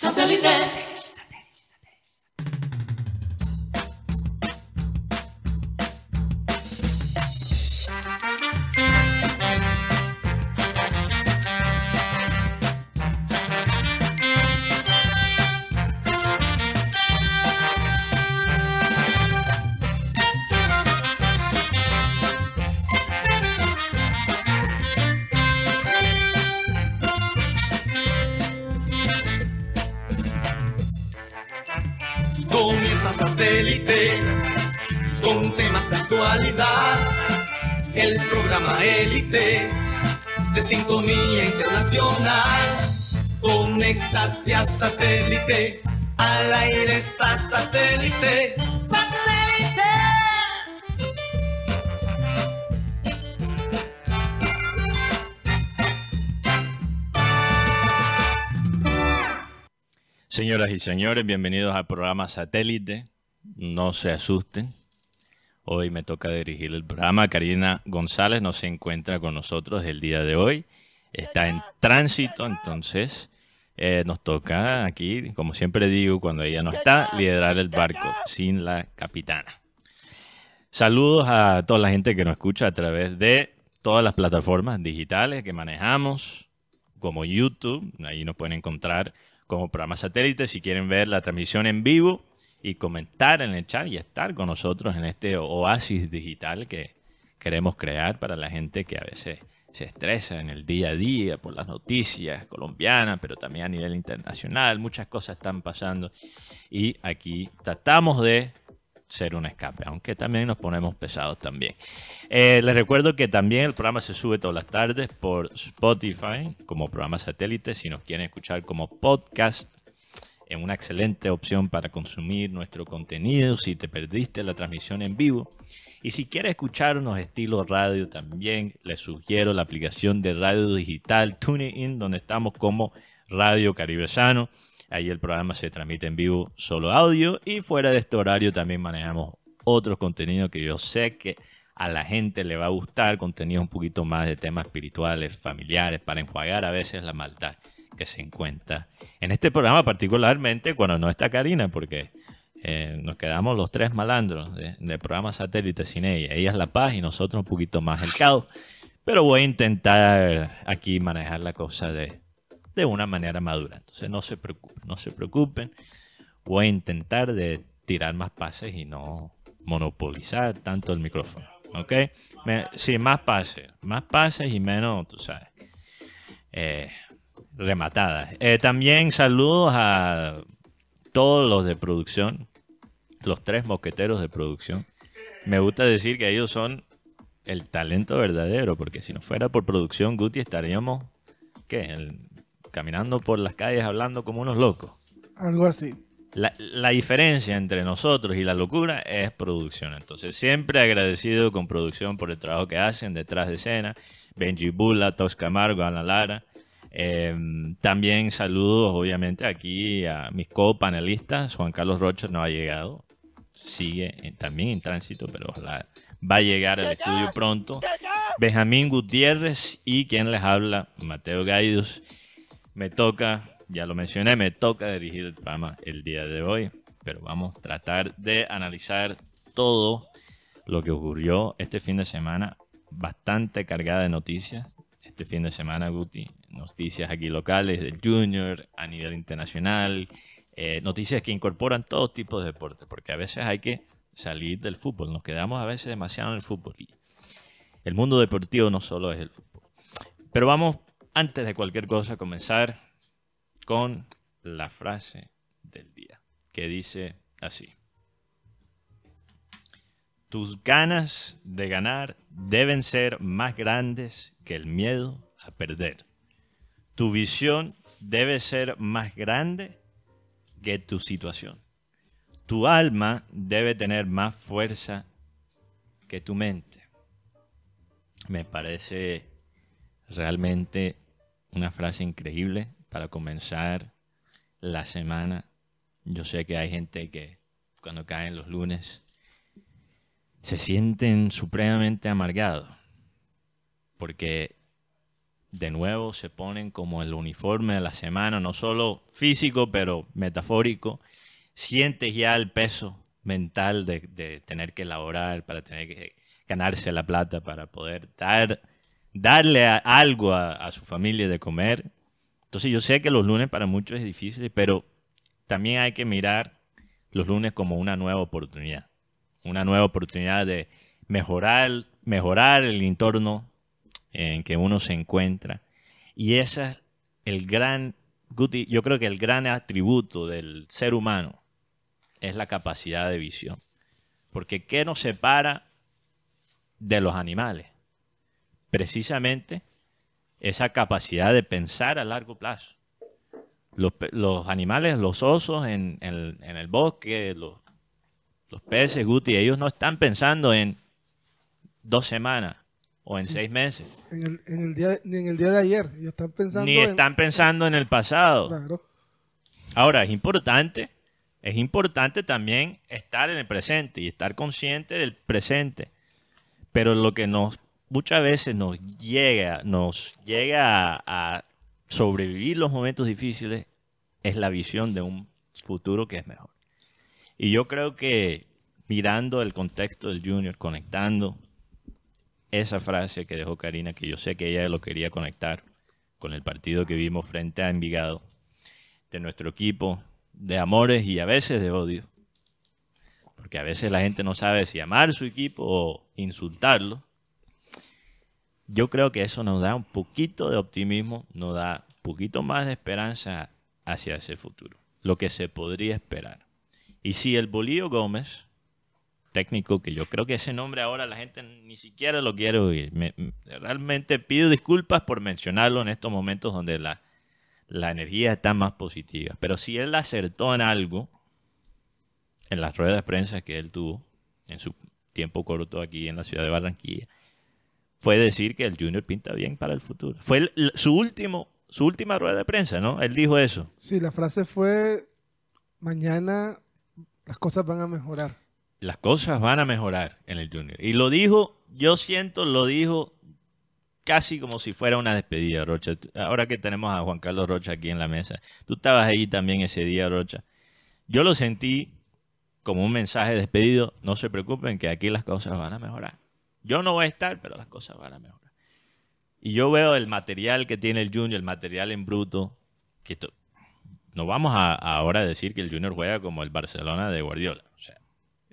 Satellite. Conéctate a satélite. Al aire está satélite. ¡Satélite! Señoras y señores, bienvenidos al programa Satélite. No se asusten. Hoy me toca dirigir el programa. Karina González no se encuentra con nosotros el día de hoy. Está en tránsito, entonces eh, nos toca aquí, como siempre digo, cuando ella no está, liderar el barco sin la capitana. Saludos a toda la gente que nos escucha a través de todas las plataformas digitales que manejamos, como YouTube. Ahí nos pueden encontrar como programa satélite si quieren ver la transmisión en vivo y comentar en el chat y estar con nosotros en este oasis digital que queremos crear para la gente que a veces se estresa en el día a día por las noticias colombianas, pero también a nivel internacional. Muchas cosas están pasando y aquí tratamos de ser un escape, aunque también nos ponemos pesados también. Eh, les recuerdo que también el programa se sube todas las tardes por Spotify como programa satélite. Si nos quieren escuchar como podcast, es una excelente opción para consumir nuestro contenido si te perdiste la transmisión en vivo. Y si quieres escucharnos estilo radio también, les sugiero la aplicación de radio digital TuneIn, donde estamos como Radio Caribesano. Ahí el programa se transmite en vivo solo audio y fuera de este horario también manejamos otros contenidos que yo sé que a la gente le va a gustar, contenido un poquito más de temas espirituales, familiares, para enjuagar a veces la maldad que se encuentra en este programa, particularmente cuando no está Karina, porque eh, nos quedamos los tres malandros de, de programa satélite sin ella. Ella es la paz y nosotros un poquito más el caos. Pero voy a intentar aquí manejar la cosa de, de una manera madura. Entonces no se preocupen, no se preocupen. Voy a intentar de tirar más pases y no monopolizar tanto el micrófono. ¿Ok? Me- sí, más pases. Más pases y menos, tú sabes, eh, rematadas. Eh, también saludos a todos los de producción, los tres mosqueteros de producción. Me gusta decir que ellos son el talento verdadero, porque si no fuera por producción, Guti, estaríamos, ¿qué? El- caminando por las calles hablando como unos locos. Algo así. La, la diferencia entre nosotros y la locura es producción. Entonces, siempre agradecido con producción por el trabajo que hacen detrás de escena. Benji Bula, Tos Camargo, Ana Lara. Eh, también saludos, obviamente, aquí a mis copanelistas. Juan Carlos Rocha no ha llegado. Sigue en- también en tránsito, pero ojalá va a llegar al estudio pronto. Benjamín Gutiérrez y quien les habla, Mateo Gaidos. Me toca, ya lo mencioné, me toca dirigir el programa el día de hoy, pero vamos a tratar de analizar todo lo que ocurrió este fin de semana, bastante cargada de noticias. Este fin de semana, Guti, noticias aquí locales del Junior, a nivel internacional, eh, noticias que incorporan todo tipo de deportes, porque a veces hay que salir del fútbol, nos quedamos a veces demasiado en el fútbol el mundo deportivo no solo es el fútbol. Pero vamos, antes de cualquier cosa, a comenzar con la frase del día, que dice así. Tus ganas de ganar deben ser más grandes que el miedo a perder. Tu visión debe ser más grande que tu situación. Tu alma debe tener más fuerza que tu mente. Me parece realmente una frase increíble para comenzar la semana. Yo sé que hay gente que cuando caen los lunes se sienten supremamente amargados porque de nuevo se ponen como el uniforme de la semana, no solo físico, pero metafórico. Sientes ya el peso mental de, tener que elaborar, para tener que ganarse la plata, para poder dar, darle algo a, a su familia de comer. Entonces yo sé que los lunes para muchos es difícil, pero también hay que mirar los lunes como una nueva oportunidad. Una nueva oportunidad de mejorar, mejorar el entorno en que uno se encuentra. Y ese es el gran, yo creo que el gran atributo del ser humano es la capacidad de visión. Porque ¿qué nos separa de los animales? Precisamente esa capacidad de pensar a largo plazo. Los, animales, los osos en, el bosque, los, los peces, Guti, ellos no están pensando en dos semanas, o en seis meses. En el, día, ni en el día de ayer. Ellos están pensando ni están pensando en el pasado. Ahora, es importante, es importante también estar en el presente y estar consciente del presente. Pero lo que nos muchas veces nos llega, nos llega a, a sobrevivir los momentos difíciles es la visión de un futuro que es mejor. Y yo creo que mirando el contexto del junior, conectando esa frase que dejó Karina, que yo sé que ella lo quería conectar con el partido que vimos frente a Envigado, de nuestro equipo, de amores y a veces de odio. Porque a veces la gente no sabe si amar su equipo o insultarlo. Yo creo que eso nos da un poquito de optimismo, nos da un poquito más de esperanza hacia ese futuro, lo que se podría esperar. Y si el Bolío Gómez técnico que yo creo que ese nombre ahora la gente ni siquiera lo quiere oír. realmente pido disculpas por mencionarlo en estos momentos donde la, la energía está más positiva. Pero si él acertó en algo, en las ruedas de prensa que él tuvo en su tiempo corto aquí en la ciudad de Barranquilla, fue decir que el Junior pinta bien para el futuro. Fue su, último, su última rueda de prensa, ¿no? Él dijo eso. Sí, la frase fue, mañana las cosas van a mejorar las cosas van a mejorar en el Junior. Y lo dijo, yo siento, lo dijo casi como si fuera una despedida, Rocha. Ahora que tenemos a Juan Carlos Rocha aquí en la mesa, tú estabas ahí también ese día, Rocha. Yo lo sentí como un mensaje despedido, no se preocupen que aquí las cosas van a mejorar. Yo no voy a estar, pero las cosas van a mejorar. Y yo veo el material que tiene el Junior, el material en bruto, que no vamos a, ahora decir que el Junior juega como el Barcelona de Guardiola. O sea,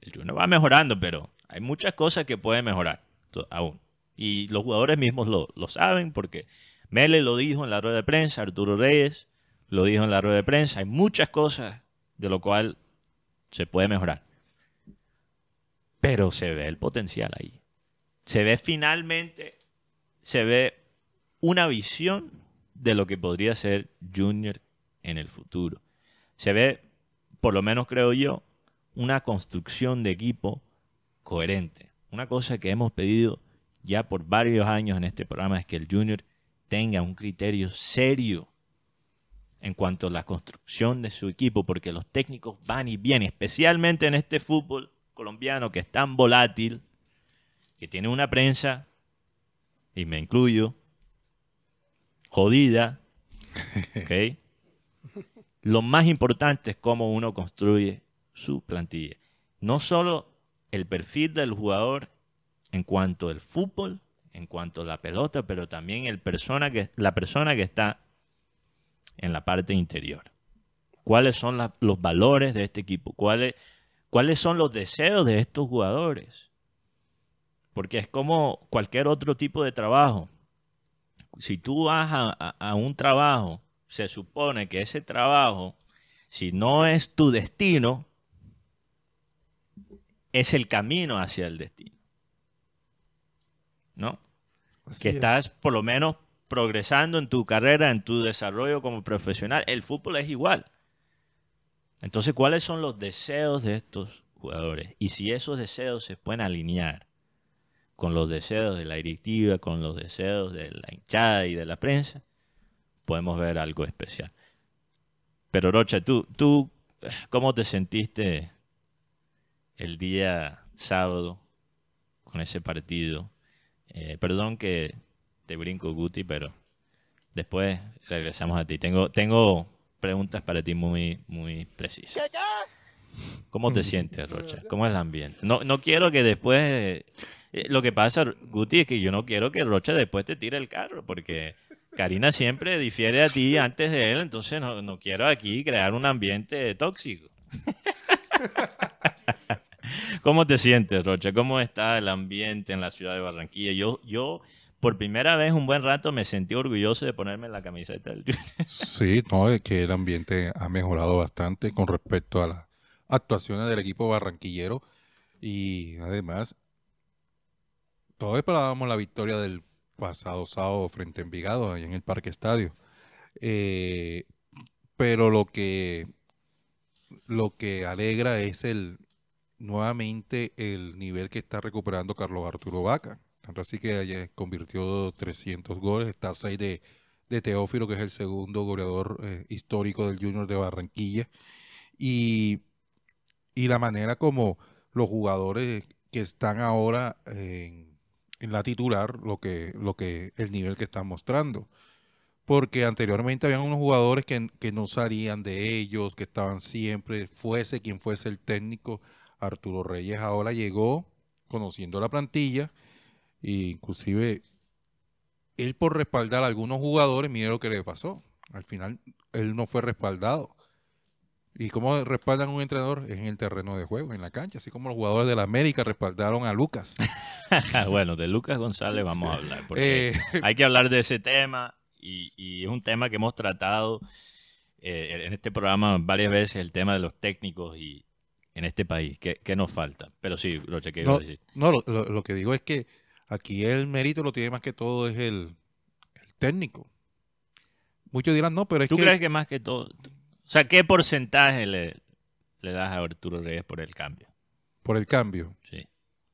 el Junior va mejorando, pero hay muchas cosas que puede mejorar aún. Y los jugadores mismos lo, saben porque Mele lo dijo en la rueda de prensa, Arturo Reyes lo dijo en la rueda de prensa. Hay muchas cosas de lo cual se puede mejorar. Pero se ve el potencial ahí. Se ve finalmente, se ve una visión de lo que podría ser Junior en el futuro. Se ve, por lo menos creo yo, una construcción de equipo coherente. Una cosa que hemos pedido ya por varios años en este programa es que el junior tenga un criterio serio en cuanto a la construcción de su equipo, porque los técnicos van y vienen, especialmente en este fútbol colombiano que es tan volátil, que tiene una prensa, y me incluyo, jodida. Lo más importante es cómo uno construye su plantilla. No solo el perfil del jugador en cuanto al fútbol, en cuanto a la pelota, pero también el persona que, la persona que está en la parte interior. ¿Cuáles son los valores de este equipo? ¿Cuáles, ¿Cuáles son los deseos de estos jugadores? Porque es como cualquier otro tipo de trabajo. Si tú vas a un trabajo, se supone que ese trabajo, si no es tu destino, es el camino hacia el destino. ¿No? que estás por lo menos progresando en tu carrera, en tu desarrollo como profesional. El fútbol es igual. Entonces, ¿cuáles son los deseos de estos jugadores? Y si esos deseos se pueden alinear con los deseos de la directiva, con los deseos de la hinchada y de la prensa, podemos ver algo especial. Pero Rocha, tú, tú ¿cómo te sentiste el día sábado con ese partido. Eh, perdón que te brinco, Guti, pero Después regresamos a ti. Tengo, tengo preguntas para ti muy, muy precisas. ¿Cómo te sientes, Rocha? ¿Cómo es el ambiente? No, no quiero que después... eh, lo que pasa, Guti, es que yo no quiero que Rocha después te tire el carro, porque Karina siempre difiere a ti antes de él, entonces no, no quiero aquí crear un ambiente tóxico. ¿Cómo te sientes, Rocha? ¿Cómo está el ambiente en la ciudad de Barranquilla? Yo, yo por primera vez un buen rato me sentí orgulloso de ponerme la camiseta del. Sí, no, es que el ambiente ha mejorado bastante con respecto a las actuaciones del equipo barranquillero y además todos esperábamos la victoria del pasado sábado frente a Envigado ahí en el Parque Estadio. Eh, pero lo que lo que alegra es el nuevamente el nivel que está recuperando Carlos Arturo Vaca. Tanto así que ayer convirtió 300 goles, está a 6 de, de Teófilo, que es el segundo goleador eh, histórico del Junior de Barranquilla. Y, y la manera como los jugadores que están ahora en, en la titular, lo que, lo que, el nivel que están mostrando. Porque anteriormente habían unos jugadores que, que no salían de ellos, que estaban siempre, fuese quien fuese el técnico. Arturo Reyes ahora llegó conociendo la plantilla e inclusive él por respaldar a algunos jugadores, mire lo que le pasó. Al final él no fue respaldado. ¿Y cómo respaldan a un entrenador? Es en el terreno de juego, en la cancha, así como los jugadores de la América respaldaron a Lucas. bueno, de Lucas González vamos a hablar, porque Eh, hay que hablar de ese tema y, y es un tema que hemos tratado eh, en este programa varias veces, el tema de los técnicos y en este país. ¿Qué, qué nos falta? Pero sí, Rocha, ¿qué iba a No, decir? no lo, lo- lo que digo es que aquí el mérito lo tiene más que todo es el, el técnico. Muchos dirán, no, pero es ¿Tú que... crees que más que todo... O sea, ¿qué porcentaje le, le das a Arturo Reyes por el cambio? por el cambio, Sí.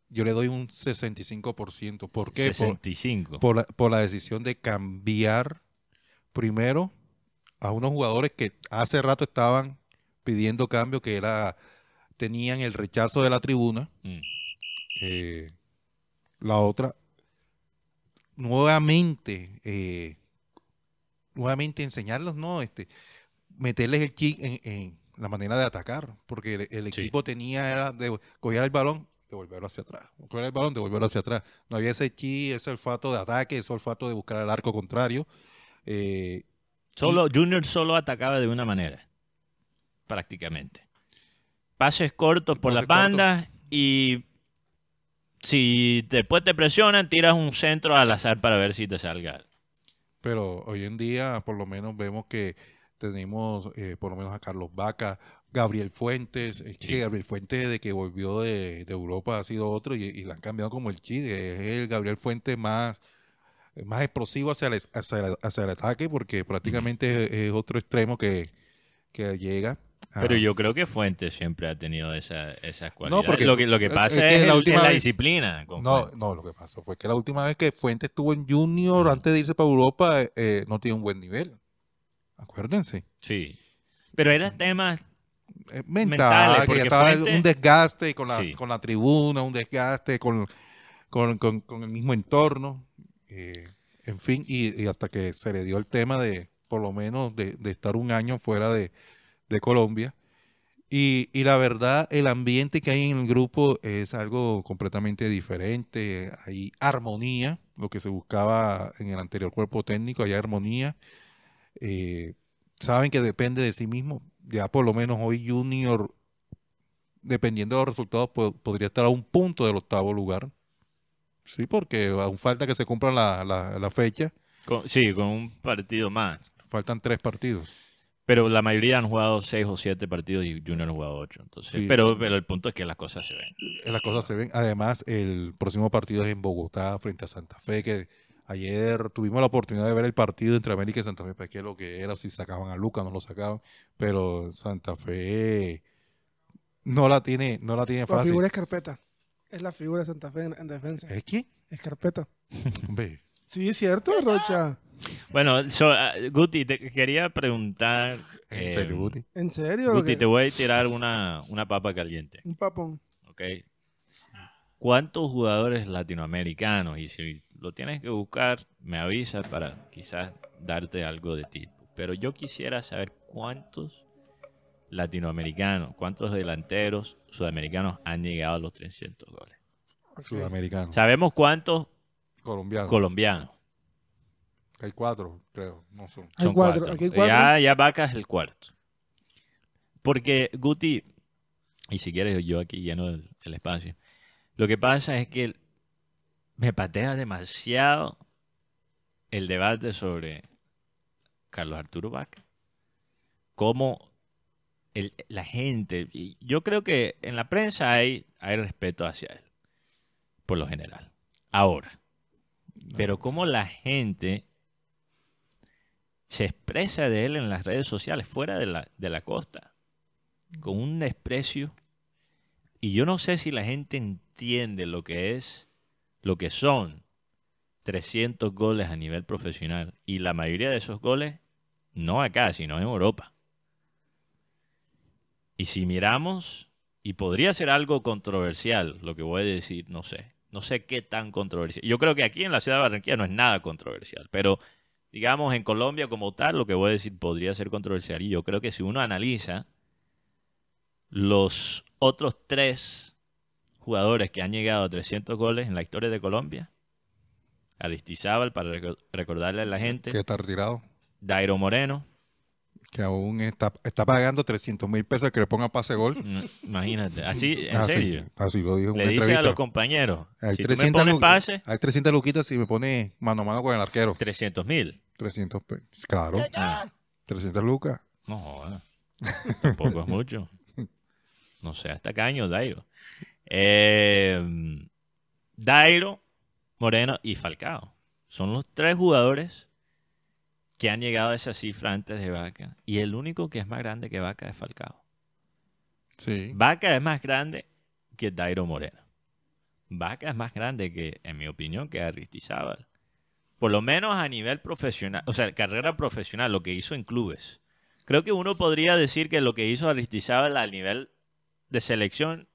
yo le doy un 65%. ¿Por qué? Por, 65. por la, por la decisión de cambiar primero a unos jugadores que hace rato estaban pidiendo cambio, que era tenían el rechazo de la tribuna. Mm. Eh, la otra, nuevamente, eh, nuevamente enseñarlos, no, este, meterles el chip en, en la manera de atacar, porque el, el Sí. equipo tenía era de coger el balón, devolverlo hacia atrás, coger el balón, devolverlo hacia atrás. No había ese chi, ese olfato de ataque, ese olfato de buscar el arco contrario. Eh, Solo, Junior solo atacaba de una manera, prácticamente. Pases cortos por las bandas y si después te presionan, tiras un centro al azar para ver si te salga. Pero hoy en día, por lo menos, vemos que tenemos eh, por lo menos a Carlos Vaca, Gabriel Fuentes. Es Sí. que Gabriel Fuentes, de que volvió de, de Europa, ha sido otro y, y le han cambiado como el chi. Es el Gabriel Fuentes más, más explosivo hacia el, hacia el- hacia el ataque, porque prácticamente es, es otro extremo que, que llega. Pero yo creo que Fuentes siempre ha tenido esa, esas cualidades. porque- lo, que, lo que es pasa que es, la el- última es la vez- disciplina. con No, Fuentes. no, lo que pasó fue que la última vez que Fuentes estuvo en Junior, antes de irse para Europa, eh, eh, no tiene un buen nivel. Acuérdense. Sí. Pero era temas eh, mental, Mentales, que porque estaba Fuente- un desgaste con la, Sí. con la tribuna, un desgaste con, con, con- con el mismo entorno, eh, en fin, y, y hasta que se le dio el tema de, por lo menos, de, de estar un año fuera de, de Colombia. Y, y la verdad, el ambiente que hay en el grupo es algo completamente diferente. Hay armonía, lo que se buscaba en el anterior cuerpo técnico, hay armonía. Eh, saben que depende de sí mismo. Ya por lo menos hoy Junior, dependiendo de los resultados, po- podría estar a un punto del octavo lugar. Sí, porque aún falta que se cumplan la, la, la fecha. con- sí, con un partido más. Faltan tres partidos. Pero la mayoría han jugado seis o siete partidos y Junior ha jugado ocho. Entonces, Sí. pero, pero el punto es que las cosas se ven. Eh, Las cosas se ven. Además, el próximo partido es en Bogotá frente a Santa Fe, que ayer tuvimos la oportunidad de ver el partido entre América y Santa Fe, para qué lo que era, si sacaban a Lucas, no lo sacaban, pero Santa Fe no la tiene, no la tiene La fácil. figura es carpeta. Es la figura de Santa Fe en, en defensa. ¿Es quién? Es carpeta. Hombre, Sí, es cierto, Rocha. Bueno, so, ah, Guti, te quería preguntar. en eh, serio, Guti. ¿En serio? Guti, te voy a tirar una, una papa caliente. Un papón. ¿ok? ¿Cuántos jugadores latinoamericanos, y si lo tienes que buscar, me avisas para quizás darte algo de tipo. Pero yo quisiera saber cuántos latinoamericanos, cuántos delanteros sudamericanos han llegado a los 300 goles. Sudamericano. Sabemos cuántos Colombiano. colombianos. Hay cuatro, creo. No son. Hay Son cuatro, cuatro. aquí hay cuatro. Ya, ya Vaca es el cuarto. Porque Guti, y si quieres yo aquí lleno el, el espacio, lo que pasa es que me patea demasiado el debate sobre Carlos Arturo Vaca. Cómo el- la gente, y yo creo que en la prensa hay, hay respeto hacia él, por lo general. Ahora, pero cómo la gente se expresa de él en las redes sociales, fuera de la, de la costa, con un desprecio. Y yo no sé si la gente entiende lo que es, lo que son 300 goles a nivel profesional. Y la mayoría de esos goles, no acá, sino en Europa. Y si miramos, y podría ser algo controversial, lo que voy a decir, no sé. No sé qué tan controversial. Yo creo que aquí en la ciudad de Barranquilla no es nada controversial, pero digamos, en Colombia como tal, lo que voy a decir podría ser controversial. Y yo creo que si uno analiza los otros tres jugadores que han llegado a 300 goles en la historia de Colombia, Aristizábal, para reco- recordarle a la gente, Que está retirado. Dairo Moreno, Que aún está, está pagando 300 mil pesos que le ponga pase gol. imagínate, así, en Así, serio. así lo dijo Le dice a los compañeros, Hay, si tú me 300 pones pase, hay 300 luquitas si me pone mano a mano con el arquero. 300 mil. 300 pe- Claro, Ah, 300 lucas. no joda. Tampoco es mucho. No sé, hasta caño, Dairo. Eh, Dairo, Moreno y Falcao. Son los tres jugadores que han llegado a esa cifra antes de Vaca. Y el único que es más grande que Vaca es Falcao. Sí. Vaca es más grande que Dairo Moreno. Vaca es más grande que, en mi opinión, que Aristizábal. Por lo menos a nivel profesional, o sea, carrera profesional, lo que hizo en clubes. Creo que uno podría decir que lo que hizo Aristizábal a nivel de selección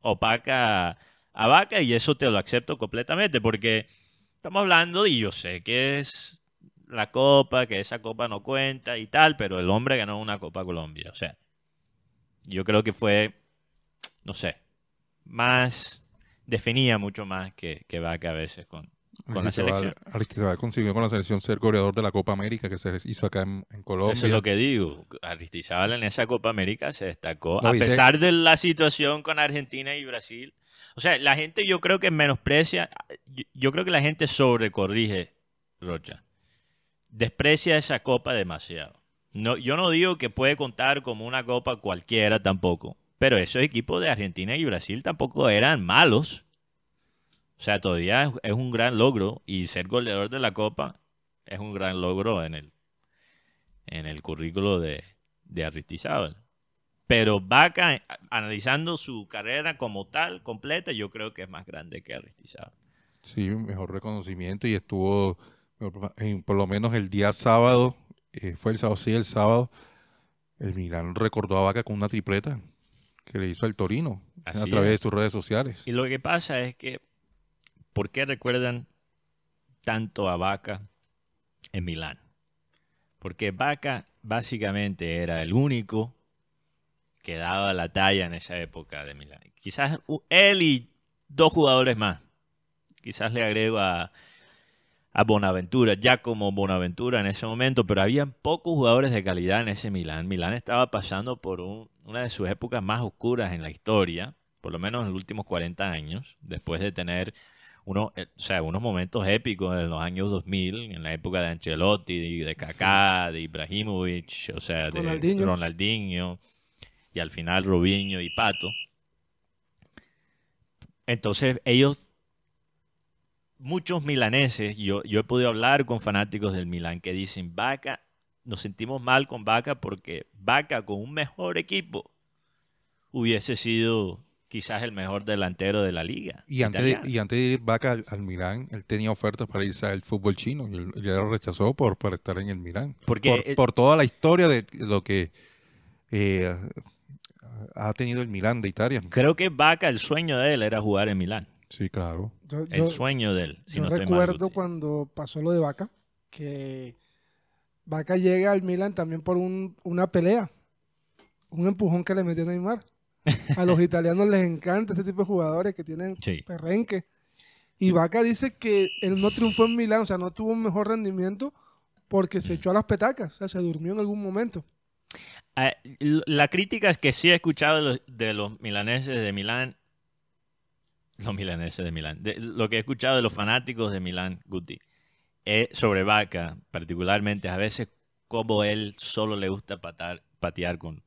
opaca a Vaca y eso te lo acepto completamente porque estamos hablando y yo sé que es la copa, que esa copa no cuenta y tal, pero el hombre ganó una Copa Colombia, o sea, yo creo que fue, no sé, más, definía mucho más que, que Vaca a veces con, con la selección. Aristizábal consiguió con la selección ser goleador de la Copa América que se hizo acá en, en Colombia. Eso es lo que digo. Aristizábal en esa Copa América se destacó. No, a pesar de la situación con Argentina y Brasil. O sea, la gente yo creo que menosprecia. Yo, yo creo que la gente sobrecorrige, Rocha. Desprecia esa Copa demasiado. No, yo no digo que puede contar como una Copa cualquiera tampoco. Pero esos equipos de Argentina y Brasil tampoco eran malos. O sea, todavía es, es un gran logro. Y ser goleador de la Copa es un gran logro en el, en el currículo de, de Aristizábal. Pero Vaca, analizando su carrera como tal, completa, yo creo que es más grande que Aristizábal. Sí, mejor reconocimiento y estuvo, en- por lo menos el día sábado, eh, fue el sábado, sí, el sábado, el Milán recordó a Vaca con una tripleta que le hizo al Torino a través de sus redes sociales. Y lo que pasa es que, ¿por qué recuerdan tanto a Vaca en Milán? Porque Vaca básicamente era el único que daba la talla en esa época de Milán. Quizás él y dos jugadores más. Quizás le agrego a, a Bonaventura, ya como Bonaventura en ese momento, pero había pocos jugadores de calidad en ese Milán. Milán estaba pasando por un- una de sus épocas más oscuras en la historia, por lo menos en los últimos 40 años, después de tener uno, eh, o sea, unos momentos épicos en los años 2000, en la época de Ancelotti, de Kaká, de Ibrahimovic, o sea, de Ronaldinho. Ronaldinho, y al final Robinho y Pato. Entonces ellos, muchos milaneses, yo, yo he podido hablar con fanáticos del Milán que dicen, Vaca, nos sentimos mal con Vaca porque Vaca con un mejor equipo hubiese sido quizás el mejor delantero de la liga. Y antes, de, y antes de ir Vaca al, al Milán, él tenía ofertas para irse al fútbol chino y él, lo rechazó por, por estar en el Milán. Porque, por, por toda la historia de lo que eh, ha tenido el Milán de Italia. Creo que Vaca, el sueño de él era jugar en Milán. Sí, claro. Yo, El yo- sueño de él. Si yo no estoy mal, recuerdo cuando pasó lo de Vaca, que Vaca llega al Milan también por un- una pelea, un empujón que le metió Neymar. A los italianos les encanta ese tipo de jugadores que tienen Sí. perrenque. Y Vaca dice que él no triunfó en Milán, o sea, no tuvo un mejor rendimiento porque se echó a las petacas, o sea, se durmió en algún momento. Ah, La crítica es que sí he escuchado de los, de los milaneses de Milán. Los milaneses de Milán. de- lo que he escuchado de los fanáticos de Milán, Guti, es sobre Vaca, particularmente, a veces como él solo le gusta patar, patear con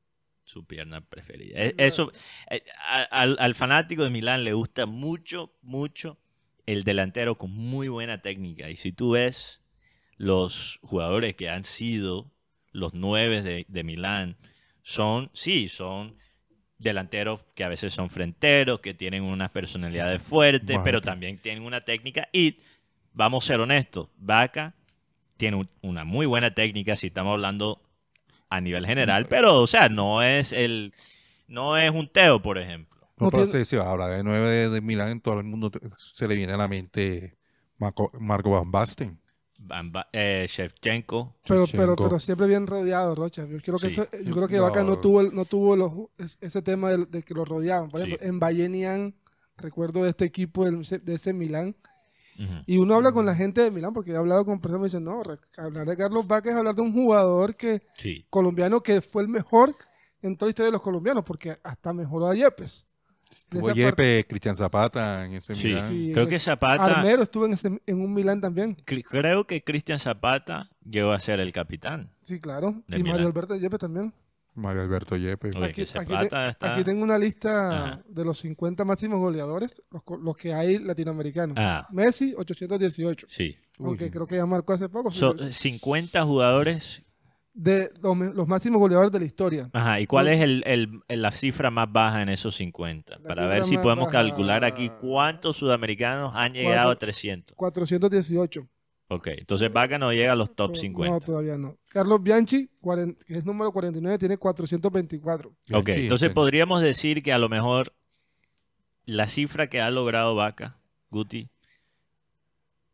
su pierna preferida. Eh, Eso, eh, al, al fanático de Milán le gusta mucho, mucho el delantero con muy buena técnica. Y si tú ves los jugadores que han sido los nueve de, de Milán, son, sí, son delanteros que a veces son fronteros, que tienen unas personalidades fuertes, pero también tienen una técnica. Y vamos a ser honestos, Vaca tiene un- una muy buena técnica si estamos hablando a nivel general, pero, o sea, no es el, no es un Teo, por ejemplo. No, pero se habla de 9 de, de Milán, todo el mundo se le viene a la mente Marco, Marco Van Basten. Van Ba- eh, Shevchenko, Pero, pero, Shevchenko. pero siempre bien rodeado, Rocha. Yo, creo que Sí. eso- yo creo que No. Vaca no tuvo, el- no tuvo los, es- ese tema de, que lo rodeaban. Por Sí. ejemplo, en Bayenian, recuerdo de este equipo de ese Milán, Y uno habla con la gente de Milán, porque he hablado con personas y me dicen, no, hablar de Carlos Vaca es hablar de un jugador que sí, colombiano que fue el mejor en toda la historia de los colombianos, porque hasta mejoró a Yepes. En Tuvo esa parte- Yepe, Cristian Zapata en ese sí. Milán. Sí. Creo que Zapata, Armero estuvo en, ese- en un Milán también. cre- creo que Cristian Zapata llegó a ser el capitán. Sí, claro. Y Milán. Mario Alberto Yepes también. Mario Alberto Yepe. Oye, que Zapata te- está- aquí tengo una lista Ajá. de los 50 máximos goleadores, los, co- los que hay latinoamericanos. Ah, Messi, 818. sí. Aunque Uy. creo que ya marcó hace poco. So, 50 jugadores. de los, los máximos goleadores de la historia. Ajá, ¿y cuál es el, el- el- la cifra más baja en esos 50? La Para ver si podemos baja- calcular aquí cuántos sudamericanos han llegado a 300. 418. Ok, entonces Vaca no llega a los top To- 50. No, todavía no. Carlos Bianchi, cuaren- que es número 49, tiene 424. Ok, Sí, entonces sí. podríamos decir que a lo mejor la cifra que ha logrado Vaca, Guti,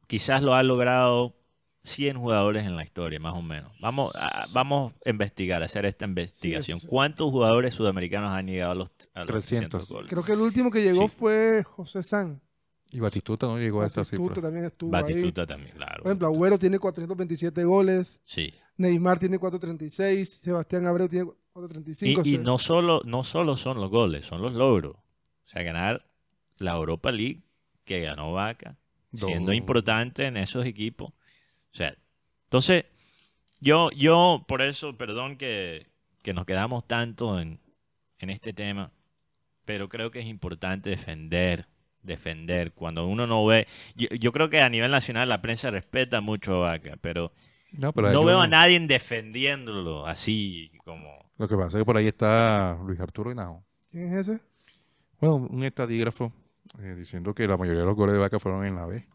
quizás lo ha logrado 100 jugadores en la historia, más o menos. Vamos a, vamos a investigar, a hacer esta investigación. sí. ¿Cuántos jugadores sudamericanos han llegado a los, a los 300. 300 goles? Creo que el último que llegó Sí. fue José San. Y Batistuta no llegó a esa Batistuta cifra. también estuvo ahí. Batistuta también, claro. Por ejemplo, Agüero tiene 427 goles. Sí. Neymar tiene 436. Sebastián Abreu tiene 435. Y, no, solo, no solo son los goles, son los logros. O sea, ganar la Europa League que ganó Vaca, siendo No. importante en esos equipos. O sea, entonces, yo, yo por eso, perdón que, que nos quedamos tanto en, en este tema, pero creo que es importante defender, defender. Cuando uno no ve, yo, yo creo que a nivel nacional la prensa respeta mucho a Vaca, pero No, pero no hay veo un- a nadie defendiéndolo así como... Lo que pasa es que por ahí está Luis Arturo Henao. ¿Quién es ese? Bueno, un estadígrafo eh, diciendo que la mayoría de los goles de Vaca fueron en la B.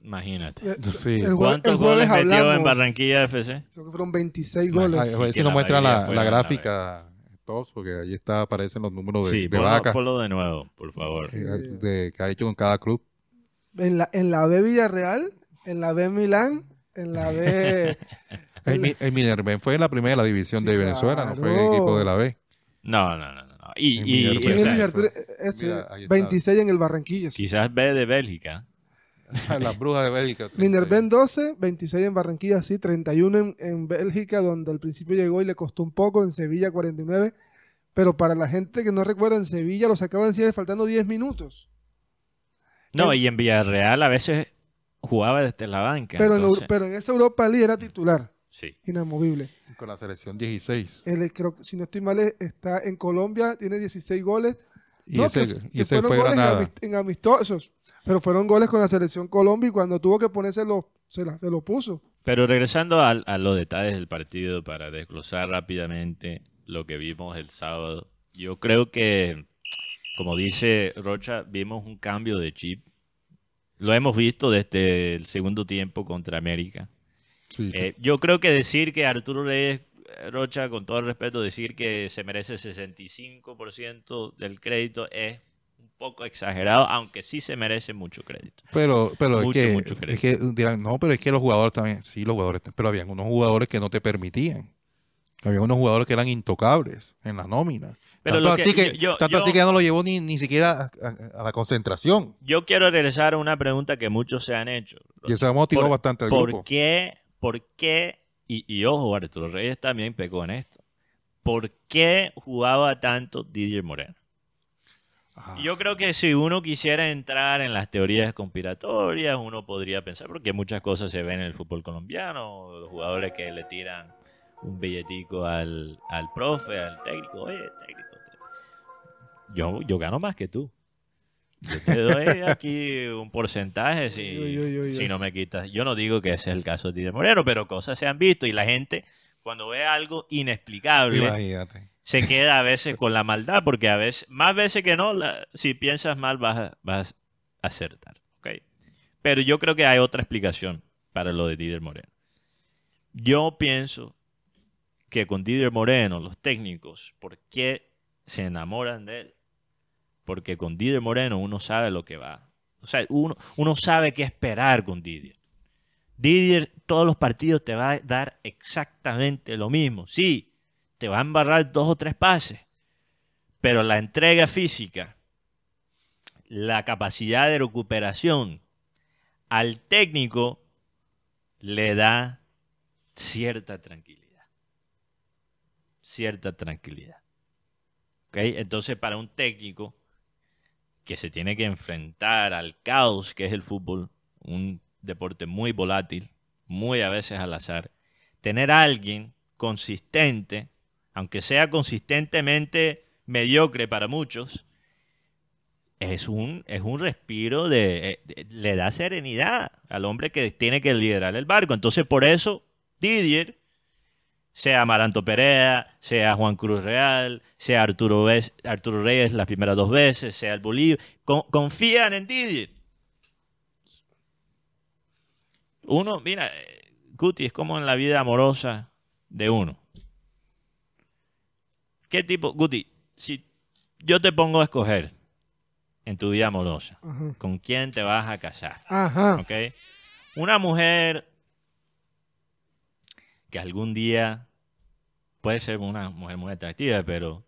Imagínate. Eh, Sí. ¿Cuántos goles metió en Barranquilla? FC? Creo que fueron 26 Imagínate. goles. A, ver si nos muestra la, la gráfica todos, porque ahí está, aparecen los números de, Sí, de Vaca ponlo de nuevo, por favor. Sí. eh, de- que ha hecho con cada club. En la, en la B Villarreal, en la B Milán, en la B... El, Mi- el Minerven fue en la primera división Sí, de Venezuela, no fue el equipo de la B. No, no, no. no. Y, En y- y, Minerva. ¿Quién o es sea, Luis Arturo? Ese, Mira, ahí está. 26 en el Barranquillas. quizás ve de Bélgica. Las brujas de Bélgica. Minerven 12, 26 en Barranquilla, sí, 31 en, en Bélgica, donde al principio llegó y le costó un poco, en Sevilla 49, pero para la gente que no recuerda, en Sevilla lo sacaban en cierre faltando 10 minutos. No, El- y en Villarreal a veces jugaba desde la banca. Pero en, entonces- Eu- pero en esa Europa League era titular, sí. inamovible. Con la selección 16. Él, creo si no estoy mal, es- está en Colombia, tiene 16 goles. Y No, ese, que- y que ese fueron fue Granada. en amistosos, pero fueron goles con la selección Colombia y cuando tuvo que ponerse lo, se, la- se lo puso. Pero regresando al- a, los detalles del partido para desglosar rápidamente lo que vimos el sábado, yo creo que, como dice Rocha, vimos un cambio de chip. Lo hemos visto desde el segundo tiempo contra América. Sí, Eh, yo creo que decir que Arturo Reyes, Rocha, con todo el respeto, decir que se merece 65% del crédito es poco exagerado, aunque sí se merece mucho crédito. Pero, pero Mucho, es, que, mucho es crédito. que dirán, no, pero es que los jugadores también, sí, los jugadores, pero habían unos jugadores que no te permitían. Había unos jugadores que eran intocables en la nómina. Pero tanto que- así que, yo- tanto yo- así que ya no lo llevó ni, ni siquiera a, a- a la concentración. Yo quiero regresar a una pregunta que muchos se han hecho. Y eso ha motivado Por- bastante al ¿Por grupo. qué? ¿Por qué? Y, y ojo, Arturo Reyes también pecó en esto. ¿Por qué jugaba tanto Didier Moreno? Ah, Yo creo que si uno quisiera entrar en las teorías conspiratorias, uno podría pensar, porque muchas cosas se ven en el fútbol colombiano, los jugadores que le tiran un billetico al, al profe, al técnico, oye, técnico, yo, yo gano más que tú. Yo te doy aquí un porcentaje si, si no me quitas. Yo no digo que ese es el caso de Didier Moreno, pero cosas se han visto y la gente, cuando ve algo inexplicable, imagínate. Se queda a veces con la maldad, porque a veces, más veces que no, si piensas mal vas a, vas a acertar. ¿ok? Pero yo creo que hay otra explicación para lo de Didier Moreno. Yo pienso que con Didier Moreno, los técnicos, ¿por qué se enamoran de él? Porque con Didier Moreno uno sabe lo que va. O sea, uno, uno sabe qué esperar con Didier. Didier, todos los partidos te va a dar exactamente lo mismo. Sí, te va a embarrar dos o tres pases, pero la entrega física, la capacidad de recuperación al técnico le da cierta tranquilidad. Cierta tranquilidad. ¿Ok? Entonces, para un técnico que se tiene que enfrentar al caos que es el fútbol, un deporte muy volátil, muy a veces al azar, tener a alguien consistente, aunque sea consistentemente mediocre para muchos, es un, es un respiro de, eh, de- le da serenidad al hombre que tiene que liderar el barco. Entonces, por eso, Didier, sea Amaranto Perea, sea Juan Cruz Real, sea Arturo, Arturo Reyes las primeras dos veces, sea el Bolívar, con- confían en Didier. Uno, mira, Guti, es como en la vida amorosa de uno. ¿Qué tipo, Guti, si yo te pongo a escoger en tu vida amorosa, Ajá. ¿con quién te vas a casar? Ajá. ¿Ok? Una mujer que algún día puede ser una mujer muy atractiva, pero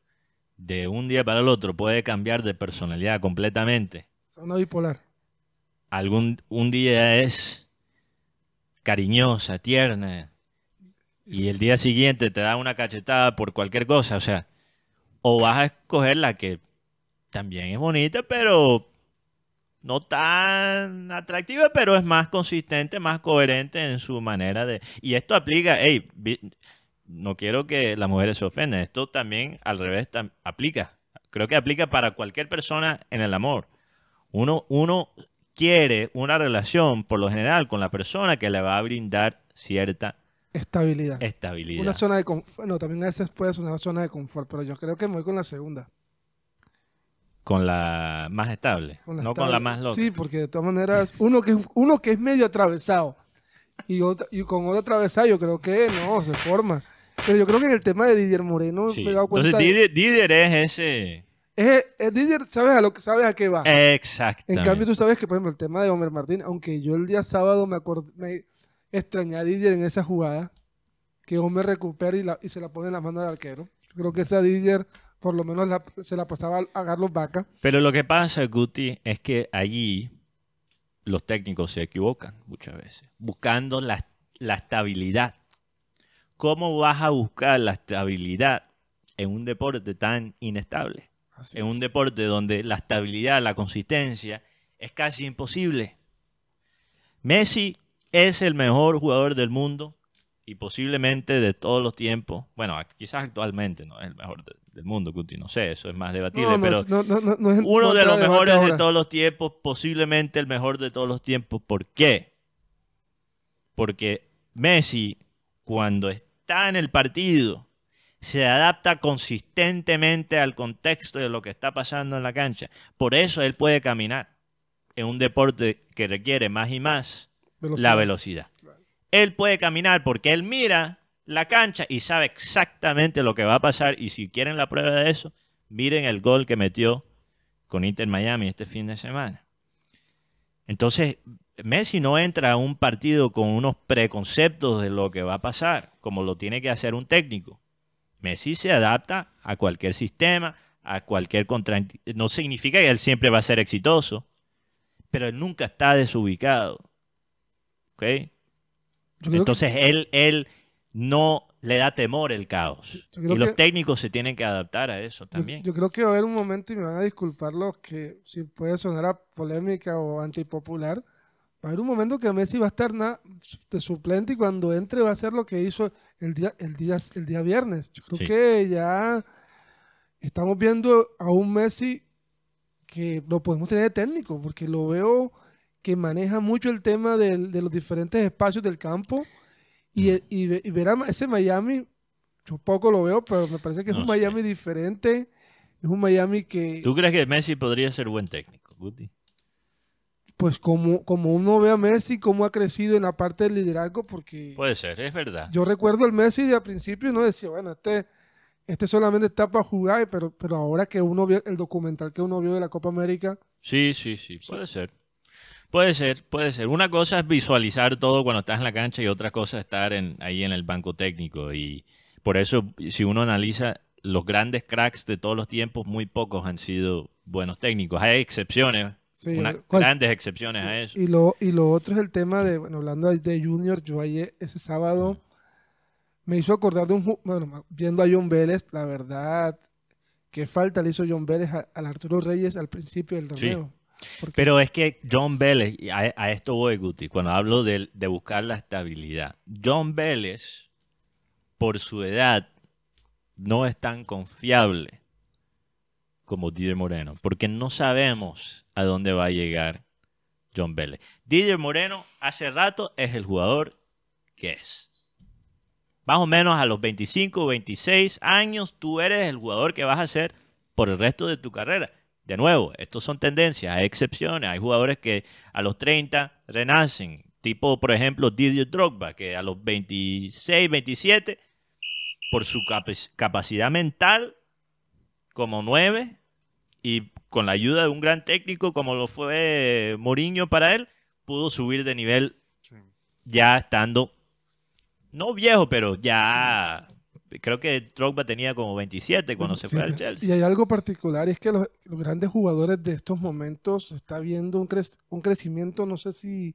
de un día para el otro puede cambiar de personalidad completamente. Zona bipolar. Algún un día es cariñosa, tierna, y el día siguiente te da una cachetada por cualquier cosa. O sea, o vas a escoger la que también es bonita, pero no tan atractiva, pero es más consistente, más coherente en su manera de... Y esto aplica, hey, no quiero que las mujeres se ofendan, esto también al revés aplica. Creo que aplica para cualquier persona en el amor. Uno, uno quiere una relación, por lo general, con la persona que le va a brindar cierta Estabilidad. estabilidad. Una zona de confort. No, también a veces puede sonar zona de confort, pero yo creo que me voy con la segunda. Con la más estable, Con la no con la más loca. Sí, porque de todas maneras, uno que, uno que es medio atravesado y, otra- y con otro atravesado, yo creo que no, se forma. Pero yo creo que en el tema de Didier Moreno Sí. me he dado cuenta. Entonces, de- Didier, es ese... es, es Didier, sabes a lo que sabes a qué va. En Exactamente. cambio, tú sabes que, por ejemplo, el tema de Homer Martín, aunque yo el día sábado me, acordé, me extrañé a Didier en esa jugada, que Homer recupera y, la- y se la pone en la mano al arquero. Yo creo que esa Didier, por lo menos, la- se la pasaba a Carlos Vaca. Pero lo que pasa, Guti, es que allí los técnicos se equivocan muchas veces, buscando la, la estabilidad. ¿Cómo vas a buscar la estabilidad en un deporte tan inestable? Así en un deporte donde la estabilidad, la consistencia es casi imposible. Messi es el mejor jugador del mundo y posiblemente de todos los tiempos. Bueno, quizás actualmente no es el mejor de- del mundo, Guti, no sé, eso es más debatible, No, no, pero no, no, es- uno no de los mejores de todos los tiempos, posiblemente el mejor de todos los tiempos. ¿Por qué? Porque Messi, cuando está en el partido, se adapta consistentemente al contexto de lo que está pasando en la cancha. Por eso él puede caminar en un deporte que requiere más y más La velocidad. Él puede caminar porque él mira la cancha y sabe exactamente lo que va a pasar. Y si quieren la prueba de eso, miren el gol que metió con Inter Miami este fin de semana. Entonces, Messi no entra a un partido con unos preconceptos de lo que va a pasar, como lo tiene que hacer un técnico. Messi se adapta a cualquier sistema, a cualquier contra... No significa que él siempre va a ser exitoso, pero él nunca está desubicado. Entonces él, él no le da temor el caos. Y los que- técnicos se tienen que adaptar a eso Yo- también. Yo, creo que va a haber un momento y me van a disculpar los que, si puede sonar a polémica o antipopular, va a haber un momento que Messi va a estar na- de suplente y cuando entre va a hacer lo que hizo el día, el día, el día viernes. Yo creo Sí. que ya estamos viendo a un Messi que lo podemos tener de técnico, porque lo veo que maneja mucho el tema del- de los diferentes espacios del campo y, y, ve- y ver a ese Miami, yo poco lo veo, pero me parece que es No un sé. Miami diferente, es un Miami que, ¿Tú crees que Messi podría ser buen técnico, Guti? pues como, como uno ve a Messi, cómo ha crecido en la parte del liderazgo, porque Puede ser, es verdad. yo recuerdo el Messi de al principio y no decía, bueno, este, este solamente está para jugar, pero, pero ahora que uno vio el documental que uno vio de la Copa América, Sí, sí, sí, puede ser. Puede ser, puede ser. Una cosa es visualizar todo cuando estás en la cancha y otra cosa es estar en, ahí en el banco técnico. Y por eso, si uno analiza los grandes cracks de todos los tiempos, muy pocos han sido buenos técnicos. Hay excepciones, Sí, unas ¿cuál? grandes excepciones a eso. Y lo, y lo otro es el tema de, bueno, hablando de- Junior, yo ayer, ese sábado, me hizo acordar de un, bueno, viendo a John Vélez, la verdad, qué falta le hizo John Vélez a- al Arturo Reyes al principio del torneo. Pero es que John Vélez, a, a esto voy, Guti, cuando hablo de, de buscar la estabilidad. John Vélez, por su edad, no es tan confiable como Didier Moreno, porque no sabemos a dónde va a llegar John Vélez. Didier Moreno hace rato es el jugador que es. Más o menos a los 25 o 26 años, tú eres el jugador que vas a ser por el resto de tu carrera. De nuevo, estos son tendencias, hay excepciones. Hay jugadores que a los 30 renacen, tipo, por ejemplo, Didier Drogba, que a los 26, 27, por su capac- capacidad mental como 9 y con la ayuda de un gran técnico como lo fue Mourinho para él, pudo subir de nivel ya estando, no viejo, pero ya... Creo que Drogba tenía como 27 cuando se fue al 27. Chelsea. Y hay algo particular, y es que los, los grandes jugadores de estos momentos está viendo un, crec- un crecimiento, no sé si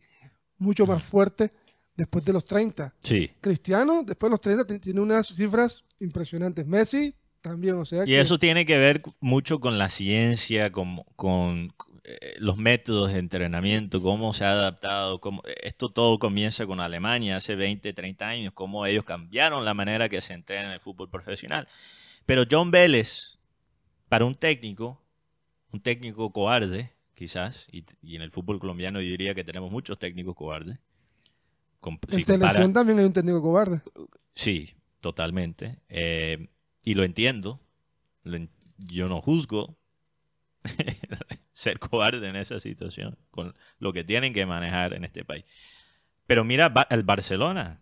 mucho más fuerte después de los 30. Sí. Cristiano, después de los 30, ti- tiene unas cifras impresionantes. Messi también, o sea Y que eso tiene que ver mucho con la ciencia, con, con, los métodos de entrenamiento, cómo se ha adaptado. Cómo, esto todo comienza con Alemania hace 20, 30 años, cómo ellos cambiaron la manera que se entrena en el fútbol profesional. Pero John Vélez, para un técnico, un técnico cobarde, quizás, y, y en el fútbol colombiano yo diría que tenemos muchos técnicos cobardes. En si compara- selección también hay un técnico cobarde. Sí, totalmente. Eh, y lo entiendo. Lo yo no juzgo ser cobarde en esa situación, con lo que tienen que manejar en este país. Pero mira el Barcelona.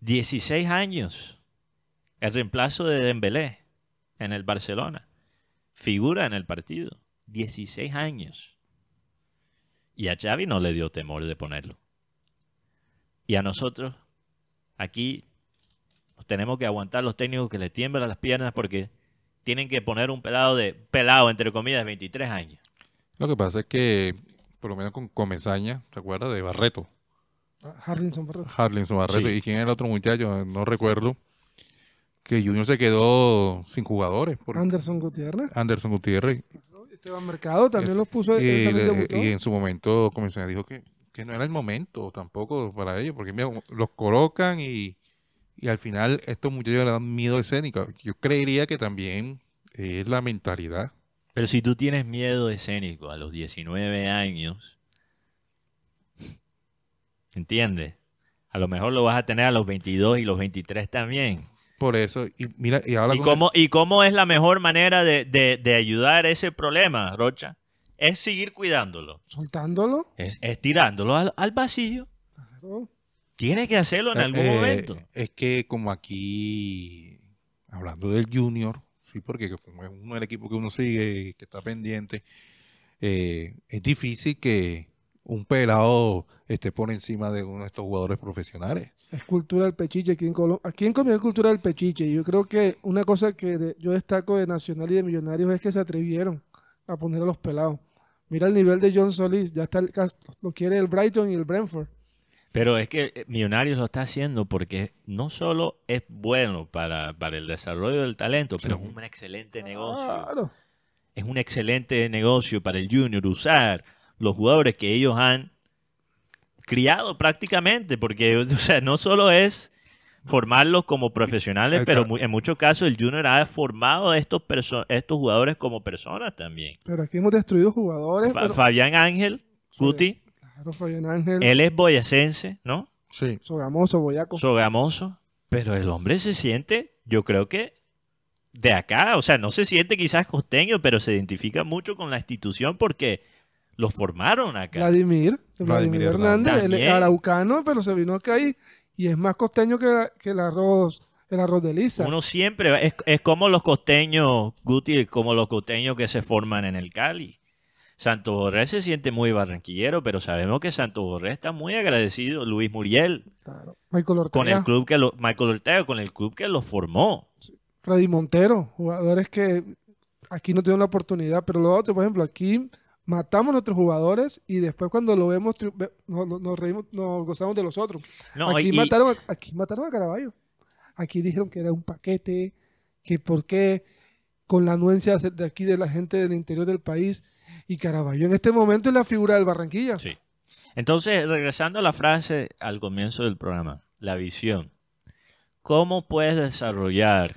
16 años. El reemplazo de Dembélé en el Barcelona. Figura en el partido. 16 años. Y a Xavi no le dio temor de ponerlo. Y a nosotros, aquí, tenemos que aguantar los técnicos que le tiemblan las piernas porque tienen que poner un pelado de, pelado entre comillas, de 23 años. Lo que pasa es que, por lo menos con Comesaña, ¿te acuerdas? De Barreto. Harlinson, perdón. Harlinson Barreto. Sí. ¿Y quién era el otro muchacho? No recuerdo. Que Junior se quedó sin jugadores. Por Anderson Gutiérrez. Anderson Gutiérrez. Esteban Mercado también los puso. Y, y en su momento Comesaña dijo que, que no era el momento tampoco para ellos. Porque mira, los colocan y, y al final estos muchachos le dan miedo escénico. Yo creería que también es la mentalidad. Pero si tú tienes miedo escénico a los 19 años, ¿entiendes? A lo mejor lo vas a tener a los 22 y los 23 también. Por eso, y mira, y habla ¿Y con- cómo, ¿Y cómo es la mejor manera de, de- de ayudar a ese problema, Rocha? Es seguir cuidándolo. Soltándolo. Es, es tirándolo al, al vacío. claro. Tiene que hacerlo en algún Eh, momento. Es que como aquí, hablando del Junior, Sí, porque como es uno del equipo que uno sigue, que está pendiente, eh, es difícil que un pelado esté por encima de uno de estos jugadores profesionales. Es cultura del pechiche aquí en Colombia. Aquí en Colombia es cultura del pechiche. Y yo creo que una cosa que de- yo destaco de Nacional y de Millonarios es que se atrevieron a poner a los pelados. Mira el nivel de John Solís. Ya está el, cas- lo quiere el Brighton y el Brentford. Pero es que eh, Millonarios lo está haciendo porque no solo es bueno para, para el desarrollo del talento, pero es un excelente negocio. Claro. Es un excelente negocio para el Junior usar los jugadores que ellos han criado prácticamente, porque o sea, no solo es formarlos como profesionales, pero en muchos casos el Junior ha formado a estos, estos jugadores como personas también. Pero aquí hemos destruido jugadores. Fa- pero- Fabián Ángel, Guti, Ángel, él es boyacense, ¿no? Sí. Sogamoso, Boyaco. Sogamoso, pero el hombre se siente, yo creo que de acá, o sea, no se siente quizás costeño, pero se identifica mucho con la institución porque los formaron acá. Vladimir, Vladimir Vladimir Hernández. Hernández, él es También. araucano, pero se vino acá y, y es más costeño que, la- que el arroz, el arroz de Lisa. Uno siempre, va- es, es como los costeños, Guti, como los costeños que se forman en el Cali. Santo Borré se siente muy barranquillero, pero sabemos que Santo Borré está muy agradecido, Luis Muriel, Claro. Michael Ortega, con el club que lo, Michael Ortega, con el club que los formó. Freddy Montero, jugadores que aquí no tuvieron la oportunidad, pero lo otro, por ejemplo, aquí matamos a nuestros jugadores y después cuando lo vemos nos, nos- nos reímos, nos gozamos de los otros. No, aquí, y- mataron a, aquí mataron a Caraballo. Aquí dijeron que era un paquete, que por qué con la anuencia de aquí de la gente del interior del país y Caraballo en este momento es la figura del Barranquilla. Sí. Entonces, regresando a la frase al comienzo del programa, la visión. ¿Cómo puedes desarrollar,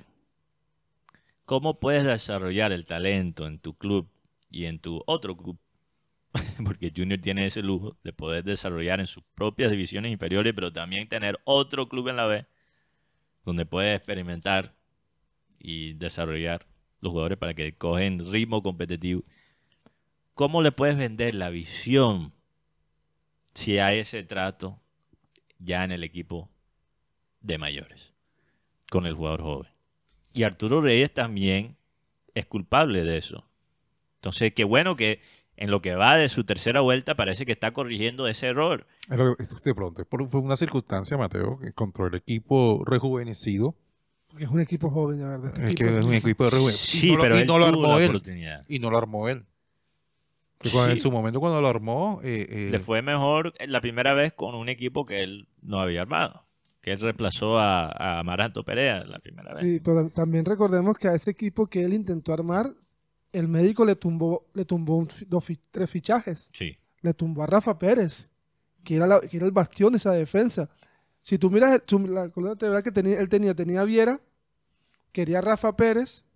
cómo puedes desarrollar el talento en tu club y en tu otro club? Porque Junior tiene ese lujo de poder desarrollar en sus propias divisiones inferiores, pero también tener otro club en la B donde puedes experimentar y desarrollar los jugadores para que cogen ritmo competitivo. ¿Cómo le puedes vender la visión si hay ese trato ya en el equipo de mayores con el jugador joven. Y Arturo Reyes también es culpable de eso. Entonces, qué bueno que en lo que va de su tercera vuelta parece que está corrigiendo ese error. Es de pronto, fue una circunstancia, Mateo, contra el equipo rejuvenecido. Porque es un equipo joven, de verdad. Este Es equipo que es un equipo rejuvenecido. Sí, y no, lo- pero y él no lo armó él. Y no lo armó él. Sí. En su momento cuando lo armó, eh, eh, Le fue mejor la primera vez con un equipo que él no había armado. Que él reemplazó a, a Amaranto Perea la primera vez. Sí, pero también recordemos que a ese equipo que él intentó armar, el médico le tumbó, le tumbó un dos tres fichajes. Sí. Le tumbó a Rafa Pérez, que era, la- que era el bastión de esa defensa. Si tú miras su- la columna vertebral que tenía, él tenía, tenía a Viera, quería a Rafa Pérez,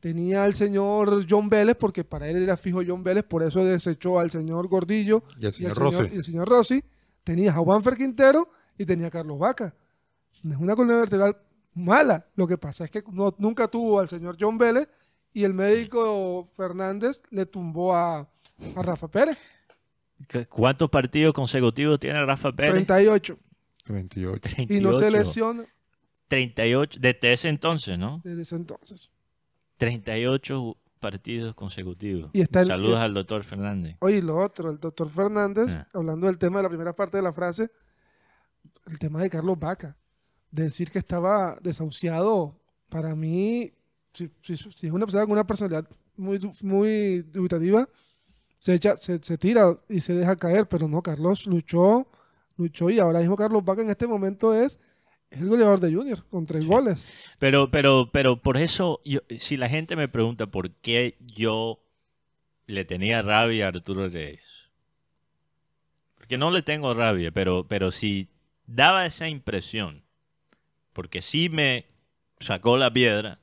tenía al señor John Vélez, porque para él era fijo John Vélez, por eso desechó al señor Gordillo y el y señor señor, Rossi. y el señor Rossi, tenía a Juanfer Quintero y tenía a Carlos Vaca. Es una columna vertebral mala. Lo que pasa es que no- nunca tuvo al señor John Vélez y el médico Fernández le tumbó a, a Rafa Pérez. ¿Cu- ¿Cuántos partidos consecutivos tiene Rafa Pérez? 38. 38. Y no se 38. lesiona 38, desde ese entonces, ¿no? desde ese entonces. 38 partidos consecutivos. Y está el- Saludos y- al doctor Fernández. Oye, lo otro, el doctor Fernández, Ah. hablando del tema de la primera parte de la frase, el tema de Carlos Vaca. Decir que estaba desahuciado, para mí, si, si- si es una persona con una personalidad muy, muy dubitativa, se, echa, se, se tira y se deja caer, pero no, Carlos luchó, luchó y ahora mismo Carlos Vaca en este momento es, es el goleador de Junior, con tres goles. Pero, pero, pero por eso, yo- si la gente me pregunta por qué yo le tenía rabia a Arturo Reyes. Porque no le tengo rabia, pero, pero si daba esa impresión, porque sí me sacó la piedra,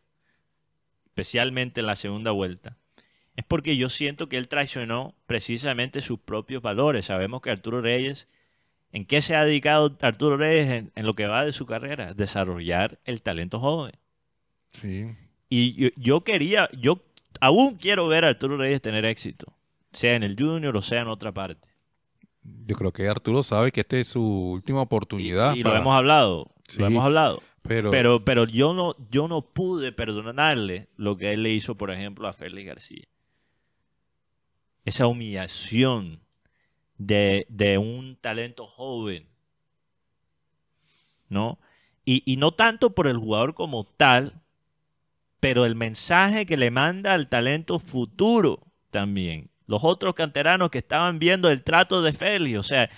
especialmente en la segunda vuelta, es porque yo siento que él traicionó precisamente sus propios valores. Sabemos que Arturo Reyes, ¿en qué se ha dedicado Arturo Reyes en, en lo que va de su carrera? Desarrollar el talento joven. Sí. Y yo, yo quería, yo aún quiero ver a Arturo Reyes tener éxito, sea en el Junior o sea en otra parte. Yo creo que Arturo sabe que esta es su última oportunidad. y lo para- hemos hablado, Sí. lo hemos hablado. Pero, Pero, pero yo no, yo no pude perdonarle lo que él le hizo, por ejemplo, a Félix García. Esa humillación de, de un talento joven. ¿No? Y, y no tanto por el jugador como tal, pero el mensaje que le manda al talento futuro también. Los otros canteranos que estaban viendo el trato de Félix. O sea,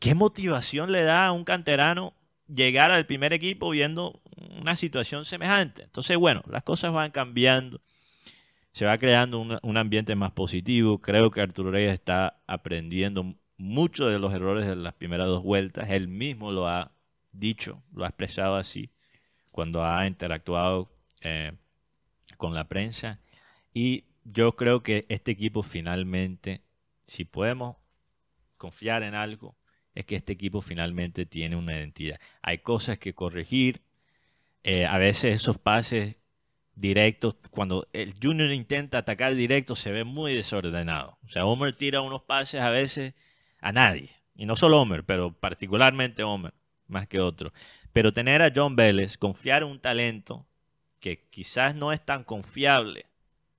¿qué motivación le da a un canterano llegar al primer equipo viendo una situación semejante? Entonces, bueno, las cosas van cambiando. Se va creando un, un ambiente más positivo. Creo que Arturo Reyes está aprendiendo mucho de los errores de las primeras dos vueltas. Él mismo lo ha dicho, lo ha expresado así cuando ha interactuado eh, con la prensa. Y yo creo que este equipo finalmente, si podemos confiar en algo, es que este equipo finalmente tiene una identidad. Hay cosas que corregir. eh, a veces esos pases directos, cuando el Junior intenta atacar directo, se ve muy desordenado. O sea, Homer tira unos pases a veces a nadie. Y no solo Homer, pero particularmente Homer, más que otro. Pero tener a John Vélez, confiar en un talento que quizás no es tan confiable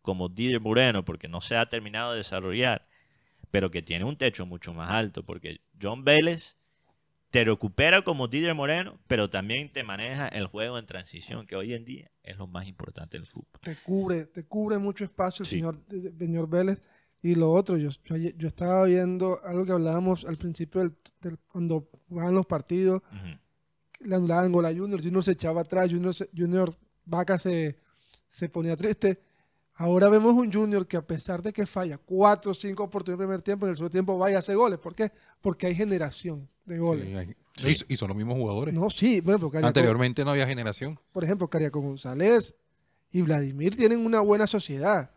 como Didier Moreno, porque no se ha terminado de desarrollar, pero que tiene un techo mucho más alto, porque John Vélez te recupera como Didier Moreno, pero también te maneja el juego en transición, que hoy en día es lo más importante del fútbol. te cubre, te cubre mucho espacio el Sí. señor, eh, señor Vélez. Y lo otro, yo, yo, yo estaba viendo algo que hablábamos al principio del, del- cuando jugaban los partidos, Ujú. le anulaban gol a Junior, Junior se echaba atrás, Junior, se- Junior Vaca se, se ponía triste. Ahora vemos un Junior que a pesar de que falla cuatro o cinco oportunidades en el primer tiempo, en el segundo tiempo vaya a hacer goles. ¿Por qué? Porque hay generación de goles. Sí, hay- Sí. Y, y son los mismos jugadores. No, sí, bueno, Cariaco- Anteriormente no había generación. por ejemplo, Cariaco González y Vladimir tienen una buena sociedad.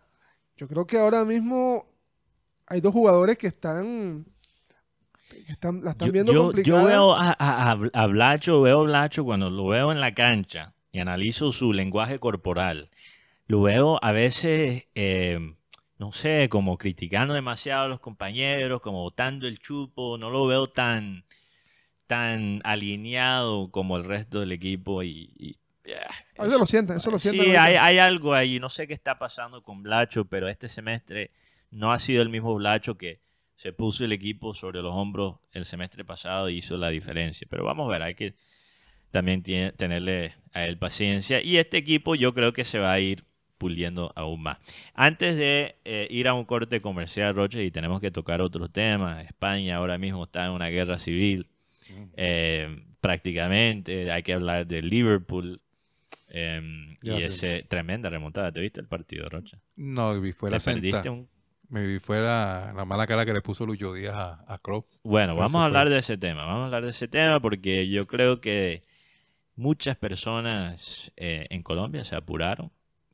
Yo creo que ahora mismo hay dos jugadores que están, que están la están Yo, viendo yo- yo complicada. veo a, a- a- a Blacho, veo a Blacho cuando lo veo en la cancha y analizo su lenguaje corporal. Lo veo a veces, eh, no sé, como criticando demasiado a los compañeros, como botando el chupo. No lo veo tan, tan alineado como el resto del equipo y... y, ah, A veces lo sienten, eso lo sienten. Sí, hay, hay algo ahí. No sé qué está pasando con Blacho, pero este semestre no ha sido el mismo Blacho que se puso el equipo sobre los hombros el semestre pasado y hizo la diferencia. Pero vamos a ver, hay que también tiene- tenerle a él paciencia. Y este equipo yo creo que se va a ir puliendo aún más. Antes de eh, ir a un corte comercial, Roche, y tenemos que tocar otros temas. España ahora mismo está en una guerra civil. eh, prácticamente hay que hablar de Liverpool eh, Ya y ese tremenda remontada. ¿Te viste el partido, Rocha? No, vi fue Te la perdiste senta. un Me vi fue la, la mala cara que le puso Lucho Díaz a, a Klopp. Bueno, vamos a fue. hablar de ese tema. Vamos a hablar de ese tema porque yo creo que muchas personas eh, en Colombia se apuraron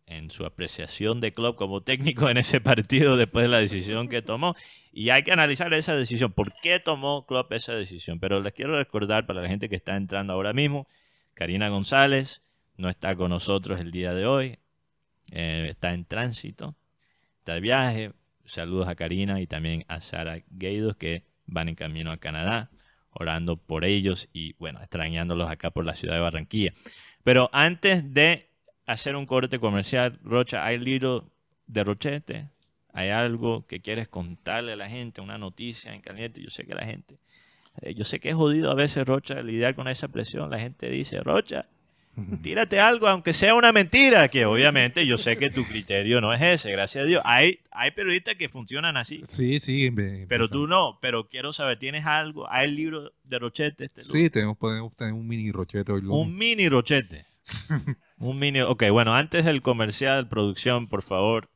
en su apreciación de Klopp como técnico en ese partido después de la decisión que tomó. Y hay que analizar esa decisión. ¿Por qué tomó Klopp esa decisión? Pero les quiero recordar para la gente que está entrando ahora mismo, Karina González no está con nosotros el día de hoy. Eh, está en tránsito, está de viaje. Saludos a Karina y también a Sara Gueidos que van en camino a Canadá, orando por ellos y bueno, extrañándolos acá por la ciudad de Barranquilla. Pero antes de hacer un corte comercial, Rocha, hay libro de Rochete, hay algo que quieres contarle a la gente, una noticia en caliente. Yo sé que la gente, eh, yo sé que es jodido a veces, Rocha, lidiar con esa presión. La gente dice, Rocha, tírate algo, aunque sea una mentira, que obviamente yo sé que tu criterio no es ese, gracias a Dios. Hay, hay periodistas que funcionan así, Sí, sí. me- pero me- tú no. Pero quiero saber, ¿tienes algo? ¿Hay el libro de Rochete? Este Sí, tenemos, podemos tener un mini rochete hoy lunes. un mini Rochete. un mini. Ok, bueno, antes del comercial, producción, por favor,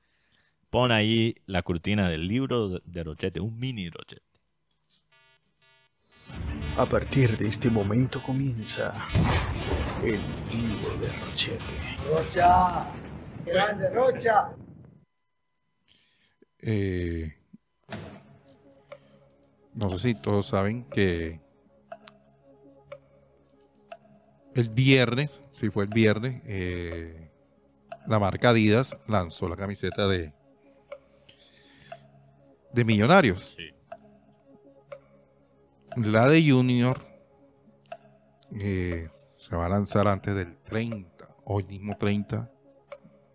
pon ahí la cortina del libro de- Rochete, un mini Rochete. A partir de este momento comienza el libro de Rochete. Rocha, grande Rocha. Eh, no sé si todos saben que el viernes, si fue el viernes, eh, la marca Adidas lanzó la camiseta de de Millonarios. Sí. La de Junior eh, se va a lanzar antes del 30, hoy mismo 30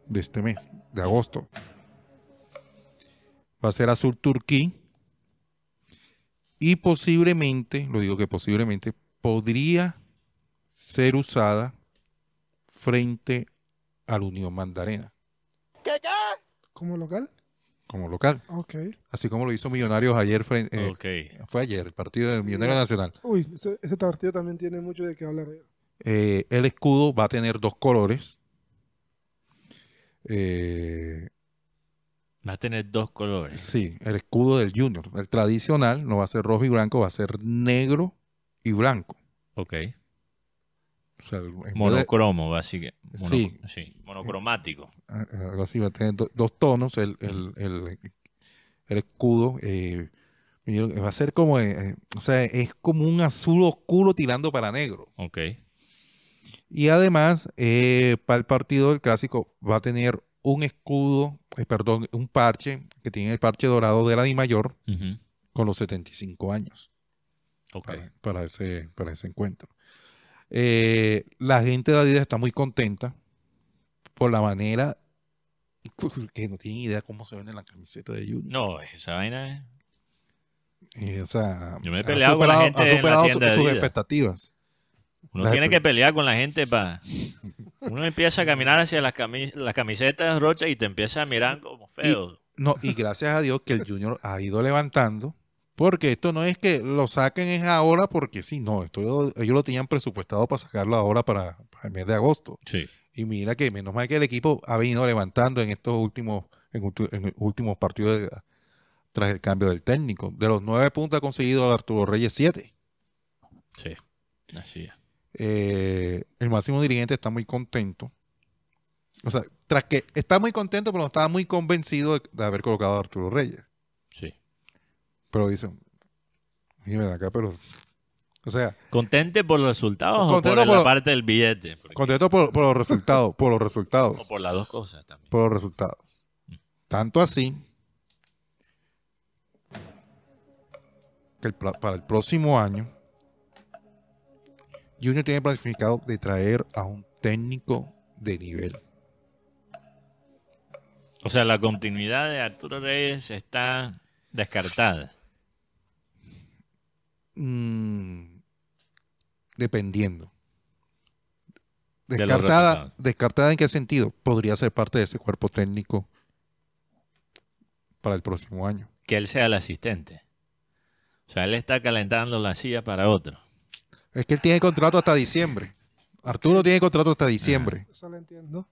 de este mes, de agosto. Va a ser azul turquí. Y posiblemente, lo digo que posiblemente, podría ser usada frente al Unión Mandarena ¿Como local? como local. Ok. Así como lo hizo Millonarios ayer, fre- eh, Ok. fue ayer, el partido del Millonario Nacional. Uy, ese, ese partido también tiene mucho de qué hablar. Eh, el escudo va a tener dos colores. Eh, Va a tener dos colores. sí, el escudo del Junior. El tradicional no va a ser rojo y blanco, va a ser negro y blanco. Ok. O sea, vez de- Monocromo, básicamente. Mono- Sí. sí. Monocromático. ah, algo así, va a tener do- dos tonos. El, el- el- el escudo eh, va a ser como, eh, o sea, es como un azul oscuro tirando para negro. Ok. Y además, eh, para el partido del clásico va a tener un escudo, eh, perdón, un parche, que tiene el parche dorado de la Di Mayor Ujú. con los 75 años Ok. para, para ese, para ese encuentro. Eh, la gente de Adidas está muy contenta por la manera que no tienen idea cómo se vende la camiseta de Junior. No, esa vaina es... Eh, o sea, Yo me he ha peleado con la superado- gente ha en la superado su- tienda de sus expectativas. Uno tiene que pelear con la gente para... Uno empieza a caminar hacia las, cami- las camisetas rochas y te empieza a mirar como feo. No, y gracias a Dios que el Junior ha ido levantando, porque esto no es que lo saquen es ahora porque sí, no, esto ellos lo tenían presupuestado para sacarlo ahora para, para el mes de agosto. Sí. Y mira que menos mal que el equipo ha venido levantando en estos últimos, en, en últimos partidos de- tras el cambio del técnico. De los nueve puntos ha conseguido Arturo Reyes siete. Sí. Así es. Eh, el máximo dirigente está muy contento. O sea, tras que está muy contento, pero no estaba muy convencido de, de haber colocado a Arturo Reyes. Pero dicen, dime de acá, pero. O sea, ¿Contente por los resultados o por, por- la parte del billete? Porque- contento por, por los resultados, por los resultados, O por las dos cosas también. por los resultados. Tanto así que el para el próximo año, Junior tiene planificado de traer a un técnico de nivel. O sea, la continuidad de Arturo Reyes está descartada. Mm, dependiendo. De Descartada, resultados. descartada en qué sentido? Podría ser parte de ese cuerpo técnico para el próximo año. Que él sea el asistente. O sea, él está calentando la silla para otro. Es que él tiene contrato hasta diciembre. Arturo tiene contrato hasta diciembre. Eso lo entiendo.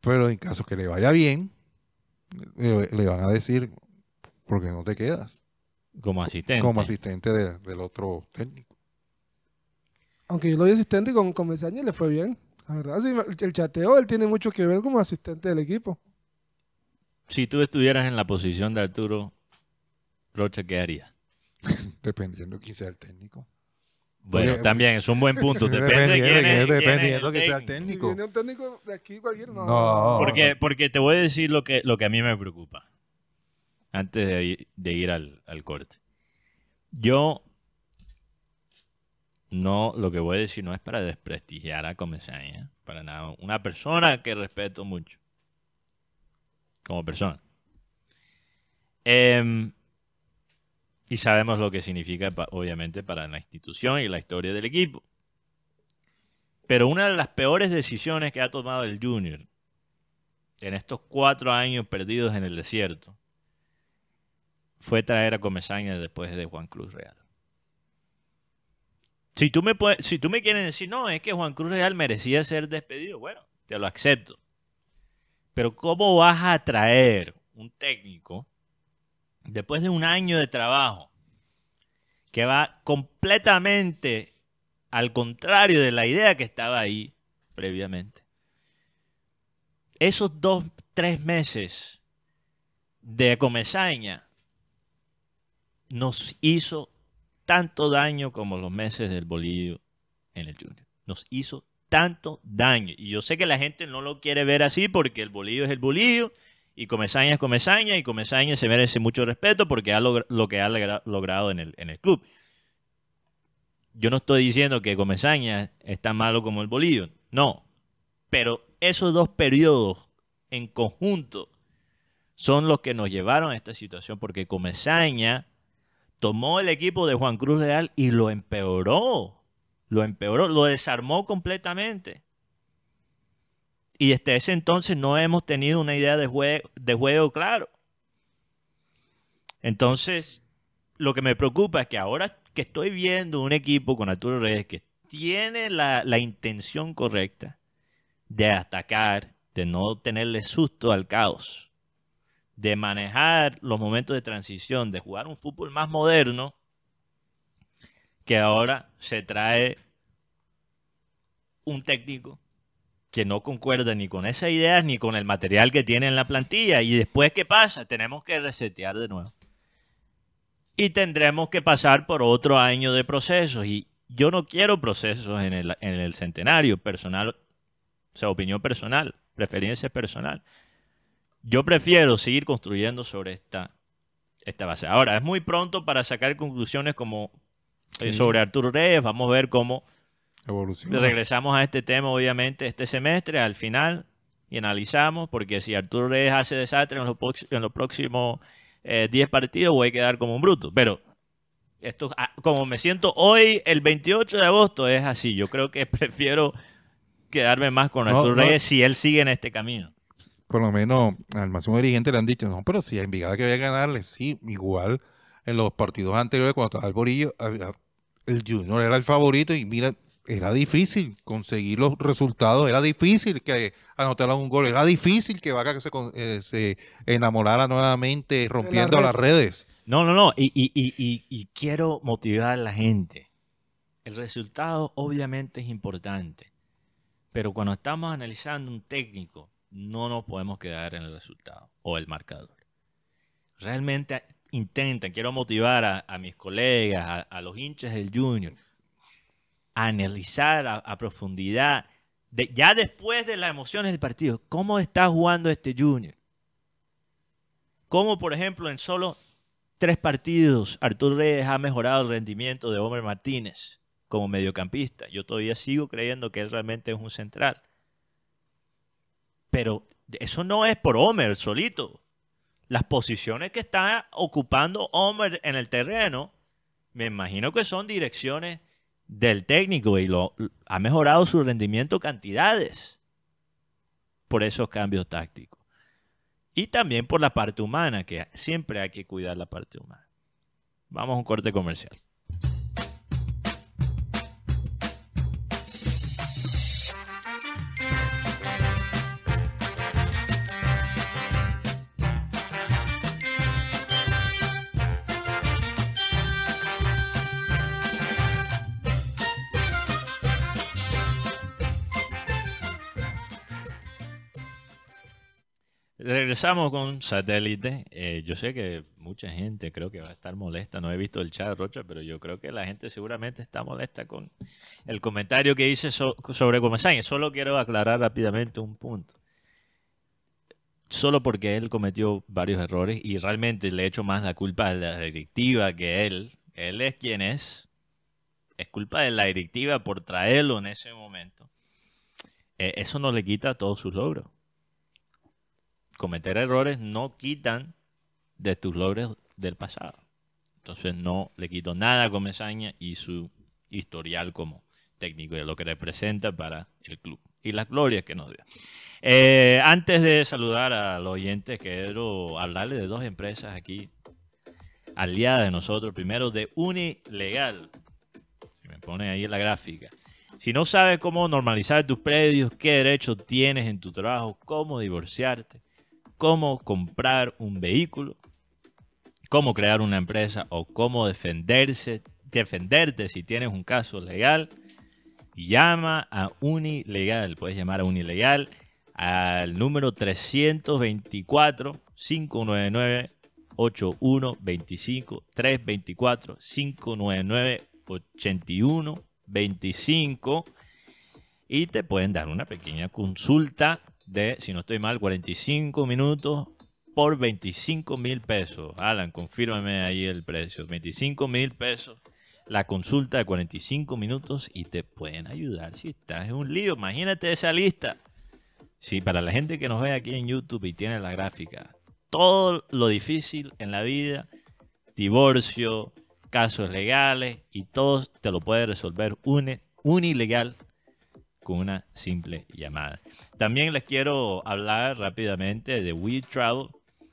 Pero en caso que le vaya bien, le, le van a decir, ¿por qué no te quedas? Como asistente. Como asistente de- del otro técnico. Aunque yo lo vi asistente con, con Mesaña y le fue bien. La verdad, sí, el- chateo, él tiene mucho que ver como asistente del equipo. Si tú estuvieras en la posición de Arturo Rocha, ¿qué harías? Dependiendo quién sea el técnico. Bueno, Porque- también es un buen punto. Depende de Dependiendo, quién es, quién es dependiendo el que sea el técnico. Si viene un técnico de aquí cualquiera, no. No. Porque, porque te voy a decir lo que, lo que a mí me preocupa. Antes de ir, al, corte. Yo no, lo que voy a decir no es para desprestigiar a Comesaña, para nada. Una persona que respeto mucho. Como persona. Em, y sabemos lo que significa, obviamente, para la institución y la historia del equipo. Pero una de las peores decisiones que ha tomado el Junior en estos cuatro años perdidos en el desierto fue traer a Comesaña después de Juan Cruz Real. Si tú, me puedes, si tú me quieres decir, no, es que Juan Cruz Real merecía ser despedido, bueno, te lo acepto. Pero ¿cómo vas a traer un técnico después de un año de trabajo que va completamente al contrario de la idea que estaba ahí previamente? Esos dos, tres meses de Comesaña nos hizo tanto daño como los meses del bolillo en el Junior. Nos hizo tanto daño. Y yo sé que la gente no lo quiere ver así porque el bolillo es el bolillo y Comesaña es Comesaña y Comesaña se merece mucho respeto porque ha lo que ha logra- logrado en el, en el club. yo no estoy diciendo que Comesaña es tan malo como el Bolívar, no. Pero esos dos periodos en conjunto son los que nos llevaron a esta situación, porque Comesaña tomó el equipo de Juan Cruz Real y lo empeoró, lo empeoró, lo desarmó completamente. Y desde ese entonces no hemos tenido una idea de juego, de juego claro. Entonces, lo que me preocupa es que ahora que estoy viendo un equipo con Arturo Reyes que tiene la, la intención correcta de atacar, de no tenerle susto al caos, de manejar los momentos de transición, de jugar un fútbol más moderno, que ahora se trae un técnico que no concuerda ni con esas ideas ni con el material que tiene en la plantilla. Y después, ¿qué pasa? Tenemos que resetear de nuevo. Y tendremos que pasar por otro año de procesos. Y yo no quiero procesos en el, en el centenario personal, o sea, opinión personal, preferencia personal. Yo prefiero seguir construyendo sobre esta, esta base. Ahora, es muy pronto para sacar conclusiones como eh, Sí. sobre Arturo Reyes. Vamos a ver cómo Evolución. regresamos a este tema, obviamente, este semestre, al final, y analizamos, porque si Arturo Reyes hace desastre en los, en los próximos eh, 10 partidos, voy a quedar como un bruto. Pero esto, ah, como me siento hoy, el 28 de agosto, es así. Yo creo que prefiero quedarme más con No, Arturo no. Reyes si él sigue en este camino. Por lo menos al máximo dirigente le han dicho, no, pero si a Envigada que voy a ganarle, sí, igual en los partidos anteriores cuando estaba el Borillo, el Junior era el favorito y mira, era difícil conseguir los resultados, era difícil que anotaran un gol, era difícil que Vaca se, eh, se enamorara nuevamente rompiendo red. las redes. No, no, no. Y, y- y- y- y quiero motivar a la gente. El resultado obviamente es importante. Pero cuando estamos analizando un técnico, no nos podemos quedar en el resultado o el marcador. Realmente intenten, quiero motivar a, mis colegas, a, los hinchas del Junior, a analizar a, a profundidad, de- ya después de las emociones del partido, cómo está jugando este Junior. Cómo, por ejemplo, en solo tres partidos, Arturo Reyes ha mejorado el rendimiento de Homer Martínez como mediocampista. Yo todavía sigo creyendo que él realmente es un central. Pero eso no es por Homer solito. Las posiciones que está ocupando Homer en el terreno, me imagino que son direcciones del técnico y lo, ha mejorado su rendimiento cantidades por esos cambios tácticos. Y también por la parte humana, que siempre hay que cuidar la parte humana. Vamos a un corte comercial. Regresamos con satélite. Eh, yo sé que mucha gente creo que va a estar molesta. No he visto el chat, Rocha, pero yo creo que la gente seguramente está molesta con el comentario que hice so- sobre Comesaña. Solo quiero aclarar rápidamente un punto. Solo porque él cometió varios errores y realmente le echo más la culpa a la directiva que él. Él es quien es. Es culpa de la directiva por traerlo en ese momento. Eh, eso no le quita todos sus logros cometer errores no quitan de tus logros del pasado. Entonces no le quito nada a Comesaña y su historial como técnico y lo que representa para el club y las glorias que nos dio. Eh, antes de saludar a los oyentes, quiero hablarles de dos empresas aquí aliadas de nosotros. Primero de Unilegal. que Me pone ahí la gráfica. Si no sabes cómo normalizar tus predios, qué derechos tienes en tu trabajo, cómo divorciarte, cómo comprar un vehículo, cómo crear una empresa o cómo defenderse, defenderte si tienes un caso legal, llama a Unilegal. Puedes llamar a Unilegal al número 324 599 8125 324 599 8125 y te pueden dar una pequeña consulta de, si no estoy mal, 45 minutos por 25 mil pesos. Alan, confírmame ahí el precio. 25 mil pesos la consulta de 45 minutos y te pueden ayudar si estás en un lío. Imagínate esa lista. Sí, para la gente que nos ve aquí en YouTube y tiene la gráfica, todo lo difícil en la vida, divorcio, casos legales y todo te lo puede resolver un, un ilegal con una simple llamada. También les quiero hablar rápidamente de We Travel,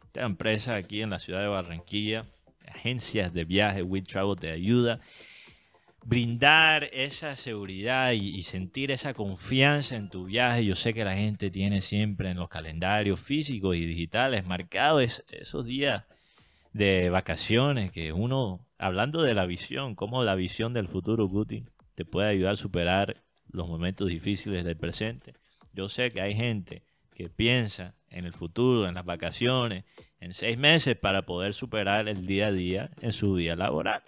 esta empresa aquí en la ciudad de Barranquilla, agencias de viaje, We Travel te ayuda brindar esa seguridad y, sentir esa confianza en tu viaje. Yo sé que la gente tiene siempre en los calendarios físicos y digitales marcados es- esos días de vacaciones que uno, hablando de la visión, cómo la visión del futuro, Guti, te puede ayudar a superar los momentos difíciles del presente. Yo sé que hay gente que piensa en el futuro, en las vacaciones, en seis meses para poder superar el día a día en su día laboral.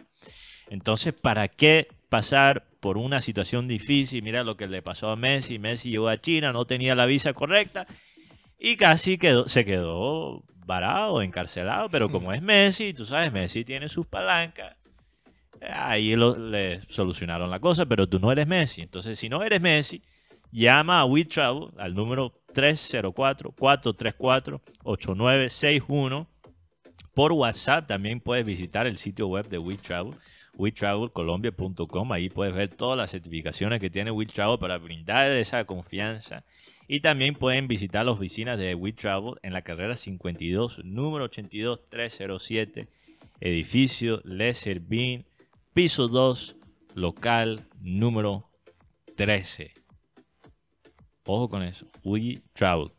Entonces, ¿para qué pasar por una situación difícil? Mira lo que le pasó a Messi. Messi llegó a China, no tenía la visa correcta y casi quedó, se quedó varado, encarcelado. Pero como es Messi, tú sabes, Messi tiene sus palancas. Ahí lo- le solucionaron la cosa, pero tú no eres Messi. Entonces, si no eres Messi, llama a WeTravel al número 304-434-8961. Por WhatsApp también puedes visitar el sitio web de WeTravel, wetravelcolombia.com. Ahí puedes ver todas las certificaciones que tiene WeTravel para brindar esa confianza. Y también pueden visitar las oficinas de WeTravel en la carrera 52, número 82307, edificio Le Servín, piso 2, local número 13. Ojo con eso. We Travel.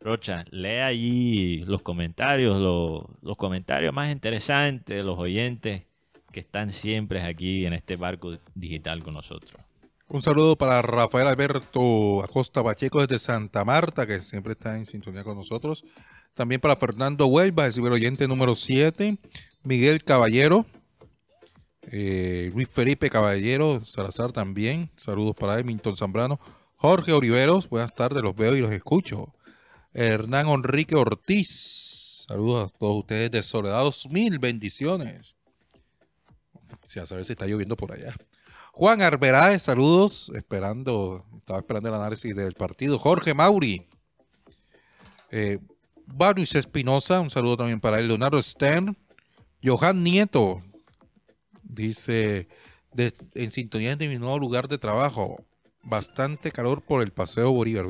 Rocha, lee allí los comentarios, los, los comentarios más interesantes de los oyentes que están siempre aquí en este barco digital con nosotros. Un saludo para Rafael Alberto Acosta Pacheco desde Santa Marta, que siempre está en sintonía con nosotros. También para Fernando Huelva, el ciberoyente número 7. Miguel Caballero. Eh, Luis Felipe Caballero Salazar también. Saludos para. Milton Zambrano. Jorge Oliveros, buenas tardes, los veo y los escucho. Hernán Enrique Ortiz. Saludos a todos ustedes de Soledad 2000. Bendiciones. Sí, a saber si está lloviendo por allá. Juan Arberáez, saludos, esperando, estaba esperando el análisis del partido. Jorge Mauri, eh, Espinosa, un saludo también para él. Leonardo Stern, Johan Nieto, dice, de- en sintonía de mi nuevo lugar de trabajo, bastante calor por el paseo Bolívar.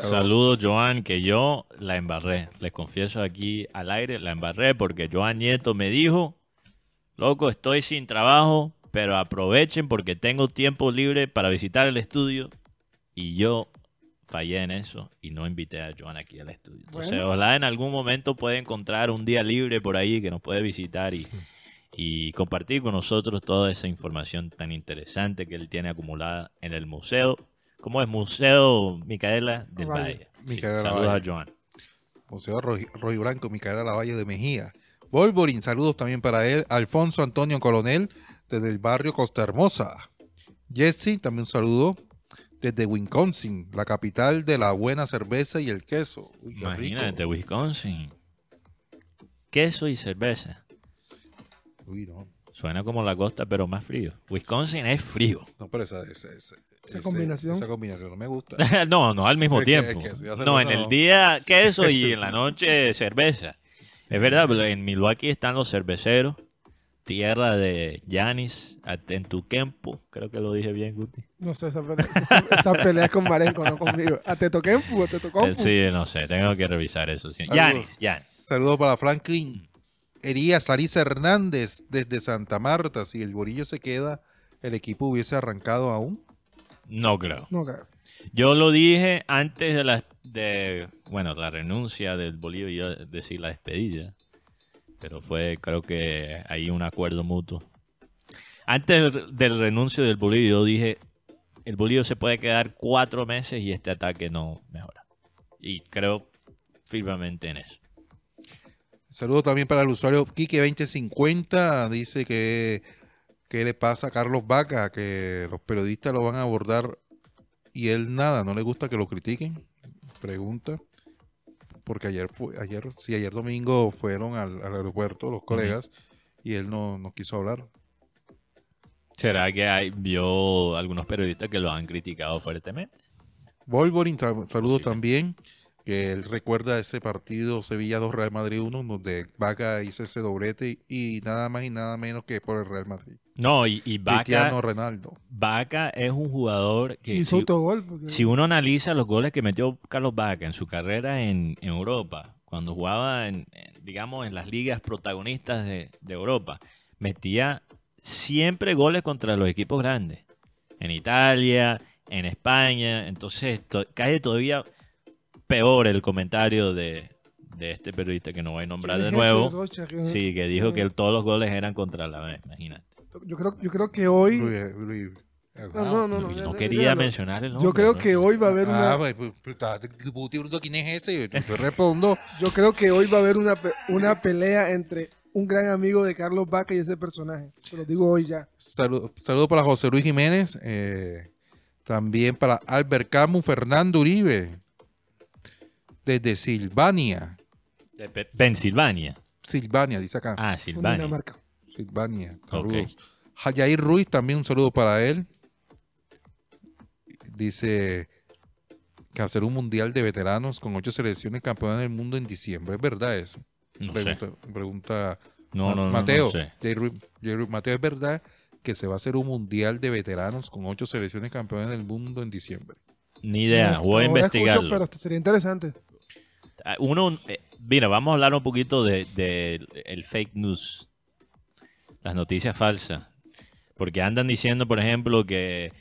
Saludos, Joan, que yo la embarré. Les confieso aquí al aire, la embarré porque Joan Nieto me dijo, loco, estoy sin trabajo, pero aprovechen porque tengo tiempo libre para visitar el estudio. Y yo fallé en eso y no invité a Joan aquí al estudio. Entonces, Bueno. ojalá en algún momento pueda encontrar un día libre por ahí que nos puede visitar y, y compartir con nosotros toda esa información tan interesante que él tiene acumulada en el museo. ¿Cómo es? Museo Micaela del Valle. Valle. Sí, Micaela saludos Valle. a Joan. Museo Roy, Roy Blanco, Micaela Lavalle de Mejía. Volvorin, saludos también para él. Alfonso Antonio Coronel, desde el barrio Costa Hermosa. Jesse, también un saludo desde Wisconsin, la capital de la buena cerveza y el queso. Uy, qué Imagínate, rico. Wisconsin. Queso y cerveza. Uy, no. Suena como la costa, pero más frío. Wisconsin es frío. No, pero esa, esa, combinación. Esa combinación no me gusta. no, no al mismo Es que- tiempo. es que no, en el día queso y en la noche cerveza. Es verdad, pero en Milwaukee están los cerveceros. Tierra de Yanis Atentuquempo. Creo que lo dije bien, Guti. No sé, esa pelea, esa, pelea es con Marenco, no conmigo. A te toqué, a te tocó. Eh, Sí, no sé, tengo que revisar eso. Yanis, Yanis. Saludos para Franklin Elías Aliza Hernández desde Santa Marta. Si el Borillo se queda, el equipo hubiese arrancado aún. No creo. No creo. Yo lo dije antes de la, de, bueno, la renuncia del Bolívar, yo decir la despedida, pero fue, creo que hay un acuerdo mutuo. Antes del, del renuncio del Bolívar, yo dije, el Bolívar se puede quedar cuatro meses y este ataque no mejora. Y creo firmemente en eso. Saludos también para el usuario Kike2050. Dice que qué le pasa a Carlos Vaca, que los periodistas lo van a abordar y él nada, no le gusta que lo critiquen. Pregunta. Porque ayer fue, ayer, sí, ayer domingo fueron al, al aeropuerto los colegas y él no, no quiso hablar. ¿Será que hay, vio algunos periodistas que lo han criticado fuertemente? Wolverine, ta- saludos también. Que él recuerda ese partido Sevilla 2 Real Madrid 1, donde Vaca hizo ese doblete y, y nada más y nada menos que por el Real Madrid. No, y, y Cristiano Vaca, Ronaldo. Vaca es un jugador que Hizo si, autogol. porque- si uno analiza los goles que metió Carlos Vaca en su carrera en, en Europa, cuando jugaba en, en, digamos, en las ligas protagonistas de, de Europa, metía siempre goles contra los equipos grandes. En Italia, en España. Entonces to- cae todavía peor el comentario de, de este periodista que no voy a nombrar de ¿Quién es ese nuevo. Rocha que- Sí, que dijo que todos los goles eran contra la B, imagínate. Yo creo, yo creo que hoy. Luis- Luis- No, no, no. No, no, quería mencionar el nombre. Yo creo que hoy va a haber una. Ah, quién es ese. Yo te respondo. Yo creo que hoy va a haber una, una pelea entre un gran amigo de Carlos Vaca y ese personaje. Se lo digo hoy ya. Saludos saludo para José Luis Jiménez. eh, también para Albert Camus, Fernando Uribe. Desde Silvania. De Pe- Pensilvania. Silvania, dice acá. Ah, Silvania. Silvania. Ok. Saludos. Jayair Ruiz, también un saludo para él. Dice que hacer un mundial de veteranos con ocho selecciones campeonas del mundo en diciembre. ¿Es verdad eso? No sé. pregunta, pregunta No, no, no, Mateo. no sé. Jair Ruiz- Jair Ruiz, Mateo, ¿es verdad que se va a hacer un mundial de veteranos con ocho selecciones campeonas del mundo en diciembre? Ni idea, No, voy a escucho, investigarlo. pero sería interesante. Ah, Uno, eh, mira, vamos a hablar un poquito de, de el fake news, las noticias falsas, porque andan diciendo, por ejemplo, que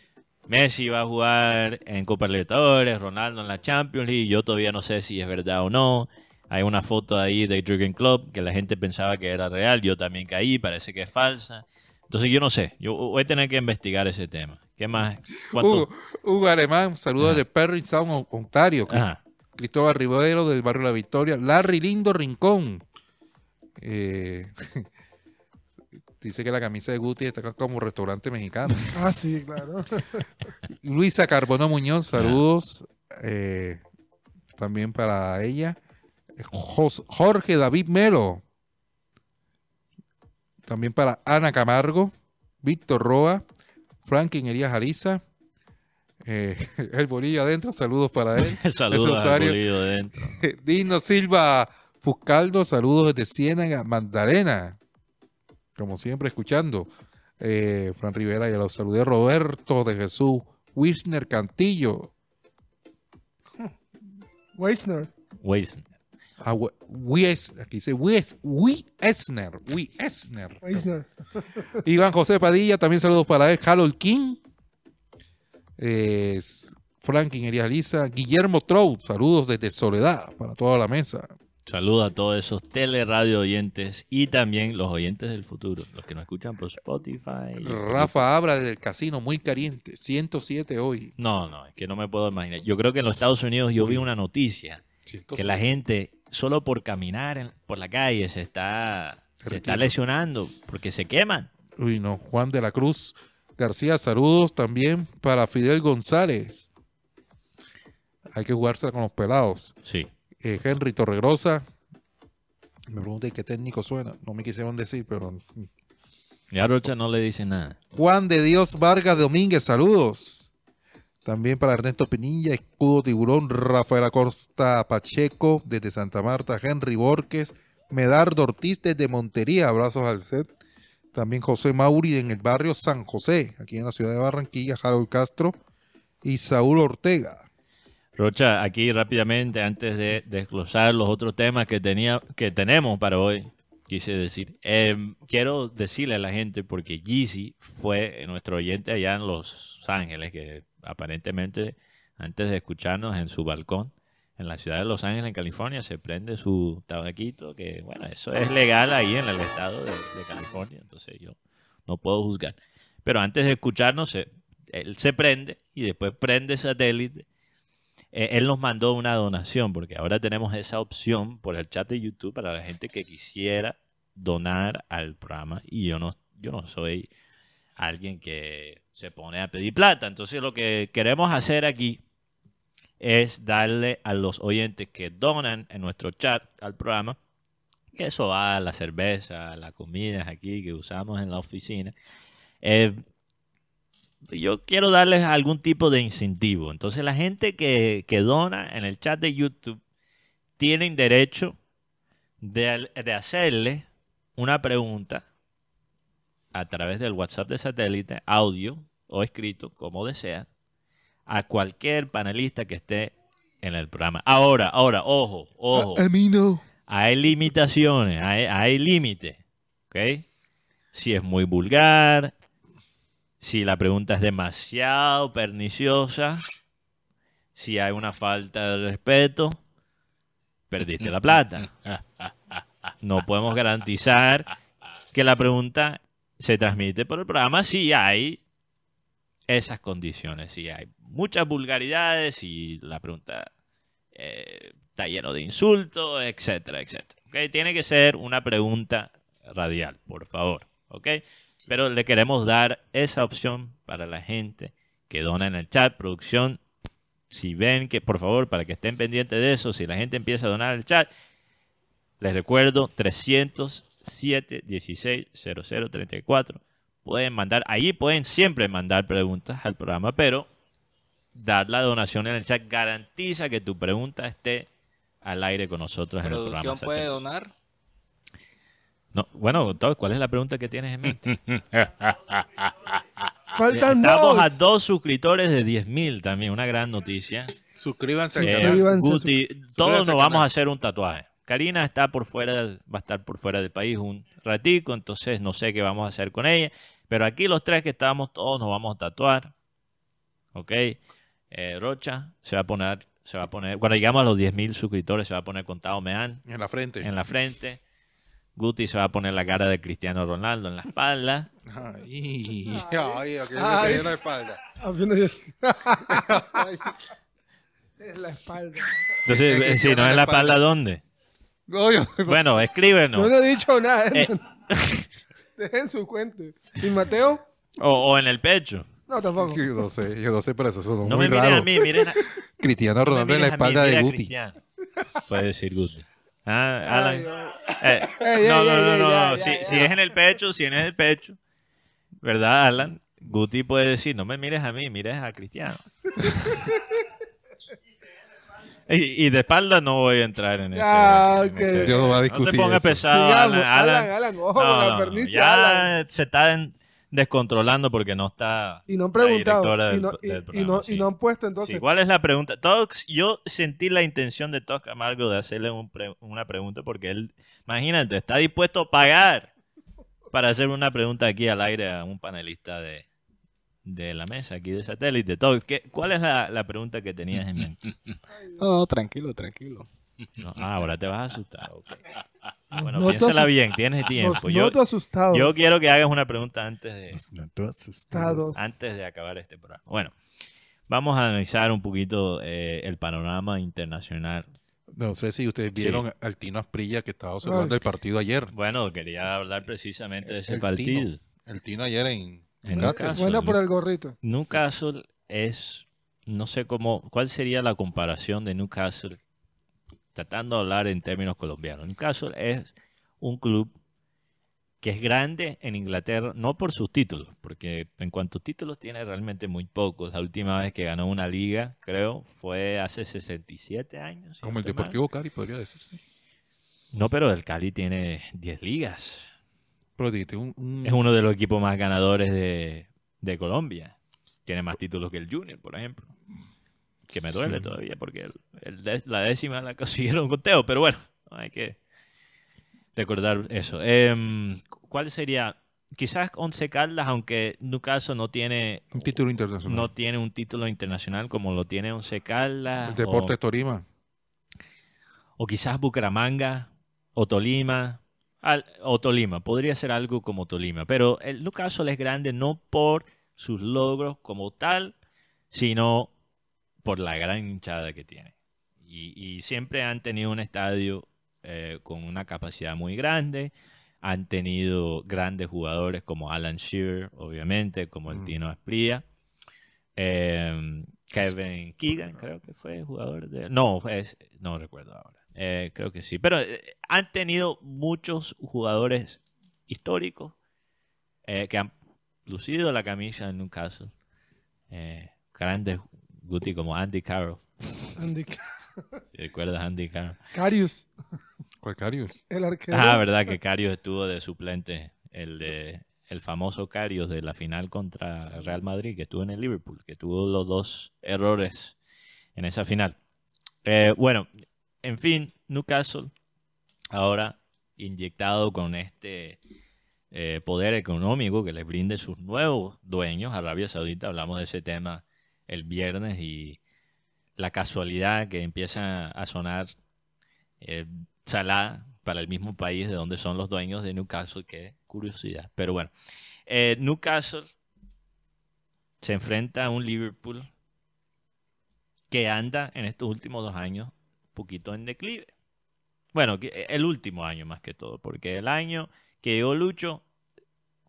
Messi va a jugar en Copa Libertadores, Ronaldo en la Champions League, yo todavía no sé si es verdad o no. Hay una foto ahí de Jürgen Klopp que la gente pensaba que era real, yo también caí, parece que es falsa. Entonces yo no sé, yo voy a tener que investigar ese tema. ¿Qué más? ¿Cuánto? Hugo, Hugo Alemán, saludos de Perry Sound, Ontario. Ajá. Cristóbal Rivero del barrio La Victoria. Larry Lindo Rincón. Eh, dice que la camisa de Guti está como restaurante mexicano. Ah, sí, claro. Luisa Carbono Muñoz, saludos. eh, también para ella. Jorge David Melo. También para Ana Camargo. Víctor Roa. Franklin Elías Ariza. Eh, el bolillo adentro, saludos para él. Saludos al bolillo. Dino Silva Fuscaldo, saludos desde Ciénaga, Magdalena. Como siempre, escuchando. Eh, Fran Rivera, ya los saludé. Roberto de Jesús, Wisner Cantillo, Weisner. Weiss. ah, Wies, aquí dice Wies, Wiesner, Wiesner. Weisner. Iván José Padilla, también saludos para él. Harold King, eh, Franklin Elías Lisa, Guillermo Trout, saludos desde Soledad para toda la mesa. Saludos a todos esos teleradio oyentes y también los oyentes del futuro, los que nos escuchan por Spotify. Rafa Abra del Casino, muy caliente, 107 hoy. No, no, es que no me puedo imaginar. Yo creo que en los Estados Unidos yo vi una noticia que la gente solo por caminar en- por la calle se está, se está lesionando porque se queman. Uy, no. Juan de la Cruz García, saludos también para Fidel González. Hay que jugársela con los pelados. Sí. Eh, Henry Torregrosa. Me pregunté qué técnico suena. No me quisieron decir, pero. Y a Rocha no le dice nada. Juan de Dios Vargas Domínguez, saludos. También para Ernesto Pinilla, Escudo Tiburón, Rafael Acosta Pacheco desde Santa Marta, Henry Borges, Medardo Ortiz desde Montería, abrazos al set. También José Mauri en el barrio San José, aquí en la ciudad de Barranquilla, Harold Castro y Saúl Ortega. Rocha, aquí rápidamente, antes de desglosar los otros temas que, tenía, que tenemos para hoy, quise decir, eh, quiero decirle a la gente, porque Yeezy fue nuestro oyente allá en Los Ángeles, que aparentemente antes de escucharnos en su balcón, en la ciudad de Los Ángeles, en California, se prende su tabaquito, que bueno, eso es legal ahí en el estado de, California, entonces yo no puedo juzgar. Pero antes de escucharnos, él se prende y después prende satélite eh, él nos mandó una donación, porque ahora tenemos esa opción por el chat de YouTube para la gente que quisiera donar al programa. Y yo no, yo no soy alguien que se pone a pedir plata. Entonces lo que queremos hacer aquí es darle a los oyentes que donan en nuestro chat al programa, que eso va a la cerveza, a las comidas aquí que usamos en la oficina, eh, yo quiero darles algún tipo de incentivo. Entonces la gente que, que dona en el chat de YouTube tienen derecho de, de hacerle una pregunta a través del WhatsApp de satélite, audio o escrito, como desean, a cualquier panelista que esté en el programa. Ahora, ahora, ojo, ojo. A, a mí no. Hay limitaciones, hay, hay límites. ¿Ok? Si es muy vulgar, si la pregunta es demasiado perniciosa, si hay una falta de respeto, perdiste la plata. No podemos garantizar que la pregunta se transmite por el programa si hay esas condiciones, si hay muchas vulgaridades, si la pregunta eh, está lleno de insultos, etcétera, etcétera. ¿ok? Tiene que ser una pregunta radial, por favor. ¿ok? Pero le queremos dar esa opción para la gente que dona en el chat, producción. Si ven que, por favor, para que estén pendientes de eso, si la gente empieza a donar en el chat, les recuerdo 307 16 00 34. Pueden mandar, ahí pueden siempre mandar preguntas al programa, pero dar la donación en el chat garantiza que tu pregunta esté al aire con nosotros en el programa. ¿Producción puede Satélite. donar? No, bueno, Todd, ¿cuál es la pregunta que tienes en mente? Faltan Estamos dos. a dos suscriptores de 10.000 también, una gran noticia. Suscríbanse al Eh, canal. Suscríbanse, Guti, todos nos al vamos a hacer un tatuaje. Karina está por fuera, va a estar por fuera del país un ratico, entonces no sé qué vamos a hacer con ella. Pero aquí los tres que estamos, todos nos vamos a tatuar. ¿Ok? Eh, Rocha se va a poner, se va a poner, cuando llegamos a los 10.000 suscriptores, se va a poner contado Meán En la frente. en la frente. Guti se va a poner la cara de Cristiano Ronaldo en la espalda. Ay, ay, Ay. en la espalda. Apenas- en la espalda. Entonces, eh, si Cristiano no es la espalda, espalda. ¿dónde? Bueno, escríbenos. No le he dicho nada. Eh. Dejen su cuenta. ¿Y Mateo? O, o en el pecho. No, tampoco. yo no sé, yo no sé, pero eso es No muy me miren raro. a mí, miren a, Cristiano no Ronaldo en la espalda de Guti. Puede decir Guti. Ah, Alan. Ay, Eh, no, no, no, ey, no. ya, ya, si, ya. si es en el pecho, si es en el pecho. ¿Verdad, Alan? Guti puede decir, no me mires a mí, mires a Cristiano. y, y de espalda no voy a entrar en ese. Ya, en ok. ese- Yo no voy a No discutir te pongas eso. pesado. Alan. Alan, Alan, Alan, ojo No, con la no, pernicia, ya Alan. se está en- descontrolando porque no está Y no han la preguntado. directora Y del- no, del y- y programa, no, y no han puesto Sí, entonces. ¿Cuál es la pregunta? Tox, yo sentí la intención de Tox Amargo de hacerle un pre- una pregunta porque él, imagínate, está dispuesto a pagar para hacer una pregunta aquí al aire a un panelista de, de la mesa, aquí de satélite. Tox, ¿qué- ¿cuál es la, la pregunta que tenías en mente? No, tranquilo, tranquilo. No, ah, ahora te vas a asustar. Bueno, noto piénsala bien, tienes tiempo. Yo, noto asustados. yo quiero que hagas una pregunta antes de, asustados. antes de acabar este programa. Bueno, vamos a analizar un poquito eh, el panorama internacional. No sé si ustedes Sí. vieron al Tino Asprilla que estaba observando Ay. el partido ayer. Bueno, quería hablar precisamente de ese El partido. Tino. El Tino ayer en, En. Bueno por el gorrito. Newcastle es, no sé cómo, cuál sería la comparación de Newcastle, tratando de hablar en términos colombianos. Newcastle es un club que es grande en Inglaterra, no por sus títulos, porque en cuanto a títulos tiene realmente muy pocos. La última vez que ganó una liga, creo, fue hace 67 años. Como el. Deportivo Cali, podría decirse. No, pero el Cali tiene 10 ligas. Pero dijiste, un, un- Es uno de los equipos más ganadores de, de Colombia. Tiene más títulos que el Junior, por ejemplo. Que me duele Sí. todavía porque el- la décima la consiguieron con Teo, pero bueno, hay que recordar eso. Em, ¿Cuál sería? Quizás Once Caldas, aunque Newcastle no tiene, un título internacional. no tiene un título internacional como lo tiene Once Caldas. el Deportes o- Torima. o quizás Bucaramanga o Tolima. Al- o Tolima, podría ser algo como Tolima, pero el Newcastle es grande no por sus logros como tal, sino por la gran hinchada que tiene. Y, y siempre han tenido un estadio eh, con una capacidad muy grande, han tenido grandes jugadores como Alan Shearer, obviamente, como el Mm. Tino Asprilla, eh, Kevin Keegan, creo que fue jugador de... No, es, no recuerdo ahora. Eh, creo que sí. Pero eh, han tenido muchos jugadores históricos eh, que han lucido la camisa en Newcastle. eh, grandes Guti como Andy Carroll. Andy Si recuerdas a Andy Carroll. Carius, ¿Cuál Carius? el arquero. Ah, verdad que Carios estuvo de suplente, el de el famoso Carios de la final contra Real Madrid, que estuvo en el Liverpool, que tuvo los dos errores en esa final. Eh, bueno, en fin, Newcastle ahora inyectado con este eh, poder económico que les brinde sus nuevos dueños, Arabia Saudita, hablamos de ese tema el viernes y la casualidad que empieza a sonar eh, Salah para el mismo país de donde son los dueños de Newcastle, qué curiosidad. Pero bueno, eh, Newcastle se enfrenta a un Liverpool que anda en estos últimos dos años un poquito en declive. Bueno, que- el último año más que todo, porque el año que llegó Lucho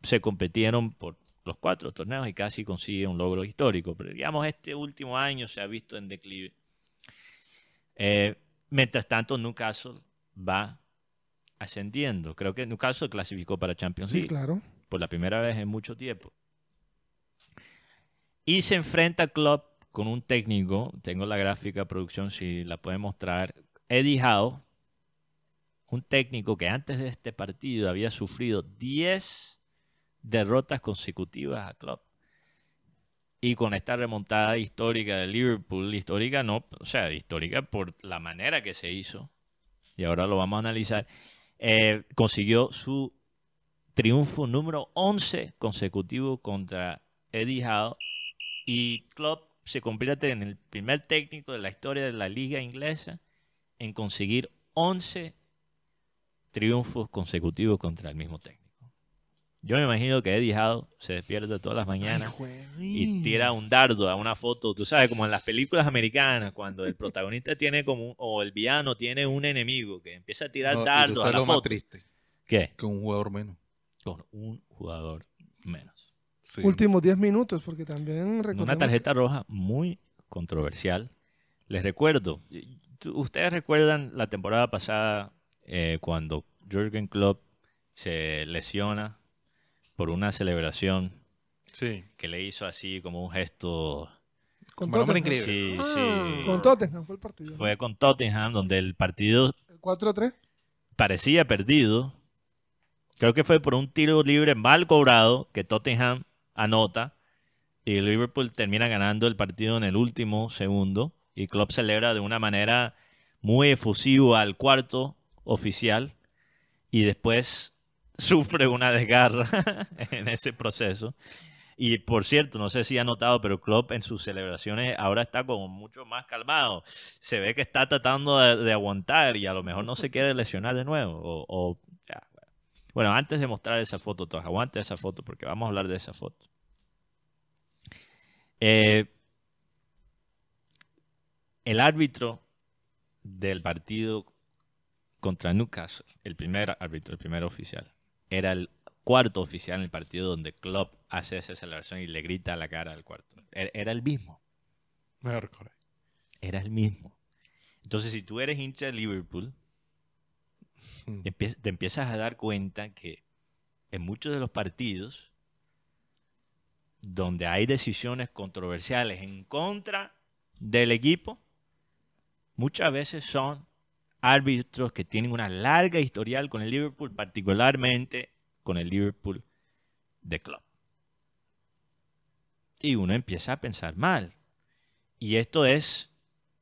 se competieron por los cuatro torneos y casi consigue un logro histórico. Pero digamos, este último año se ha visto en declive. Eh, mientras tanto, Newcastle va ascendiendo. Creo que Newcastle clasificó para Champions Sí, League claro. por la primera vez en mucho tiempo. Y se enfrenta a Klopp con un técnico, tengo la gráfica producción si la puede mostrar, Eddie Howe, un técnico que antes de este partido había sufrido 10 derrotas consecutivas a Klopp. Y con esta remontada histórica de Liverpool, histórica no, o sea, histórica por la manera que se hizo, y ahora lo vamos a analizar, eh, consiguió su triunfo número 11 consecutivo contra Eddie Howe y Klopp se convierte en el primer técnico de la historia de la liga inglesa en conseguir 11 triunfos consecutivos contra el mismo técnico. Yo me imagino que Eddie Howe se despierta todas las mañanas y tira un dardo a una foto, tú sabes, como en las películas americanas, cuando el protagonista tiene como, un- o el villano tiene un enemigo que empieza a tirar No, dardos a la lo más foto. triste, ¿Qué? que un jugador menos. Con un jugador menos. Sí. Últimos 10 minutos, porque también Una tarjeta roja muy controversial. Les recuerdo, ustedes recuerdan la temporada pasada eh, cuando Jürgen Klopp se lesiona por una celebración Sí. que le hizo así como un gesto. con Tottenham. increíble. Sí, Ah, sí. Con Tottenham fue el partido. Fue con Tottenham, donde el partido El 4-3. parecía perdido. Creo que fue por un tiro libre mal cobrado que Tottenham anota y Liverpool termina ganando el partido en el último segundo y Klopp celebra de una manera muy efusiva al cuarto oficial y después sufre una desgarra en ese proceso. Y por cierto, no sé si ha notado, pero Klopp en sus celebraciones ahora está como mucho más calmado. Se ve que está tratando de, aguantar y a lo mejor no se quiere lesionar de nuevo. O. Bueno, antes de mostrar esa foto, todos, aguante esa foto porque vamos a hablar de esa foto. Eh, el árbitro del partido contra Newcastle, el primer árbitro, el primer oficial, era el cuarto oficial en el partido donde Klopp hace esa celebración y le grita a la cara al cuarto. Era, era el mismo, Miércoles. era el mismo. Entonces, si tú eres hincha de Liverpool, Mm. empie- te empiezas a dar cuenta que en muchos de los partidos donde hay decisiones controversiales en contra del equipo, muchas veces son árbitros que tienen una larga historial con el Liverpool, particularmente con el Liverpool de club. Y uno empieza a pensar mal. Y esto es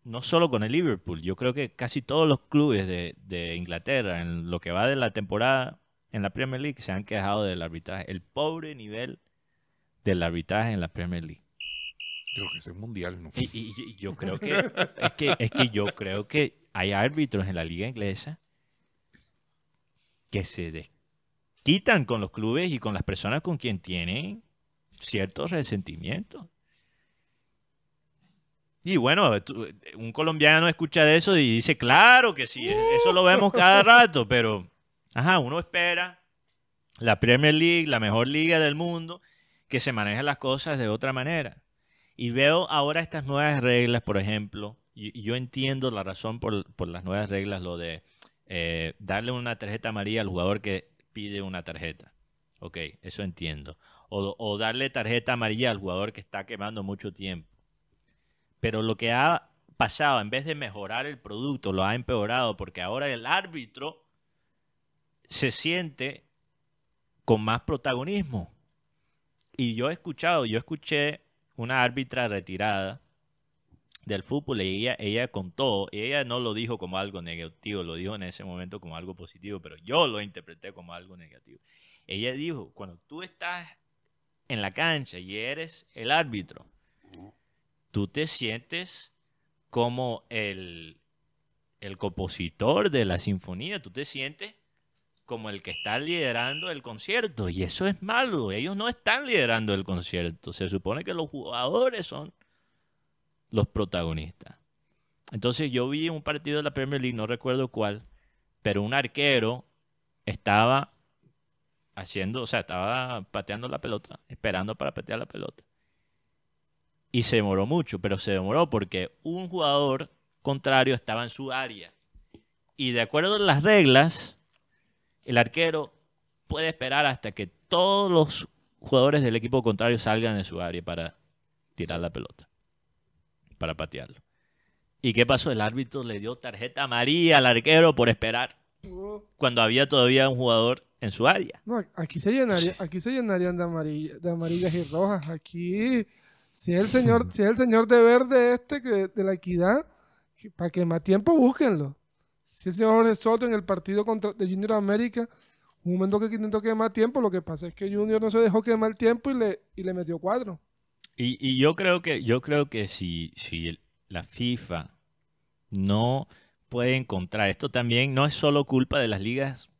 no solo con el Liverpool, yo creo que casi todos los clubes de, de Inglaterra, en lo que va de la temporada en la Premier League, se han quejado del arbitraje. El pobre nivel del arbitraje en la Premier League. Creo que es mundial, ¿no? Y, y- y yo creo que es, que es que yo creo que hay árbitros en la liga inglesa que se desquitan con los clubes y con las personas con quien tienen ciertos resentimientos. Y bueno, un colombiano escucha de eso y dice, claro que sí, eso lo vemos cada rato, pero, ajá, uno espera la Premier League, la mejor liga del mundo, que se manejen las cosas de otra manera. Y veo ahora estas nuevas reglas, por ejemplo, yo entiendo la razón por, por las nuevas reglas, lo de eh, darle una tarjeta amarilla al jugador que pide una tarjeta. Ok, eso entiendo. O, o darle tarjeta amarilla al jugador que está quemando mucho tiempo. Pero lo que ha pasado, en vez de mejorar el producto, lo ha empeorado porque ahora el árbitro se siente con más protagonismo. Y yo he escuchado, yo escuché una árbitra retirada del fútbol y ella, ella contó, y ella no lo dijo como algo negativo, lo dijo en ese momento como algo positivo, pero yo lo interpreté como algo negativo. Ella dijo, cuando tú estás en la cancha y eres el árbitro, tú te sientes como el, el compositor de la sinfonía, tú te sientes como el que está liderando el concierto. Y eso es malo. Ellos no están liderando el concierto. Se supone que los jugadores son los protagonistas. Entonces yo vi un partido de la Premier League, no recuerdo cuál, pero un arquero estaba haciendo, o sea, estaba pateando la pelota, esperando para patear la pelota. Y se demoró mucho, pero se demoró porque un jugador contrario estaba en su área. Y de acuerdo a las reglas, el arquero puede esperar hasta que todos los jugadores del equipo contrario salgan de su área para tirar la pelota, para patearlo. ¿Y qué pasó? El árbitro le dio tarjeta amarilla al arquero por esperar cuando había todavía un jugador en su área. No, aquí se llenaría, aquí se llenarían de, amarilla- de amarillas y rojas. Aquí, si es el señor, si es el señor de verde este que, de la equidad, que- para que más tiempo búsquenlo. Si el señor Jorge Soto en el partido contra de Junior América, un momento que intentó quemar tiempo, lo que pasa es que Junior no se dejó quemar tiempo y le, y le metió cuatro. Y, yo creo que, yo creo que si, si la FIFA no puede encontrar, esto también no es solo culpa de las ligas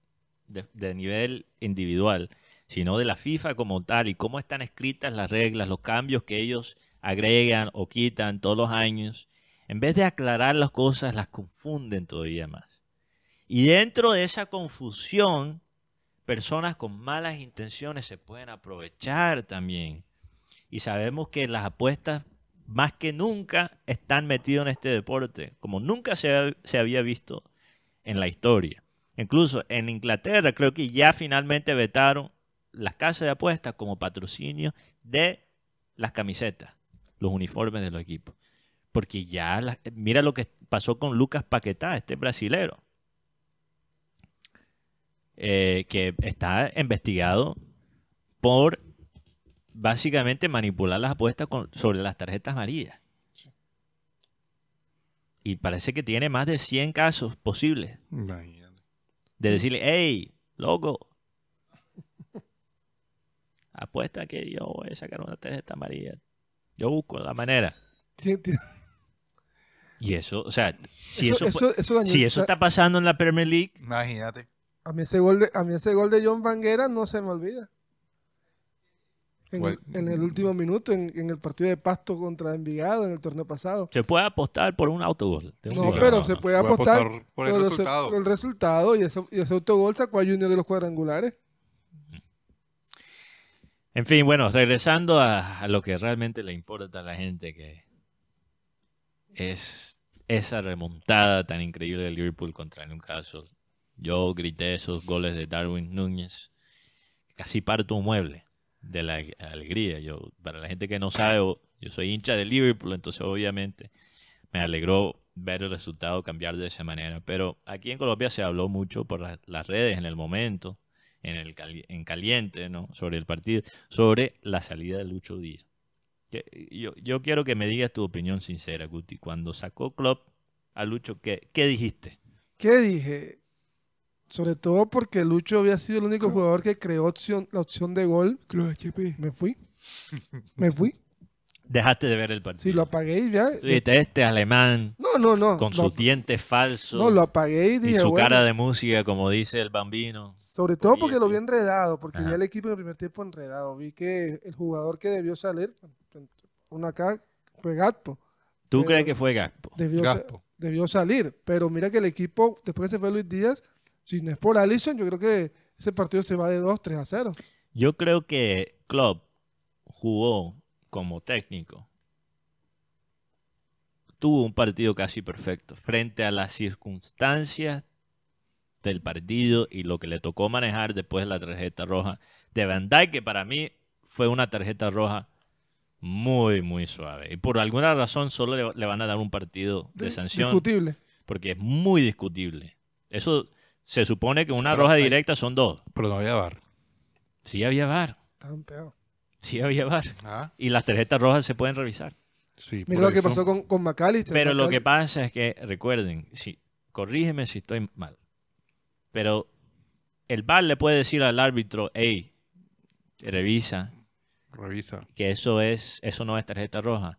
de, de nivel individual, sino de la FIFA como tal y cómo están escritas las reglas, los cambios que ellos agregan o quitan todos los años. En vez de aclarar las cosas, las confunden todavía más. Y dentro de esa confusión, personas con malas intenciones se pueden aprovechar también. Y sabemos que las apuestas más que nunca están metidas en este deporte, como nunca se, se había visto en la historia. Incluso en Inglaterra creo que ya finalmente vetaron las casas de apuestas como patrocinio de las camisetas, los uniformes de los equipos. Porque ya, mira lo que pasó con Lucas Paquetá, este brasilero, eh, que está investigado por básicamente manipular las apuestas con- sobre las tarjetas amarillas. Y parece que tiene más de 100 casos posibles Imagínate. de decirle, hey, loco, apuesta que yo voy a sacar una tarjeta amarilla. Yo busco la manera. Sí, Y eso, o sea, si eso, eso, eso- eso dañó- si eso está pasando en la Premier League, Imagínate. a, mí ese gol de, a mí ese gol de John Vanguera no se me olvida. En, el, en el último minuto, en, en el partido de Pasto contra Envigado, en el torneo pasado. se puede apostar por un autogol. de un No, pero no, se no, puede se puede apostar, por el pero se- resultado. por el resultado y ese, y ese autogol sacó a Junior de los cuadrangulares. En fin, bueno, regresando a, a lo que realmente le importa a la gente, que es esa remontada tan increíble del Liverpool contra el Newcastle. Yo grité esos goles de Darwin Núñez, casi parto un mueble de la alegría. Yo, para la gente que no sabe, yo soy hincha de Liverpool, entonces obviamente me alegró ver el resultado cambiar de esa manera. Pero aquí en Colombia se habló mucho por la- las redes en el momento, en, el en caliente, ¿no? Sobre el partido, sobre la salida de Lucho Díaz. Yo, yo quiero que me digas tu opinión sincera, Guti. Cuando sacó Klopp a Lucho, ¿qué, qué dijiste? ¿Qué dije? Sobre todo porque Lucho había sido el único jugador que creó opción, la opción de gol. Me fui. Me fui. Dejaste de ver el partido. Sí, lo apagué y ya. Viste, Este alemán No, no, no. con sus dientes falsos No, lo apagué y y dije, su bueno, cara de música, como dice el bambino. Sobre todo porque lo vi enredado, porque Ajá. vi al equipo en el primer tiempo enredado. Vi que el jugador que debió salir, uno acá, fue Gatpo. ¿Tú crees que fue Gaspo? Debió, sa- Gaspo. debió salir. Pero mira que el equipo, después que se fue Luis Díaz, si no es por Allison, yo creo que ese partido se va de 2, 3 a 0. Yo creo que Klopp jugó como técnico. Tuvo un partido casi perfecto frente a las circunstancias del partido y lo que le tocó manejar después de la tarjeta roja de Van Dijk, que para mí fue una tarjeta roja muy, muy suave. Y por alguna razón solo le, le van a dar un partido de Di- sanción Discutible. porque es muy discutible. Eso se supone que una Pero roja hay- directa son dos. Pero no había bar. Sí había VAR, Estaban pegados. sí había VAR. Ah, Y las tarjetas rojas se pueden revisar. sí. Mira lo que pasó con, con McAllister. Pero lo que pasa es que, recuerden, si, corrígeme si estoy mal, pero el VAR le puede decir al árbitro, hey, revisa, Revisa. que eso, es, eso no es tarjeta roja.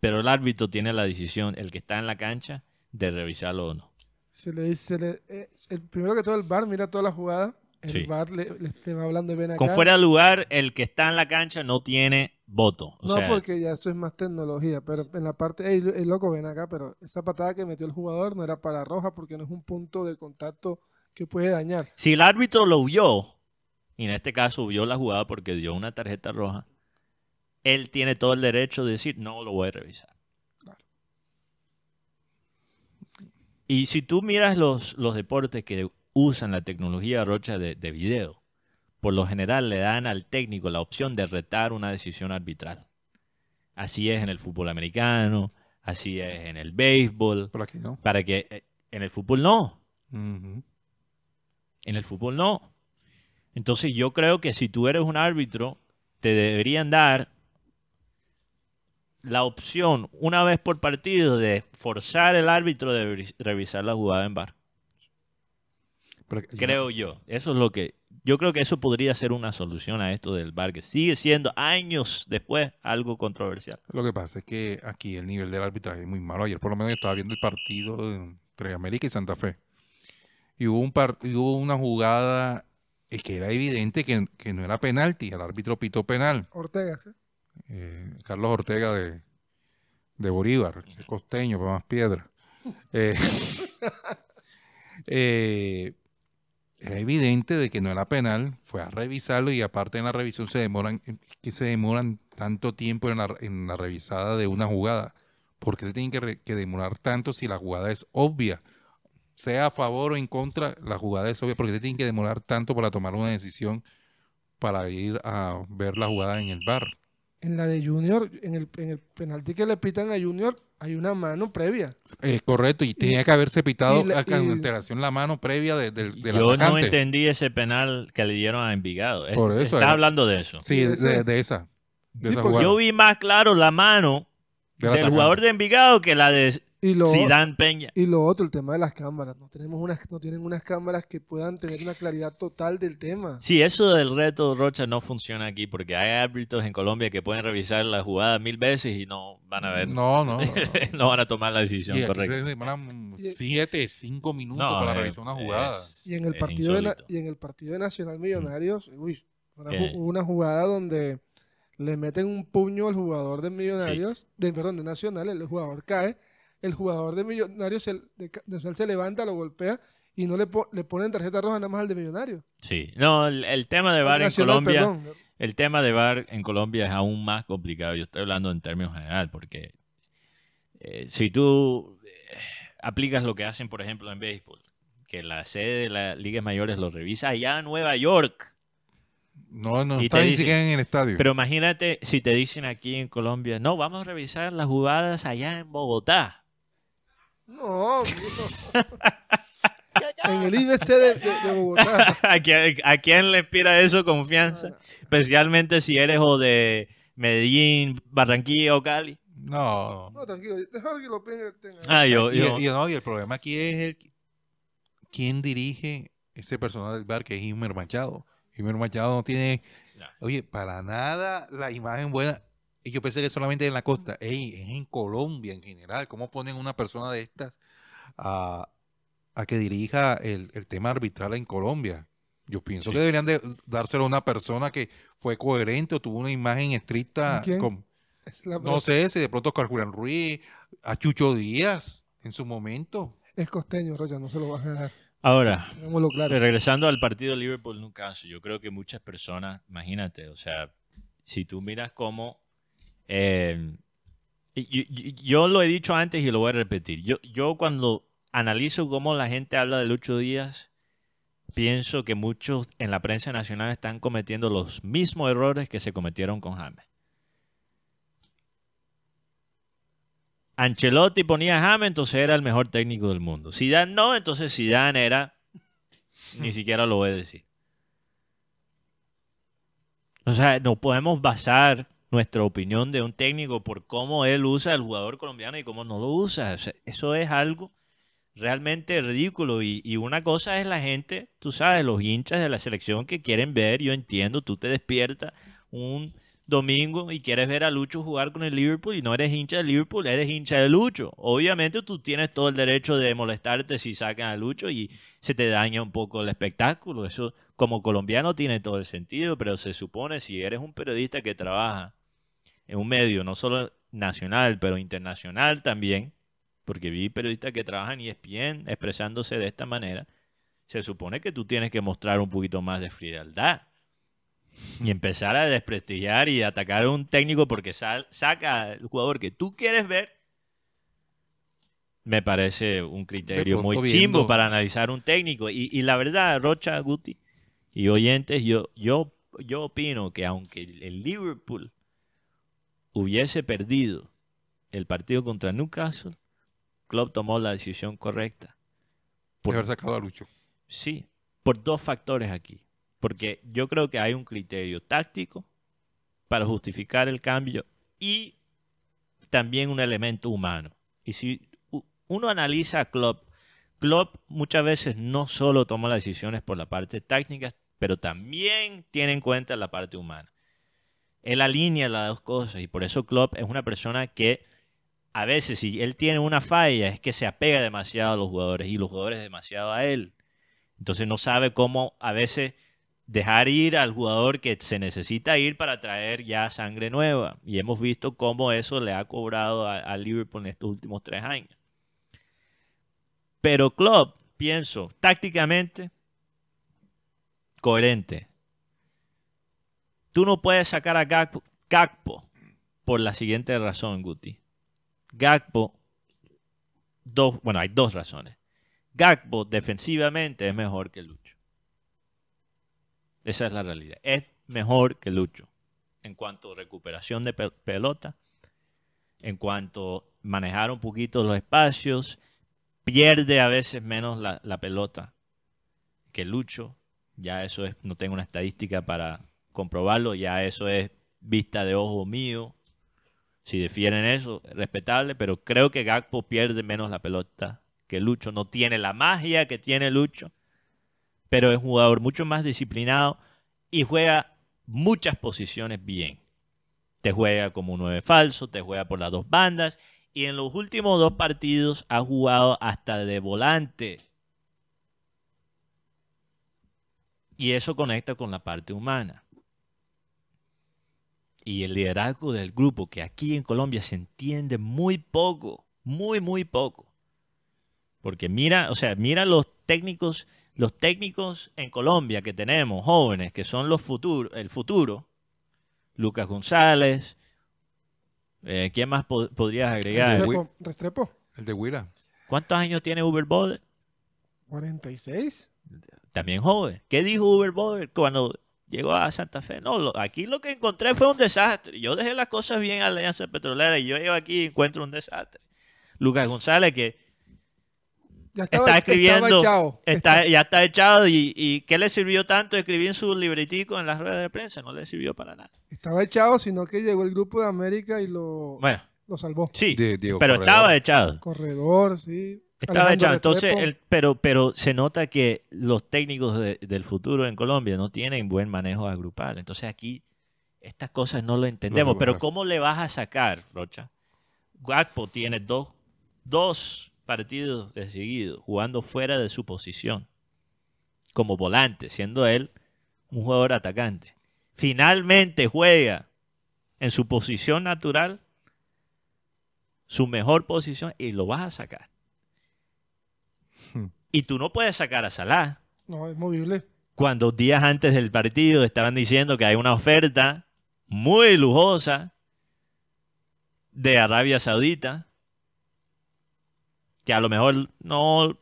Pero el árbitro tiene la decisión, el que está en la cancha, de revisarlo o no. Se le dice, se le- eh, el primero que todo el bar mira toda la jugada. El Sí. bar le, le- le va hablando de ven acá. Con fuera de lugar, el que está en la cancha no tiene voto. O no, sea, porque ya esto es más tecnología, pero en la parte, ey, ey, loco, ven acá, pero esa patada que metió el jugador no era para roja porque no es un punto de contacto que puede dañar. Si el árbitro lo vio, y en este caso vio la jugada porque dio una tarjeta roja, él tiene todo el derecho de decir, no lo voy a revisar. Y si tú miras los, los deportes que usan la tecnología rocha de, de video, por lo general le dan al técnico la opción de retar una decisión arbitral. Así es en el fútbol americano, así es en el béisbol, Por aquí, ¿no? para que eh, en el fútbol no. En el fútbol no. Entonces yo creo que si tú eres un árbitro, te deberían dar la opción una vez por partido de forzar el árbitro de revi- revisar la jugada en bar. Pero Creo yo. Eso es lo que... Yo creo que eso podría ser una solución a esto del bar, que sigue siendo años después algo controversial. Lo que pasa es que aquí el nivel del arbitraje es muy malo. Ayer por lo menos yo estaba viendo el partido entre América y Santa Fe. Y hubo, un par- y hubo una jugada que era evidente que, que no era penalti. El árbitro pitó penal. Ortega, ¿sí? Eh, Carlos Ortega de, de Bolívar, que costeño, pero más piedra. Eh, eh, era evidente de que no era penal, fue a revisarlo y aparte en la revisión se demoran, que se demoran tanto tiempo en la, en la revisada de una jugada. ¿Por qué se tienen que, que demorar tanto si la jugada es obvia? Sea a favor o en contra, la jugada es obvia. ¿Por qué se tienen que demorar tanto para tomar una decisión para ir a ver la jugada en el bar? En la de Junior, en el, en el penalti que le pitan a Junior, hay una mano previa. Es correcto, y tenía que haberse pitado la- antelación la mano previa de- del del Yo no entendí ese penal que le dieron a Envigado. Es- Por eso Estás era- hablando de eso. Sí, de, de esa. De Sí. Yo vi más claro la mano Del jugador de Envigado que la de Y lo, Zidane Peña. y lo otro, el tema de las cámaras. No tenemos unas, no tienen unas cámaras que puedan tener una claridad total del tema. Sí, eso del reto Rocha no funciona aquí porque hay árbitros en Colombia que pueden revisar la jugada mil veces y no van a ver, no, No, no. no. van a tomar la decisión correcta. se demoran siete, cinco minutos No, para es- revisar una jugada. es- Y en el partido de, y en el partido de Nacional Millonarios, uy, una, Eh. una jugada donde le meten un puño al jugador de Millonarios, de, perdón, de Nacional, el jugador cae, el jugador de Millonarios se, de Nacional se levanta, lo golpea y no le, po- le ponen tarjeta roja nada más al de Millonarios. Sí, no, el, el tema de VAR en Colombia, perdón. el tema de VAR en Colombia es aún más complicado. Yo estoy hablando en términos general porque eh, si tú eh, aplicas lo que hacen, por ejemplo, en béisbol, que la sede de las ligas mayores lo revisa allá en Nueva York. No, no, Y está te ni dicen- siquiera en el estadio. Pero imagínate si te dicen aquí en Colombia, no, vamos a revisar las jugadas allá en Bogotá. No, en el IBC de, de- de Bogotá. ¿A quién, a quién le inspira eso confianza? Especialmente si eres o de Medellín, Barranquilla o Cali. no. No, tranquilo, déjalo que lo tenga. Ah, yo, Y, yo- y no, y el problema aquí es el quién dirige ese personal del bar que es Imer Machado. Imer Machado no tiene, Ya. oye, para nada la imagen buena. Y yo pensé que solamente en la costa, Ey, es en Colombia en general. ¿Cómo ponen una persona de estas a, a que dirija el, el tema arbitral en Colombia? Yo pienso Sí. que deberían de dárselo a una persona que fue coherente o tuvo una imagen estricta. ¿Y quién? con- Es la- no sé si de pronto Carl Julián Ruiz, a Chucho Díaz en su momento. Es costeño, Rocha, no se lo vas a dejar. Ahora, claro. regresando al partido de Liverpool Newcastle, yo creo que muchas personas, imagínate, o sea, si tú miras cómo... y- yo, lo he dicho antes y lo voy a repetir. Yo, yo cuando analizo cómo la gente habla de Lucho Díaz, pienso que muchos en la prensa nacional están cometiendo los mismos errores que se cometieron con James. Ancelotti ponía a James, entonces era el mejor técnico del mundo. Zidane no, entonces Zidane era... Ni siquiera lo voy a decir. O sea, no podemos basar nuestra opinión de un técnico por cómo él usa al jugador colombiano y cómo no lo usa. Eso es algo realmente ridículo. Y, y, una cosa es la gente, tú sabes, los hinchas de la selección que quieren ver, yo entiendo, tú te despiertas un domingo y quieres ver a Lucho jugar con el Liverpool y no eres hincha de Liverpool, eres hincha de Lucho. Obviamente tú tienes todo el derecho de molestarte si sacan a Lucho y se te daña un poco el espectáculo. Eso como colombiano tiene todo el sentido, pero se supone si eres un periodista que trabaja en un medio no solo nacional, pero internacional también, porque vi periodistas que trabajan y es bien expresándose de esta manera, se supone que tú tienes que mostrar un poquito más de frialdad y empezar a desprestigiar y atacar a un técnico porque sal, saca el jugador que tú quieres ver, me parece un criterio muy viendo. chimbo para analizar un técnico. Y, y, la verdad, Rocha, Guti y oyentes, yo, yo, yo opino que aunque el Liverpool hubiese perdido el partido contra Newcastle, Klopp tomó la decisión correcta. Por haber sacado a Lucho. Sí, por dos factores aquí. Porque yo creo que hay un criterio táctico para justificar el cambio y también un elemento humano. Y si uno analiza a Klopp, Klopp muchas veces no solo toma las decisiones por la parte técnica, pero también tiene en cuenta la parte humana. Él alinea las dos cosas y por eso Klopp es una persona que a veces si él tiene una falla es que se apega demasiado a los jugadores y los jugadores demasiado a él. Entonces no sabe cómo a veces dejar ir al jugador que se necesita ir para traer ya sangre nueva. Y hemos visto cómo eso le ha cobrado a, Liverpool en estos últimos tres años. Pero Klopp, pienso, tácticamente, coherente. Tú no puedes sacar a Gakpo, Gakpo por la siguiente razón, Guti. Gakpo, dos, bueno, hay dos razones. Gakpo defensivamente es mejor que Lucho. Esa es la realidad. Es mejor que Lucho en cuanto a recuperación de pelota, en cuanto a manejar un poquito los espacios, pierde a veces menos la, la, pelota que Lucho. Ya eso es, no tengo una estadística para comprobarlo, ya eso es vista de ojo mío. Si defieren eso, respetable, pero creo que Gakpo pierde menos la pelota que Lucho. No tiene la magia que tiene Lucho, pero es un jugador mucho más disciplinado y juega muchas posiciones bien. Te juega como un 9 falso, te juega por las dos bandas y en los últimos dos partidos ha jugado hasta de volante. Y eso conecta con la parte humana. Y el liderazgo del grupo, que aquí en Colombia se entiende muy poco, muy, muy poco. Porque mira, o sea, mira los técnicos, los técnicos en Colombia que tenemos, jóvenes, que son los futuros, el futuro. Lucas González, eh, ¿Quién más pod podrías agregar? Restrepo. Restrepo. El de Huila. ¿Cuántos años tiene Uber Boder? 46. También joven. ¿Qué dijo Uber Boder cuando llegó a Santa Fe? No, lo, aquí lo que encontré fue un desastre. Yo dejé las cosas bien a la Alianza Petrolera y yo llego aquí y encuentro un desastre. Lucas González, que Ya estaba, está escribiendo, estaba echado. está- ya está echado y, y ¿qué le sirvió tanto escribir su libretico en las ruedas de prensa? No le sirvió para nada. Estaba echado, sino que llegó el grupo de América y lo, Bueno, lo salvó. sí, Diego pero Corredor. estaba echado. Corredor, sí. Estaba echado. Entonces, el- pero, pero se nota que los técnicos de- del futuro en Colombia no tienen buen manejo agrupal. Entonces aquí estas cosas no lo entendemos. No, pero no. ¿cómo le vas a sacar, Rocha? Gakpo tiene dos, dos partidos de seguido jugando fuera de su posición como volante, siendo él un jugador atacante. Finalmente juega en su posición natural, su mejor posición, y lo vas a sacar. Y tú no puedes sacar a Salah No, es movible. cuando días antes del partido estaban diciendo que hay una oferta muy lujosa de Arabia Saudita, que a lo mejor no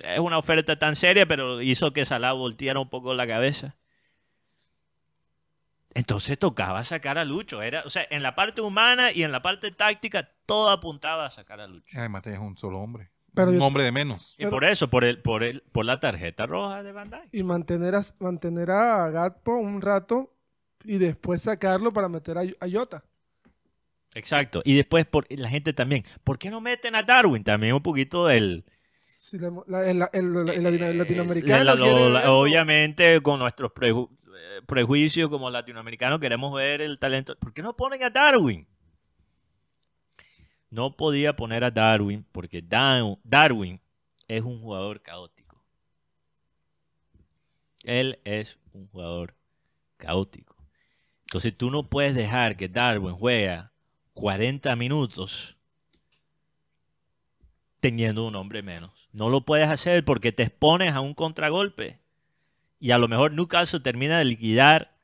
es una oferta tan seria, pero hizo que Salah volteara un poco la cabeza. Entonces tocaba sacar a Lucho. Era, o sea, en la parte humana y en la parte táctica, todo apuntaba a sacar a Lucho. Además tenías un solo hombre. Pero un yo- hombre de menos. Y por eso, por el, por el, por la tarjeta roja de Dijk. Y mantener a, mantener a Gatpo un rato y después sacarlo para meter a, a Jota. Exacto. Y después por, la gente también. ¿Por qué no meten a Darwin? También un poquito el, Si la- la- el, el- el latino- el latinoamericano. la- obviamente, con nuestros preju- eh, prejuicios como latinoamericanos, queremos ver el talento. ¿Por qué no ponen a Darwin? No podía poner a Darwin porque Dar- Darwin es un jugador caótico. Él es un jugador caótico. Entonces tú no puedes dejar que Darwin juega 40 minutos teniendo un hombre menos. No lo puedes hacer porque te expones a un contragolpe. Y a lo mejor Newcastle termina de liquidar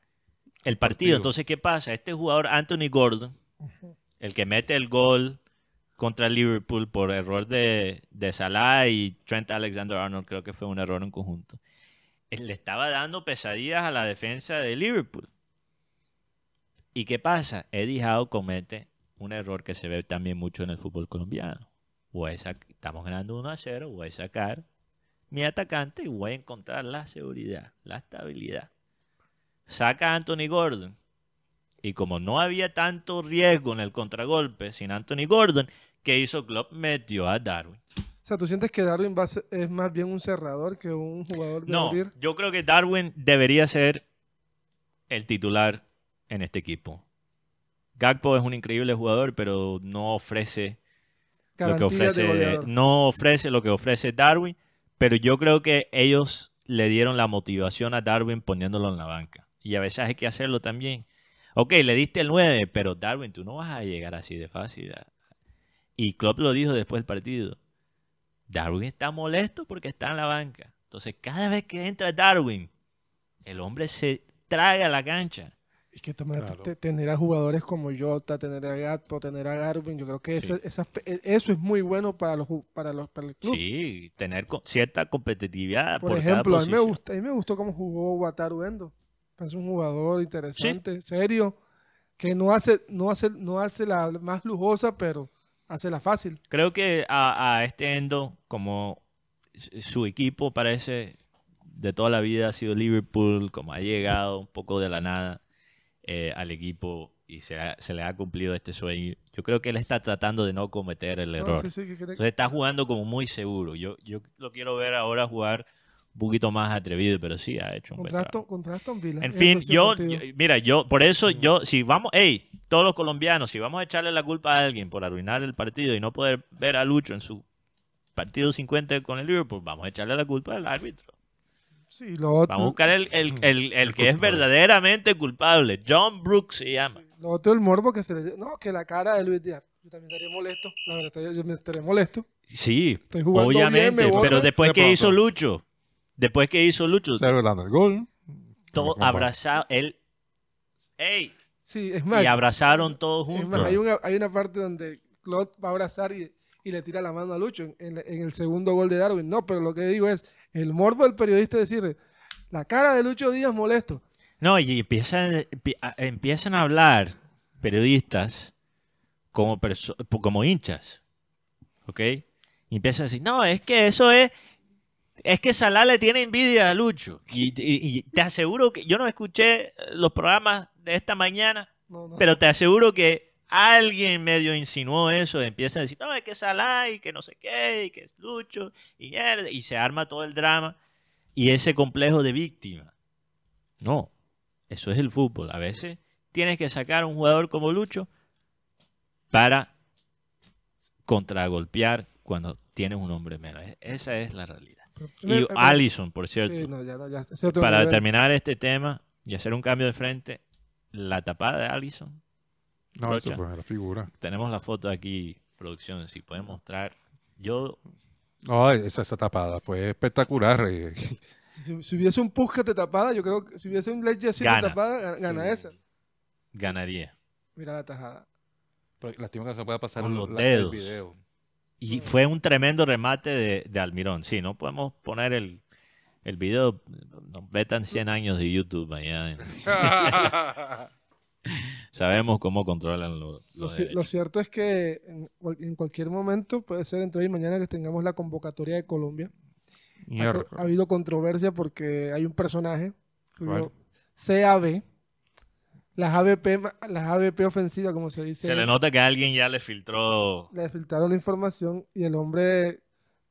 el partido. Entonces, ¿qué pasa? Este jugador, Anthony Gordon, el que mete el gol contra Liverpool por error de, de Salah y Trent Alexander-Arnold, creo que fue un error en conjunto, él le estaba dando pesadillas a la defensa de Liverpool. ¿Y qué pasa? Eddie Howe comete un error que se ve también mucho en el fútbol colombiano. Voy a estamos ganando 1 a 0, voy a sacar mi atacante y voy a encontrar la seguridad, la estabilidad. Saca a Anthony Gordon. Y como no había tanto riesgo en el contragolpe sin Anthony Gordon, ¿qué hizo Klopp? Metió a Darwin. O sea, ¿tú sientes que Darwin va a ser- es más bien un cerrador que un jugador de No, abrir? yo creo que Darwin debería ser el titular en este equipo. Gakpo es un increíble jugador, pero no ofrece lo que ofrece, no ofrece lo que ofrece Darwin, pero yo creo que ellos le dieron la motivación a Darwin poniéndolo en la banca. Y a veces hay que hacerlo también. Ok, le diste el 9, pero Darwin, tú no vas a llegar así de fácil. a- Y Klopp lo dijo después del partido. Darwin está molesto porque está en la banca. Entonces, cada vez que entra Darwin, el hombre se traga la cancha. Y que toma- Claro. te- tener a jugadores como Jota, tener a Gatpo, tener a Garvin, yo creo que Sí. pe- e, eso es muy bueno para los para los para el club. Sí, tener co- cierta competitividad. Por, Por, cada ejemplo, a mí, me gusta, a mí me gustó cómo jugó Wataru Endo. Es un jugador interesante, serio, que no hace no hace no hace la más lujosa, pero hace la fácil. Creo que a, a este Endo, como su equipo parece de toda la vida ha sido Liverpool, como ha llegado un poco de la nada eh, al equipo y se, ha- se le ha cumplido este sueño. Yo creo que él está tratando de no cometer el No, error. sí, sí, que cree- Entonces está jugando como muy seguro. Yo, yo lo quiero ver ahora jugar un poquito más atrevido, pero sí ha hecho un buen contra, trabajo. Aston- contra Aston Villa. En fin, yo, mira, yo, por eso yo, si vamos, hey, todos los colombianos, si vamos a echarle la culpa a alguien por arruinar el partido y no poder ver a Lucho en su partido 50 con el Liverpool, vamos a echarle la culpa al árbitro. Sí, lo otro, Vamos a buscar el, el, el, el que es verdaderamente culpable. John Brooks se llama. lo otro el morbo que se le dio- no, que la cara de Luis Díaz. Yo también estaría molesto, la verdad, yo- me estaría molesto. Sí, Estoy jugando obviamente, me pero después De que hizo Lucho, después que hizo Lucho, Celebrando el gol. todo abrazado, él, ey, Sí, es más, y abrazaron todos es juntos. más, hay una hay una parte donde Claude va a abrazar y, y le tira la mano a Lucho en, en- en el segundo gol de Darwin. No, pero lo que digo es el morbo del periodista es decir, la cara de Lucho Díaz molesto. No, y empiezan, empie- a- empiezan a hablar periodistas como, perso- como hinchas, ¿ok? Y empiezan a decir, no, es que eso es, es que Salah le tiene envidia a Lucho. Y, y- y te aseguro que, yo no escuché los programas de esta mañana, No, no. pero te aseguro que alguien medio insinuó eso, empiezan a decir, no, es que Salah y que no sé qué, y que es Lucho, y, mierda", y se arma todo el drama y ese complejo de víctima. No, eso es el fútbol. A veces tienes que sacar a un jugador como Lucho para contragolpear cuando tienes un hombre menos. E- Esa es la realidad. Y Me- me- Allison, por cierto, Sí, no, ya, ya, para nivel. terminar este tema y hacer un cambio de frente, la tapada de Allison. No, Rocha. eso fue la figura. Tenemos la foto aquí, producción, si pueden mostrar. Yo, No, esa, esa tapada fue espectacular. eh. Si, si hubiese un Puskas de tapada, yo creo que si hubiese un Leche así de tapada, gana, gana esa. ganaría. Mira la tajada. Pero Lástima que no se pueda pasar Con los la- dedos. el video. Y fue un tremendo remate de, de Almirón. Sí, no podemos poner el, el video. Nos vetan 100 años de YouTube allá. Sabemos cómo controlan lo- Lo, los lo derechos. cierto es que en, cual- en cualquier momento, puede ser entre hoy y mañana que tengamos la convocatoria de Colombia. Ha, ha habido controversia porque hay un personaje. CAB, las ABP, las ABP ofensivas, como se dice. Se le nota que alguien ya le filtró. le filtraron la información y el hombre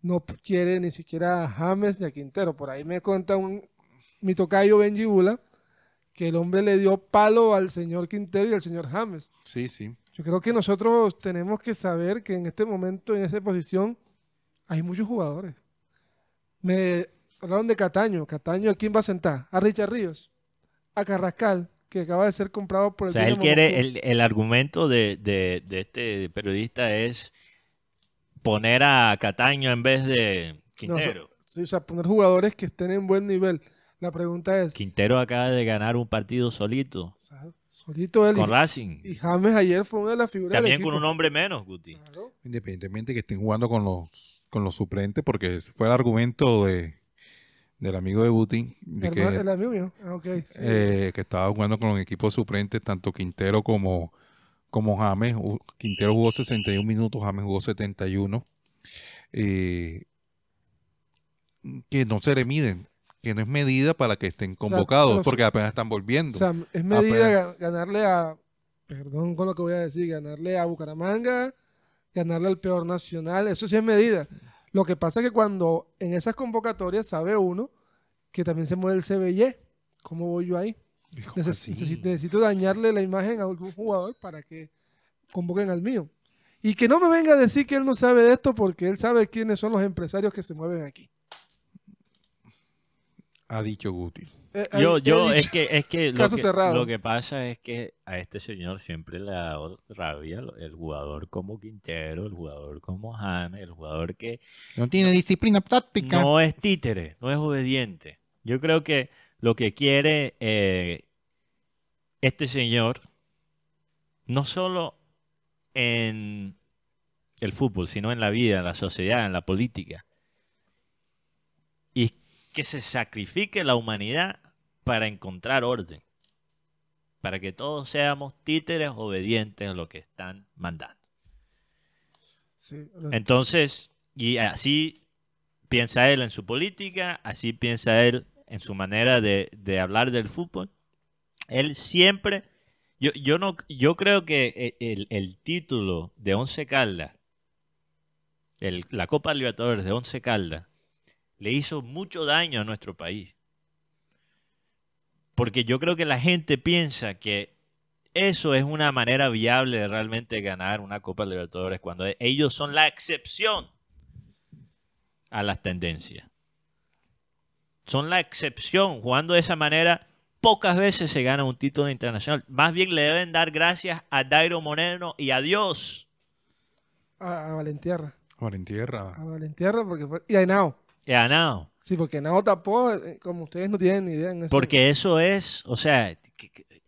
no quiere ni siquiera a James ni a Quintero. Por ahí me cuenta un mi tocayo Benji Bula que el hombre le dio palo al señor Quintero y al señor James. Sí, sí. Yo creo que nosotros tenemos que saber que en este momento, en esa posición, hay muchos jugadores. Me hablaron de Cataño. Cataño, ¿a quién va a sentar? A Richard Ríos. A Carrascal, que acaba de ser comprado por O el sea, él quiere. El, el argumento de, de- de este periodista es poner a Cataño en vez de No, Quintero. so- sí, o sea, poner jugadores que estén en buen nivel. La pregunta es, Quintero acaba de ganar un partido solito o sea, solito él con y, Racing. y James ayer fue una de las figuras del También con un hombre menos, Guti. Claro. Independientemente que estén jugando con los, con los suplentes, porque ese fue el argumento de, del amigo de Buti, de que, el amigo mío. Ah, sí. eh, que estaba jugando con los equipos suplentes, tanto Quintero como, como James. Quintero jugó 61 minutos, James jugó 71. Eh, que no se le miden, que no es medida para que estén convocados, porque apenas están volviendo. O sea, es medida ga- ganarle a, perdón con lo que voy a decir, ganarle a Bucaramanga, ganarle al peor nacional, eso sí es medida. Lo que pasa es que cuando en esas convocatorias sabe uno que también se mueve el CBY, ¿cómo voy yo ahí? Neces- necesito dañarle la imagen a algún jugador para que convoquen al mío. Y que no me venga a decir que él no sabe de esto porque él sabe quiénes son los empresarios que se mueven aquí. Ha dicho Guti. Eh, Yo, yo, es que, es que lo, Caso que cerrado. lo que pasa es que a este señor siempre le ha dado rabia el jugador como Quintero, el jugador como James, el jugador que No tiene disciplina táctica. no es títere, no es obediente. Yo creo que lo que quiere eh, este señor, no solo en el fútbol, sino en la vida, en la sociedad, en la política, y que se sacrifique la humanidad para encontrar orden, para que todos seamos títeres obedientes a lo que están mandando. Sí, Entonces, y así piensa él en su política, así piensa él en su manera de, de hablar del fútbol. Él siempre, yo, yo no, yo creo que e- el, el título de Once Caldas, el- la Copa Libertadores de Once Caldas, le hizo mucho daño a nuestro país. Porque yo creo que la gente piensa que eso es una manera viable de realmente ganar una Copa Libertadores cuando ellos son la excepción a las tendencias. Son la excepción. Jugando de esa manera, pocas veces se gana un título internacional. Más bien le deben dar gracias a Dairo Moreno y a Dios. a, a Valentierra. Valentierra. A Valentierra porque fue, y a Henao. Y a Henao. Sí, porque Henao tapó, eh, como ustedes no tienen ni idea. En ese- Porque eso es, o sea,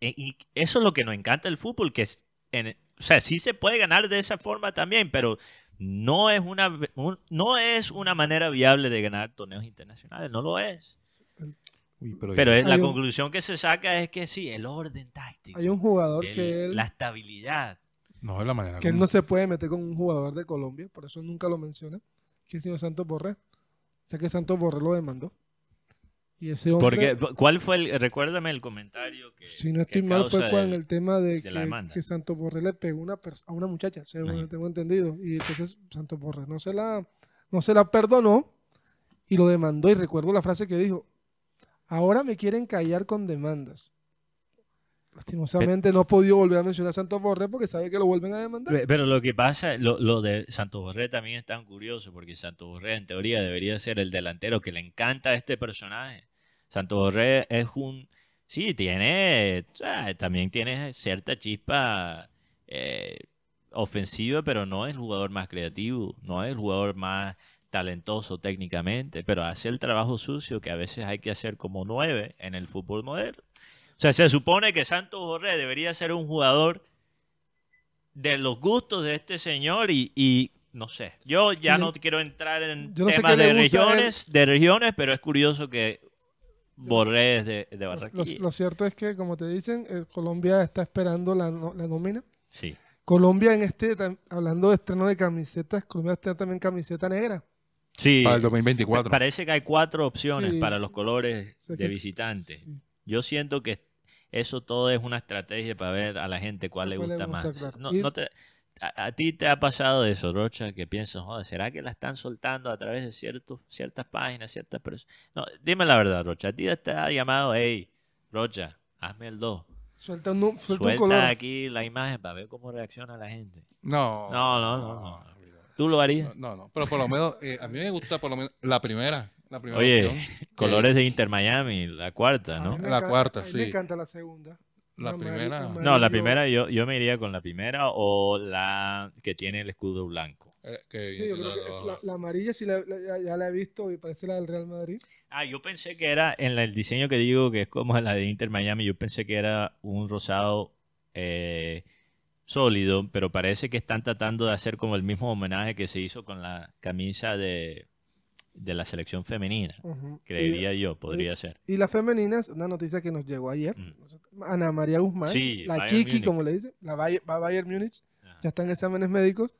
y eso es lo que nos encanta del fútbol, que es, en- o sea, sí se puede ganar de esa forma también, pero no es una un- no es una manera viable de ganar torneos internacionales, no lo es. Uy, pero, Pero es- la un- conclusión que se saca es que sí, el orden táctico, Hay un jugador el- que él, la estabilidad. no es la manera. que él no se puede meter con un jugador de Colombia, por eso nunca lo menciona, que es el señor Santos Borré. O sea que Santos Borré lo demandó. Y ese hombre, Porque, ¿Cuál fue el, recuérdame el comentario que... si no estoy mal, fue con el- tema de, que, que Santos Borré le pegó una a una muchacha, según tengo entendido. Y entonces Santos Borré no se la, no se la perdonó y lo demandó. Y recuerdo la frase que dijo, ahora me quieren callar con demandas. Lastimosamente no he podido volver a mencionar a Santos Borré porque sabe que lo vuelven a demandar. Pe- Pero lo que pasa, lo, lo de Santos Borré también es tan curioso, porque Santos Borré en teoría debería ser el delantero que le encanta a este personaje. Santos Borré es un... Sí, tiene... también tiene cierta chispa eh, ofensiva, pero no es el jugador más creativo, no es el jugador más talentoso técnicamente, pero hace el trabajo sucio que a veces hay que hacer como nueve en el fútbol moderno. O sea, se supone que Santos Borré debería ser un jugador de los gustos de este señor y, y no sé. Yo ya Sí. no quiero entrar en no temas de regiones, de regiones, pero es curioso que Borré es de, Barranquilla. lo- lo cierto es que, como te dicen, eh, Colombia está esperando la, la nómina. Sí. Colombia en este, hablando de estreno de camisetas, Colombia está también camiseta negra. Sí. Para el 2024. Parece que hay cuatro opciones Sí. para los colores O sea de que- visitante. Sí. Yo siento que eso todo es una estrategia para ver a la gente cuál le Cuál le gusta gusta, más. claro. No, Y- no te- a, a ti te ha pasado eso, Rocha, que piensas, joder, ¿será que la están soltando a través de ciertos, ciertas páginas, ciertas personas? No, dime la verdad, Rocha. A ti te ha llamado, hey, Rocha, hazme el 2. Suelta un, nu- suelta un color. Suelta aquí la imagen para ver cómo reacciona la gente. No. No, no, no, no. ¿Tú lo harías? No, no, pero por lo menos, eh, a mí me gusta por lo menos la primera. La primera Oye, opción. colores de Inter Miami, la cuarta, A ¿no? La encanta- cuarta, a mí sí. Me encanta la segunda. La primera. No, la primera yo, yo me iría con la primera o la que tiene el escudo blanco. Eh, que- Sí, yo creo que la, la amarilla sí la, la- ya, ya la he visto y parece la del Real Madrid. Ah, yo pensé que era en el diseño que digo que es como la de Inter Miami, yo pensé que era un rosado eh, sólido, pero parece que están tratando de hacer como el mismo homenaje que se hizo con la camisa de, de la selección femenina. Ujú. Creería yo, podría ser. Y, las femeninas, una noticia que nos llegó ayer. Mm. Ana María Guzmán, Sí, la Bayern Chiqui, como le dicen, la Bayer- va a Bayern Múnich, ya están en exámenes médicos.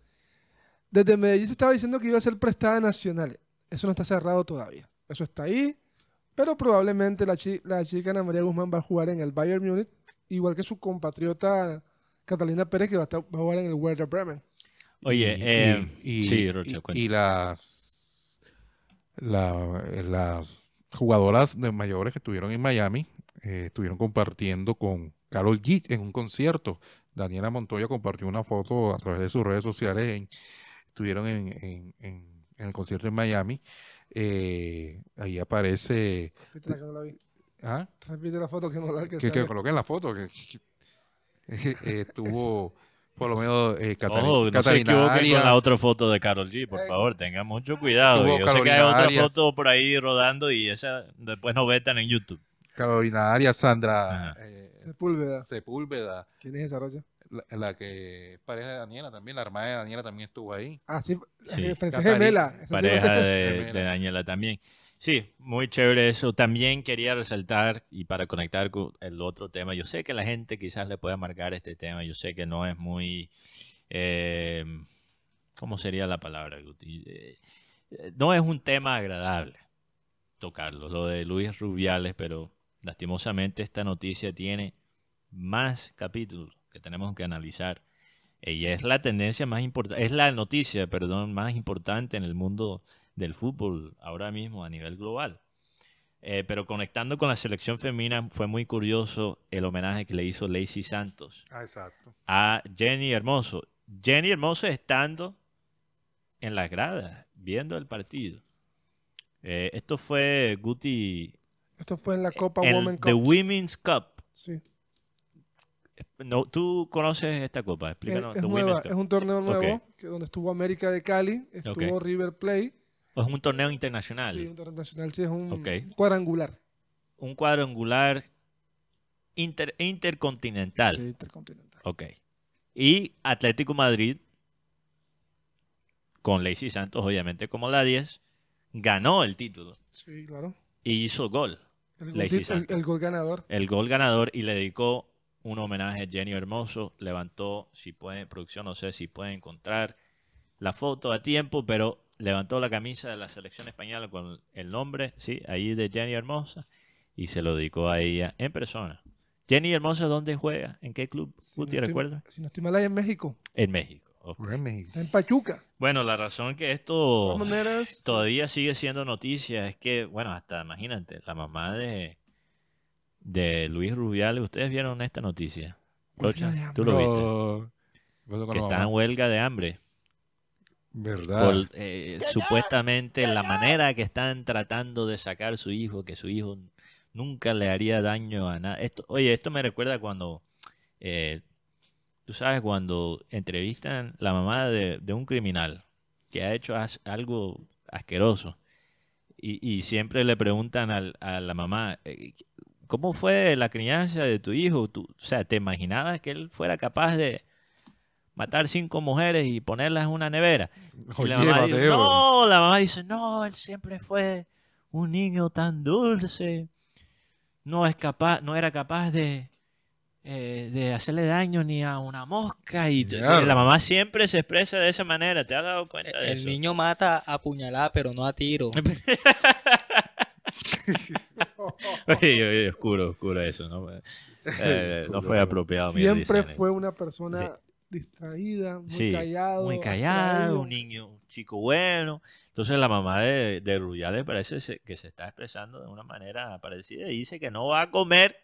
Desde Medellín se estaba diciendo que iba a ser prestada a nacional. Eso no está cerrado todavía. Eso está ahí, pero probablemente la, chi- la chica Ana María Guzmán va a jugar en el Bayern Múnich, igual que su compatriota Catalina Pérez, que va a, estar- va a jugar en el Werder Bremen. Oye, Y- eh, y- sí, Rocha, y las la- las jugadoras de mayores que estuvieron en Miami eh, estuvieron compartiendo con Carol G en un concierto. Daniela Montoya compartió una foto a través de sus redes sociales. en- estuvieron en, en- en- en el concierto en Miami. Eh, ahí aparece. Repite la que no la vi. ¿ah? Repite la foto que no la vi. que Que, que coloquen la foto. Que, estuvo por lo menos eh, Catari- Ojo, no se con la otra foto de Carol G, por Eh. favor, tengan mucho cuidado. Tuvo Yo sé que hay Carolina otra Arias. foto por ahí rodando y esa después no vetan en YouTube. Carolina Arias, Sandra eh, Sepúlveda. Sepúlveda, ¿Quién es esa rocha? la, la que es pareja de Daniela también, la hermana de Daniela también estuvo ahí. Ah, sí, Sí. Catari- gemela. Sí Pareja parece- de, de Daniela también. Sí, muy chévere eso. También quería resaltar y para conectar con el otro tema, yo sé que la gente quizás le pueda marcar este tema, yo sé que no es muy... eh, ¿Cómo sería la palabra? Eh, eh, no es un tema agradable tocarlo, lo de Luis Rubiales, pero lastimosamente esta noticia tiene más capítulos que tenemos que analizar. Ella es la tendencia más importante, es la noticia, perdón, más importante en el mundo del fútbol ahora mismo a nivel global. Eh, pero conectando con la selección femenina fue muy curioso el homenaje que le hizo Lacey Santos Ah, exacto. a Jenny Hermoso. Jenny Hermoso estando en las gradas, viendo el partido. Eh, esto fue Guti Esto fue en la Copa en Women The Cup. Women's Cup. Sí. No, ¿Tú conoces esta copa? Explícanos. es nueva, es un torneo nuevo que donde estuvo América de Cali, estuvo. River Plate. ¿O es un torneo internacional? Sí, un torneo nacional, sí, es un cuadrangular. Un cuadrangular inter- intercontinental. Sí, intercontinental. Ok. Y Atlético Madrid, con Lacey Santos, obviamente, como la 10, ganó el título Sí, claro. y hizo gol. El gol, Lacey el- Santos. el gol ganador. El gol ganador y le dedicó un homenaje a Jenny Hermoso. Levantó, si puede, producción, no sé si puede encontrar la foto a tiempo, pero levantó la camisa de la selección española con el nombre, sí, ahí de Jenny Hermosa, y se lo dedicó a ella en persona. Jenny Hermosa, ¿dónde juega? ¿En qué club? Si no ¿Guti, estoy- recuerda? Si no estoy mal, ahí en México. En México. en México. Está en Pachuca. Bueno, la razón que esto maneras, todavía sigue siendo noticia es que, bueno, hasta imagínate, la mamá de, de Luis Rubiales, ¿ustedes vieron esta noticia? Rocha, ¿tú lo viste? No. ¿Qué pasó con Que está en huelga de hambre. ¿Verdad? Por, eh, supuestamente la manera que están tratando de sacar su hijo, que su hijo nunca le haría daño a nada. Esto, oye, esto me recuerda cuando, eh, tú sabes, cuando entrevistan la mamá de, de un criminal que ha hecho as- algo asqueroso y, y siempre le preguntan al- a la mamá, eh, ¿cómo fue la crianza de tu hijo? Tú, o sea, ¿te imaginabas que él fuera capaz de matar cinco mujeres y ponerlas en una nevera. Oye, la mamá dice, Mateo. no, la mamá dice, no, él siempre fue un niño tan dulce. No es capaz, no era capaz de, eh, de hacerle daño ni a una mosca. Y Claro. la mamá siempre se expresa de esa manera. ¿Te has dado cuenta de El eso? niño mata a puñalada, pero no a tiro. Oye, oye, oscuro, oscuro eso, ¿no? Eh, no fue apropiado. mi Siempre fue una persona distraída, muy Sí, callado. muy callado, abstraído. un niño, un chico bueno. Entonces la mamá de, de Rubiales parece que se está expresando de una manera parecida y dice que no va a comer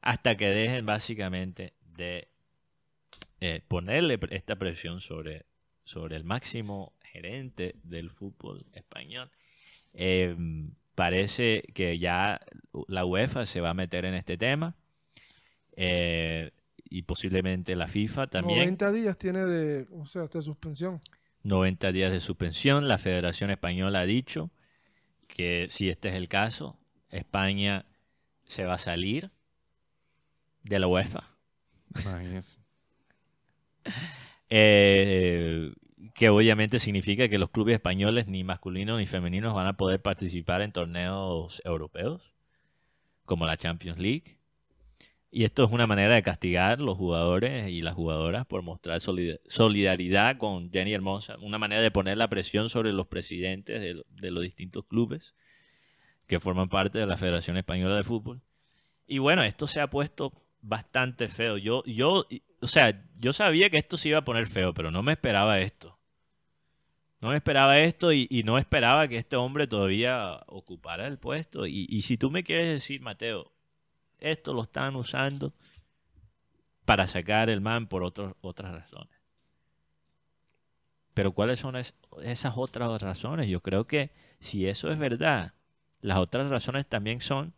hasta que dejen básicamente de eh, ponerle esta presión sobre, sobre el máximo gerente del fútbol español. Eh, parece que ya la UEFA se va a meter en este tema eh, y posiblemente la FIFA también. 90 días tiene de, o sea, de suspensión. 90 días de suspensión. La Federación Española ha dicho que si este es el caso, España se va a salir de la UEFA. Imagínese. Eh, que obviamente significa que los clubes españoles, ni masculinos ni femeninos, van a poder participar en torneos europeos, como la Champions League. Y esto es una manera de castigar los jugadores y las jugadoras por mostrar solida- solidaridad con Jenny Hermosa, una manera de poner la presión sobre los presidentes de, lo- de los distintos clubes que forman parte de la Federación Española de Fútbol. Y bueno, esto se ha puesto bastante feo. Yo, yo, o sea, yo sabía que esto se iba a poner feo, pero no me esperaba esto. No me esperaba esto y, no esperaba que este hombre todavía ocupara el puesto. Y si tú me quieres decir, Mateo, esto lo están usando para sacar el man por otras razones. Pero ¿cuáles son es- esas otras razones? Yo creo que si eso es verdad, las otras razones también son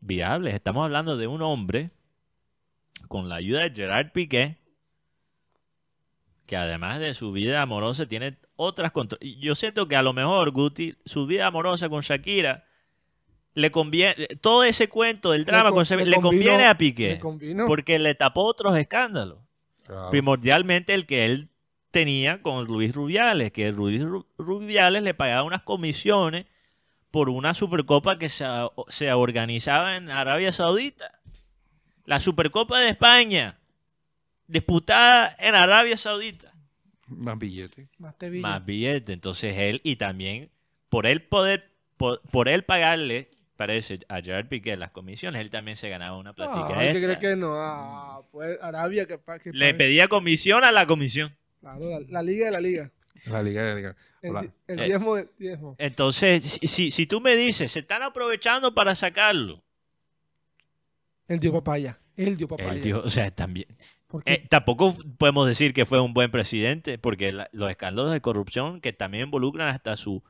viables. Estamos hablando de un hombre con la ayuda de Gerard Piqué, que además de su vida amorosa tiene otras Yo siento que a lo mejor Guti, su vida amorosa con Shakira, le conviene, todo ese cuento del drama Le con le le, convino- conviene a Piqué, le porque le tapó otros escándalos Claro. primordialmente el que él tenía con Luis Rubiales, que Luis Ru- Rubiales le pagaba unas comisiones por una Supercopa que se, se organizaba en Arabia Saudita. La Supercopa de España, disputada en Arabia Saudita. Más billetes. Más te Más billete. Entonces él, y también por él poder, por, por él pagarle, parece, a Gerard Piqué las comisiones, él también se ganaba una platica. Ay, ¿qué crees que no? Ah, pues Arabia que, que Le pague. pedía comisión a la comisión. Claro, la, la liga de la liga. La liga de la liga. El, el Eh. diezmo del diezmo. Entonces, si, si, si tú me dices, se están aprovechando para sacarlo. Él dio papaya. Él dio papaya. O sea, también. Eh, tampoco podemos decir que fue un buen presidente, porque la- los escándalos de corrupción que también involucran hasta su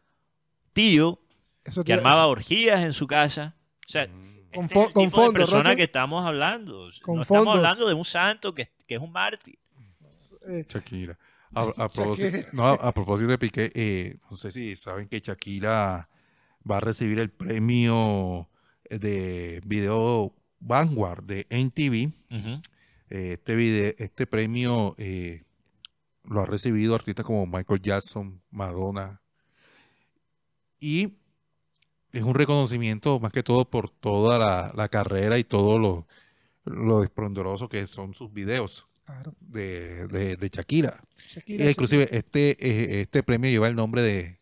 tío, eso que armaba orgías en su casa. O sea, Con este fo- es el con tipo de persona que estamos hablando. Con no estamos fondos. hablando de un santo que, que es un mártir. eh, Shakira. A, a propósito, no, a, a propósito de Piqué, eh, no sé si saben que Shakira va a recibir el premio de video Vanguard de. Eh, este, video, este premio eh, lo ha recibido artistas como Michael Jackson, Madonna. Y es un reconocimiento más que todo por toda la, la carrera y todo lo, lo esplendoroso que son sus videos claro. de, de, de Shakira. Shakira, Eh, inclusive este, eh, este premio lleva el nombre de,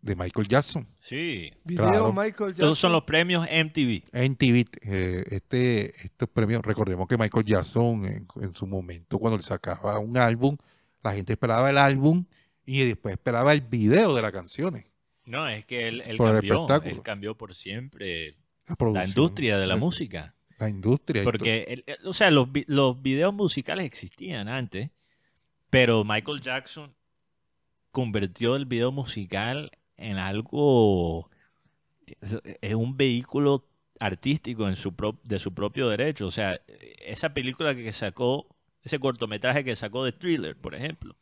de Michael Jackson. Sí. Video claro. Michael Jackson. Todos son los premios MTV. En TV, eh, este, estos premios, recordemos que Michael Jackson en, en su momento cuando él sacaba un álbum, la gente esperaba el álbum y después esperaba el video de las canciones. No, es que él, él Por el cambió. espectáculo. Él cambió por siempre La, industria de la música. La industria. Porque, el- el- o sea, los, los videos musicales existían antes, pero Michael Jackson convirtió el video musical en algo, es- es un vehículo artístico en su pro- de su propio derecho. O sea, esa película que sacó, ese cortometraje que sacó de Thriller, por ejemplo.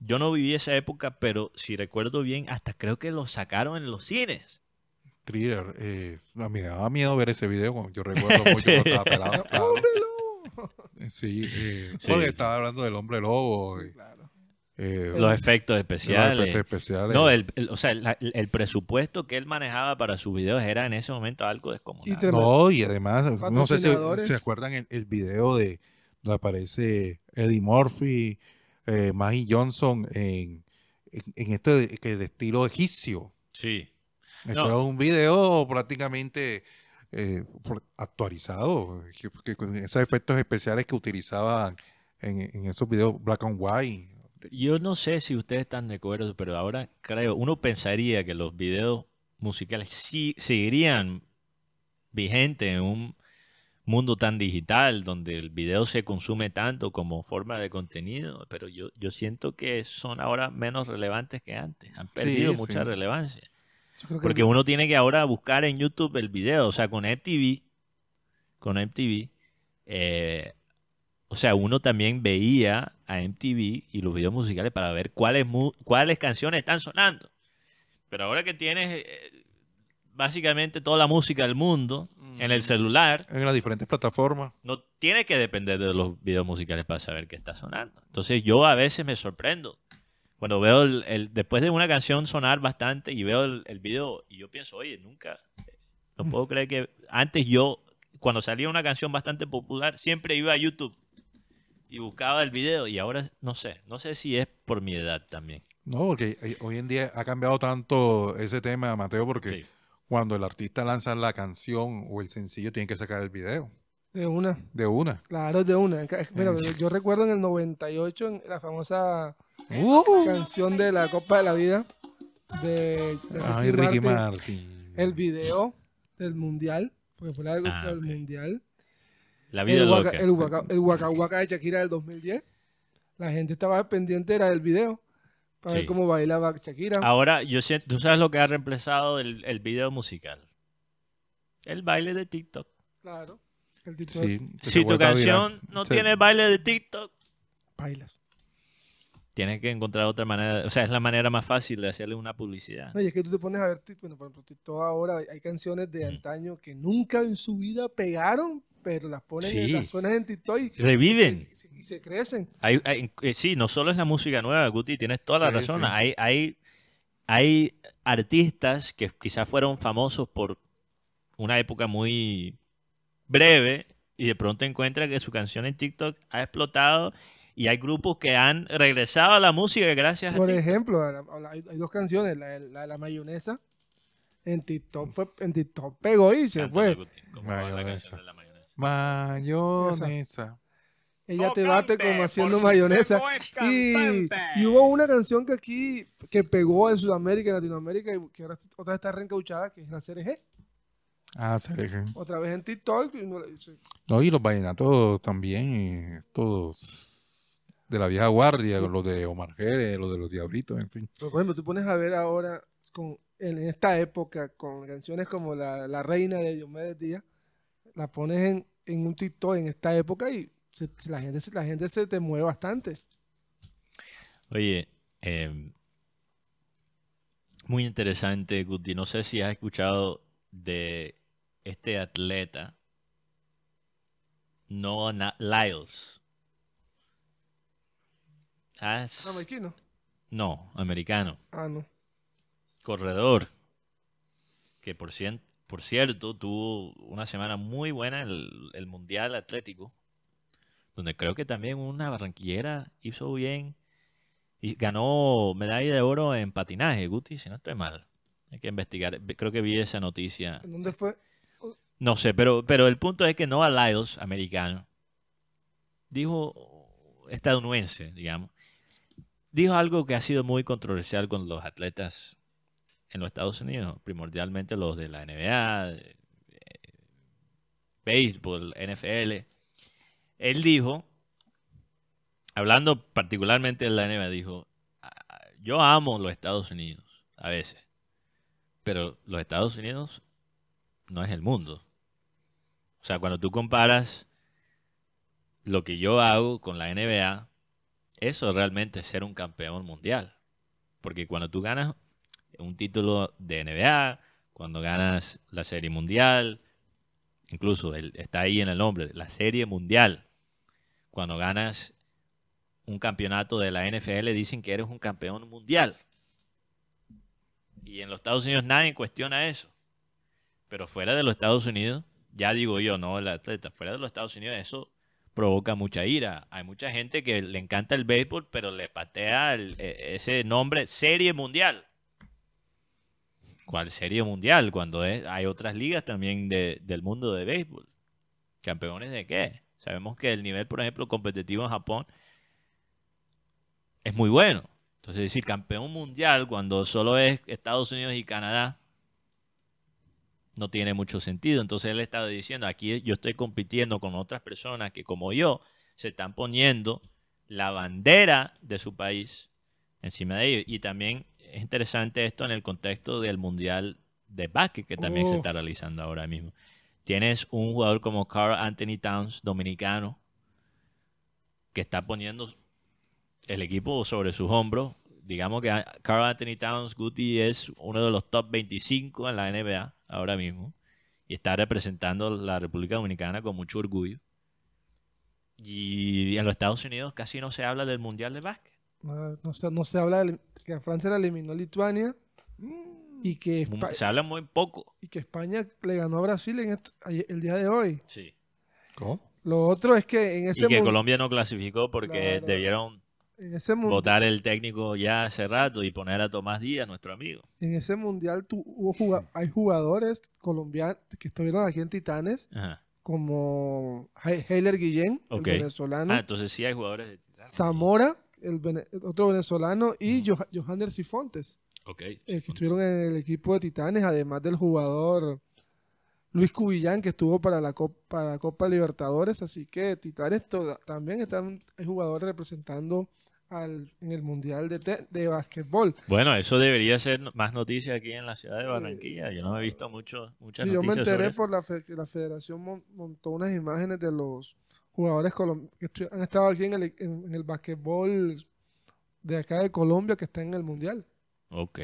Yo no viví esa época, pero si recuerdo bien, hasta creo que lo sacaron en los cines. Thriller, eh, a mí me daba miedo ver ese video, cuando yo recuerdo mucho cuando estaba pelado. claro. Sí, eh, Sí, porque sí. estaba hablando del hombre lobo. y, Claro. eh, Los efectos los especiales. efectos especiales. No, el, el- o sea, el, el presupuesto que él manejaba para sus videos era en ese momento algo Y descomunal. No, y además, no sé si se acuerdan el, el video de donde aparece Eddie Murphy, eh, Maggie Johnson en, en, en este que el estilo egipcio. Sí. Eso No. era un video prácticamente eh, actualizado, que, que con esos efectos especiales que utilizaban en, en esos videos black and white. Yo no sé si ustedes están de acuerdo, pero ahora creo, uno pensaría que los videos musicales sí seguirían vigentes en un mundo tan digital donde el video se consume tanto como forma de contenido, pero yo, yo siento que son ahora menos relevantes que antes, han perdido sí. mucha relevancia. Yo creo que Porque uno tiene que ahora buscar en YouTube el video, o sea, con MTV, con MTV, eh, o sea, uno también veía a MTV y los videos musicales para ver cuáles, mu- cuáles canciones están sonando. Pero ahora que tienes eh, básicamente toda la música del mundo en el celular, En las diferentes plataformas. no tiene que depender de los videos musicales para saber qué está sonando. Entonces yo a veces me sorprendo cuando veo el, el- después de una canción sonar bastante y veo el, el video y yo pienso, oye, nunca, no puedo creer que antes yo, cuando salía una canción bastante popular, siempre iba a YouTube y buscaba el video y ahora no sé, no sé si es por mi edad también. No, porque eh, hoy en día ha cambiado tanto ese tema, Mateo, porque Sí. Cuando el artista lanza la canción o el sencillo, tiene que sacar el video de una. de una. Claro, es de una. Mira, Mm. yo- recuerdo en el 98 en la famosa Uh. canción de la Copa de la Vida de, de Ay, Ricky Martin, Martin. el video del mundial, porque fue la Ah, del ok. mundial. La vida El loca. waka, el, waka, el Waka Waka de Shakira del 2010. La gente estaba pendiente era del video para ver cómo bailaba Shakira. Ahora, yo siento, ¿tú sabes lo que ha reemplazado el, el video musical? El baile de TikTok. Claro. El TikTok Sí, Si tu canción viral. no Sí. tiene baile de TikTok, bailas. tienes que encontrar otra manera. O sea, es la manera más fácil de hacerle una publicidad. No, y es que tú te pones a ver, bueno, por ejemplo, TikTok ahora hay, hay canciones de Mm. antaño que nunca en su vida pegaron, pero las ponen, en, Sí. las suenan en TikTok y, Reviven. y se, y se crecen. Hay- hay- eh, sí, no solo es la música nueva, Guti, tienes toda la Sí, razón. sí. Hay, hay, hay artistas que quizás fueron famosos por una época muy breve y de pronto encuentra que su canción en TikTok ha explotado y hay grupos que han regresado a la música gracias a Por ejemplo, a la- a la- hay, hay dos canciones, la, de- la mayonesa. En TikTok, fue, en TikTok pegó y se fue. Guti, ¿cómo va la canción de la mayonesa? Ella te bate como haciendo mayonesa. Y, y hubo una canción que aquí, que pegó en Sudamérica, en Latinoamérica, y que ahora otra vez está reencauchada, que es la CRG. Ah, deja. Otra vez en TikTok. y no- y se- No, y los vallenatos también, todos de la vieja guardia, los de Omar Jerez, los de los Diablitos, en fin. Pero, por ejemplo, tú pones a ver ahora, con, en esta época, con canciones como La, La Reina de Diomedes Díaz, la pones en, en un TikTok en esta época y se- la, gente, se- la gente se te mueve bastante. Oye, eh, muy interesante, Guti. No sé si has escuchado de este atleta, Noah Na- Lyles. Has- Maiquino. no, americano. Ah, no. Corredor. Que por, cien- por cierto tuvo una semana muy buena en el, el Mundial Atlético. Donde creo que también una barranquillera hizo bien. Y ganó medalla de oro en patinaje, Guti, si no estoy mal. Hay que investigar. Creo que vi esa noticia. ¿En dónde fue? No sé, pero, pero el punto es que Noah Lyles, americano, dijo, estadounidense, digamos, dijo algo que ha sido muy controversial con los atletas en los Estados Unidos, primordialmente los de la NBA, eh, NFL. Él dijo, hablando particularmente de la NBA, dijo, "Ah, yo amo los Estados Unidos, a veces, pero los Estados Unidos no es el mundo. O sea, cuando tú comparas lo que yo hago con la NBA, eso realmente es ser un campeón mundial. Porque cuando tú ganas un título de NBA, cuando ganas la Serie Mundial, incluso está ahí en el nombre, la Serie Mundial. cuando ganas un campeonato de la NFL, dicen que eres un campeón mundial. Y en los Estados Unidos nadie cuestiona eso. Pero fuera de los Estados Unidos, ya digo yo, no el atleta, fuera de los Estados Unidos eso provoca mucha ira. Hay mucha gente que le encanta el béisbol, pero le patea e- ese nombre Serie Mundial. ¿Cuál Serie Mundial? Cuando es- hay otras ligas también de- del mundo de béisbol. ¿Campeones de qué? Sabemos que el nivel, por ejemplo, competitivo en Japón es muy bueno. Entonces, decir campeón mundial cuando solo es Estados Unidos y Canadá no tiene mucho sentido. Entonces, él estaba diciendo, aquí yo estoy compitiendo con otras personas que como yo se están poniendo la bandera de su país encima de ellos. Y también es interesante esto en el contexto del mundial de básquet que también se está realizando ahora mismo. Tienes un jugador como Carl Anthony Towns, dominicano, que está poniendo el equipo sobre sus hombros. Digamos que Carl Anthony Towns Guti es uno de los top 25 en la NBA ahora mismo y está representando la República Dominicana con mucho orgullo. Y en los Estados Unidos casi no se habla del Mundial de Básquet. No, no se, no se habla de que Francia la eliminó a Lituania y que, Espa- Se habla muy poco. y que España le ganó a Brasil en esto- ayer- el día de hoy. Sí. ¿Cómo? Lo otro es que en ese, Y que mun- Colombia no clasificó porque Claro. debieron en, ese mun- votar el técnico ya hace rato y poner a Tomás Díaz, nuestro amigo. en ese mundial tu- hubo juga- hay jugadores colombianos que estuvieron aquí en Titanes, Ajá. como He- Heiler Guillén, Ok. el venezolano, Ah, entonces sí hay jugadores de Titanes. Zamora, el, vene- otro venezolano, y Joh-. Ok. eh, que estuvieron en el equipo de Titanes, además del jugador Luis Cubillán, que estuvo para la Copa, para la Copa Libertadores. Así que Titanes también están, jugadores representando al, en el Mundial de, de Básquetbol. Bueno, eso debería ser más noticia aquí en la ciudad de Barranquilla. Yo no he visto mucho, muchas Sí, yo me noticias sobre enteré por la, fe- la federación mon- montó unas imágenes de los jugadores que han estado aquí en el, en, en el básquetbol de acá de Colombia, que está en el Mundial. Ok.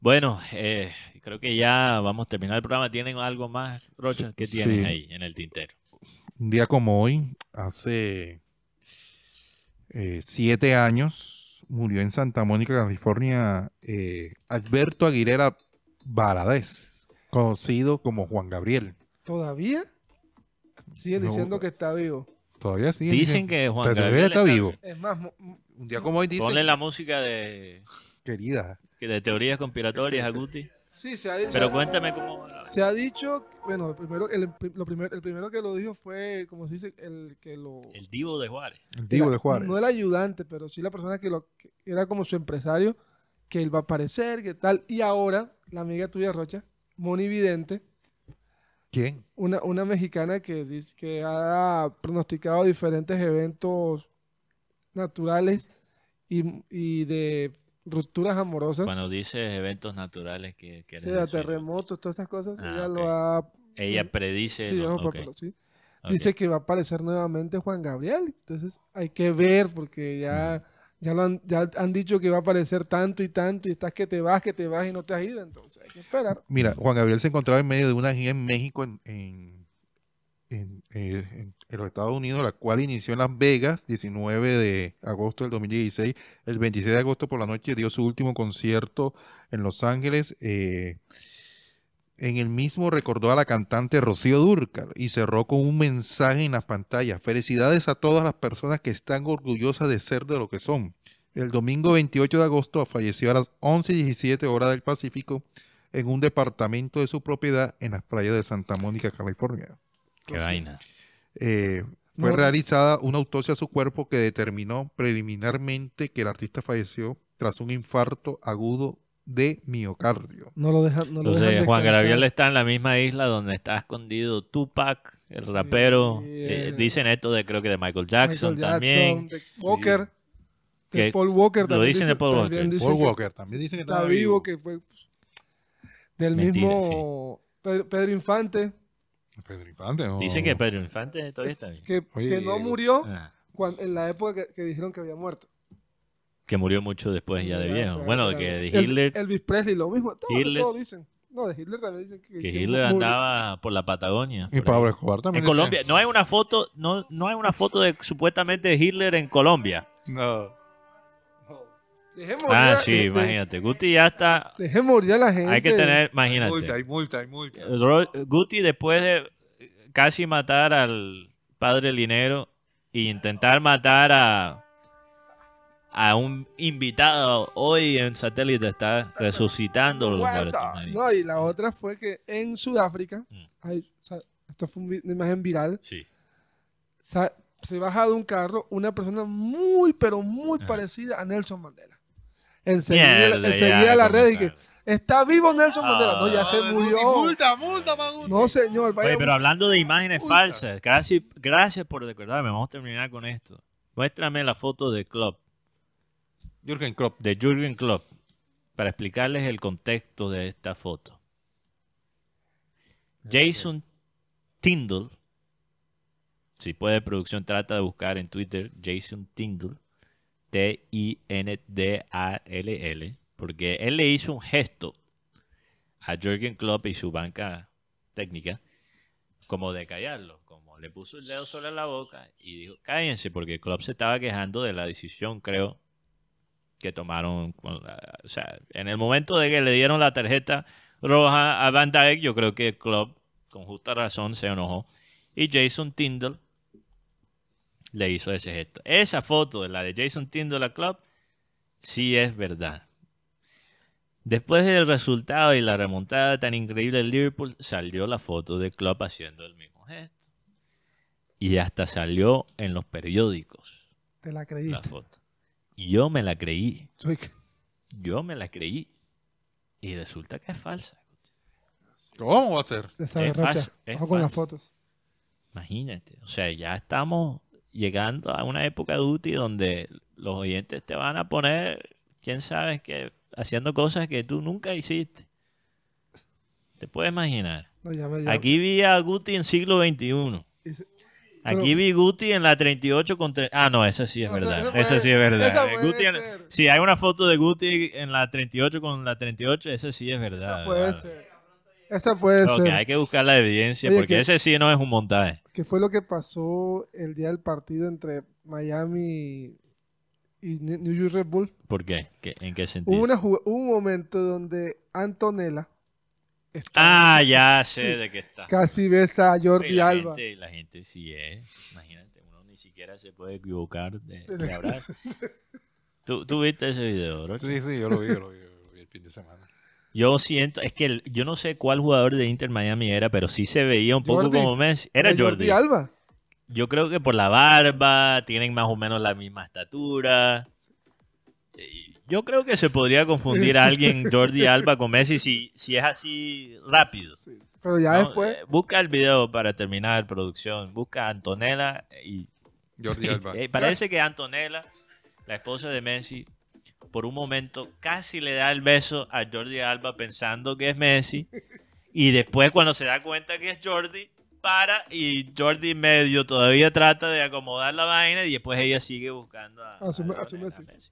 Bueno, eh, creo que ya vamos a terminar el programa. ¿Tienen algo más, Rocha? ¿Qué Sí. tienen ahí en el tintero? Un día como hoy, hace eh, siete años, murió en Santa Mónica, California, eh, Alberto Aguilera Valadez, conocido como Juan Gabriel. ¿Todavía? Siguen No. diciendo que está vivo. Todavía sí. Dicen que Juan Todavía Gabriel está está- vivo. Es más, Un día como hoy dice, Ponle la música de, querida, de teorías conspiratorias a Guti. sí, se ha dicho. Pero cuéntame cómo... Se ha dicho, bueno, el primero, el, lo primer- el primero que lo dijo fue, como se dice, el que lo... El divo de Juárez. el divo era- de Juárez. No el ayudante, pero sí la persona que, lo, que era como su empresario, que él va a aparecer, que tal. Y ahora, la amiga tuya, Rocha, Moni Vidente, ¿Quién? una, una mexicana que, dice, que ha pronosticado diferentes eventos naturales y, y de rupturas amorosas, Cuando dices eventos naturales que... que sea terremotos, todas esas cosas, Ah, ella ok. lo ha Ella predice... Sí, lo- ojo, ok, pero sí. ok. Dice que va a aparecer nuevamente Juan Gabriel. Entonces hay que ver porque ya, ya, lo han, ya han dicho que va a aparecer tanto y tanto y estás que te vas, que te vas y no te has ido. Entonces hay que esperar. Mira, Juan Gabriel se encontraba en medio de una gira en México, en, en, en, eh, en- los Estados Unidos, la cual inició en Las Vegas, 19 de agosto del 2016. El 26 de agosto por la noche dio su último concierto en Los Ángeles. eh, en el mismo recordó a la cantante Rocío Dúrcal y cerró con un mensaje en las pantallas. Felicidades a todas las personas que están orgullosas de ser de lo que son. El domingo 28 de agosto falleció a las 11 y 17 horas del Pacífico en un departamento de su propiedad en las playas de Santa Mónica, California. Qué vaina. Eh, fue No. realizada una autopsia a su cuerpo que determinó preliminarmente que el artista falleció tras un infarto agudo de miocardio. No lo dejan. No lo dejan Entonces Juan. Gabriel está en la misma isla donde está escondido Tupac, el rapero. Eh, el- dicen esto de creo que de Michael Michael Jackson, también. de Walker, de Que Paul Walker. lo también dicen de Paul Walker. dicen Paul que Walker también dicen que Está vivo, que fue del Mentira, mismo Pedro, Pedro Infante, Pedro Infante. ¿no? Dicen que Pedro Infante todavía está bien. que, que no murió Ah, cuan- en la época que, que dijeron que había muerto. Que murió mucho después ya de viejo. ya, Bueno, que de El- Hitler. Elvis Presley, lo mismo. Todo, Hitler. todo dicen. No, de Hitler también dicen que... Que Hitler andaba por la Patagonia. Y Pablo. Escobar también. En Colombia, no hay una foto, no, no hay una foto de supuestamente de Hitler en Colombia. No. Deje morir Ah, a- sí, de- imagínate. Guti ya está. Deje morir a la gente. Hay que tener, Multa, imagínate. hay multa, hay multa. Guti después de casi matar al padre Linero e intentar matar a a un invitado hoy en satélite está resucitando los muertos. No, y la otra fue que en Sudáfrica, Mm. hay- o sea, esto fue una imagen viral, Sí. se baja de un carro una persona muy, pero muy Ajá. parecida a Nelson Mandela. Enseguida, Mierda, enseguida ya la red y que está vivo Nelson Mandela. No, ya Ah. se murió. Multa, multa, Maguti. No, señor. vaya- Oye, pero hablando de imágenes Multa. falsas, gracias, gracias por recordarme. Vamos a terminar con esto. Muéstrame la foto de Klopp, Jürgen Klopp. de Jürgen Klopp, para explicarles el contexto de esta foto. Jason Tindall, si puede producción, trata de buscar en Twitter Jason Tindall, T-I-N-D-A-L-L, porque él le hizo un gesto a Jürgen Klopp y su banca técnica como de callarlo, como le puso el dedo sobre la boca y dijo, cállense, porque Klopp se estaba quejando de la decisión, creo, que tomaron, la- o sea, en el momento de que le dieron la tarjeta roja a Van Dijk, yo creo que Klopp, con justa razón, se enojó. Y Jason Tindall le hizo ese gesto. Esa foto, la de Jason Tindall a Klopp, sí es verdad. Después del resultado y la remontada tan increíble del Liverpool, salió la foto de Klopp haciendo el mismo gesto. Y hasta salió en los periódicos Te la la creíste. foto. Y yo me la creí. Que- Yo me la creí. Y resulta que es falsa. ¿Cómo va a ser? Esa Es derrocha. falso, es Ojo con las fotos. Imagínate. O sea, ya estamos llegando a una época de UTI donde los oyentes te van a poner, quién sabe qué, haciendo cosas que tú nunca hiciste. Te puedes imaginar. No, ya me- ya- Aquí vi a Guti en siglo XXI. y se- Aquí vi Guti en la 38 con... tre- Ah, no, esa sí es O sea, verdad. esa Esa sí es verdad. esa Guti en-. Si hay una foto de Guti en la 38 con la 38, esa sí es verdad. puede hermano. ser. Esa puede Ok, ser. hay que buscar la evidencia Oye, porque que- ese sí no es un montaje. que fue lo que pasó el día del partido entre Miami y New York Red Bull. ¿Por qué? ¿Qué- ¿En qué sentido? Hubo, una, hubo un momento donde Antonella Ah, ya sé de qué está. casi besa a Y Jordi la Alba. gente, la gente sí es. Imagínate, uno ni siquiera se puede equivocar de, de hablar. ¿Tú, tú viste ese video, bro? Sí, sí, yo lo vi, yo lo vi, yo lo vi el fin de semana. Yo siento, es que el- yo no sé cuál jugador de Inter Miami era, pero sí se veía un poco Jordi. como Messi. Era Jordi. Alba. Yo creo que por la barba, tienen más o menos la misma estatura. Sí, Yo creo que se podría confundir a alguien Jordi Alba con Messi si, si es así rápido. Pero ya ¿no? después, Eh, Busca el video para terminar producción. Busca a Antonella y Jordi Alba. eh, parece que Antonella, la esposa de Messi, por un momento casi le da el beso a Jordi Alba pensando que es Messi. Y después cuando se da cuenta que es Jordi, para y Jordi medio todavía trata de acomodar la vaina y después ella sigue buscando a, A su- a a su Jordi, Messi.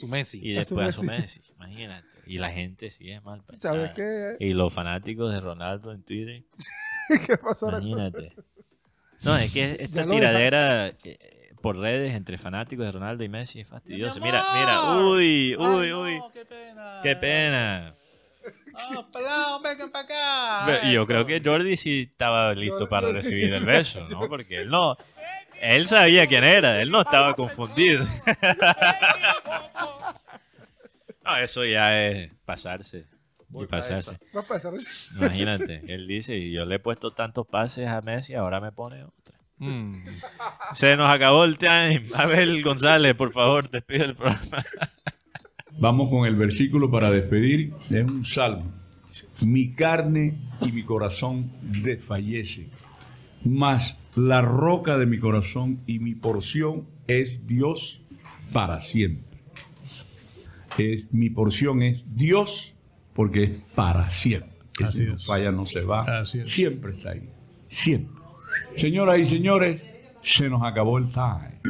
Su Messi. Y A su después a su Messi. Imagínate. Y la gente sí es mal ¿sabes pensada. qué? Y los fanáticos de Ronaldo en Twitter. ¿Qué pasó ahora? Imagínate. No, es que esta tiradera eh, por redes entre fanáticos de Ronaldo y Messi es fastidiosa. Mira, mira, uy, uy, uy. qué pena. Qué pena. Ah, pelado, vengan para acá. Ve- Y yo creo que Jordi sí estaba listo para recibir el beso, ¿no? Porque él no. Él sabía quién era, él no estaba confundido. No, eso ya es pasarse. Y pasarse. Va a pasar. Imagínate, él dice, y yo le he puesto tantos pases a Messi, ahora me pone otra. Mm. Se nos acabó el time. Abel González, por favor, despide el programa. Vamos con el versículo para despedir. Es un salmo. Mi carne y mi corazón desfallece, mas la roca de mi corazón y mi porción es Dios para siempre. Es, mi porción es Dios porque es para siempre. Así no es. falla, no se va. Así es. Siempre está ahí. Siempre. Señoras y señores, se nos acabó el time.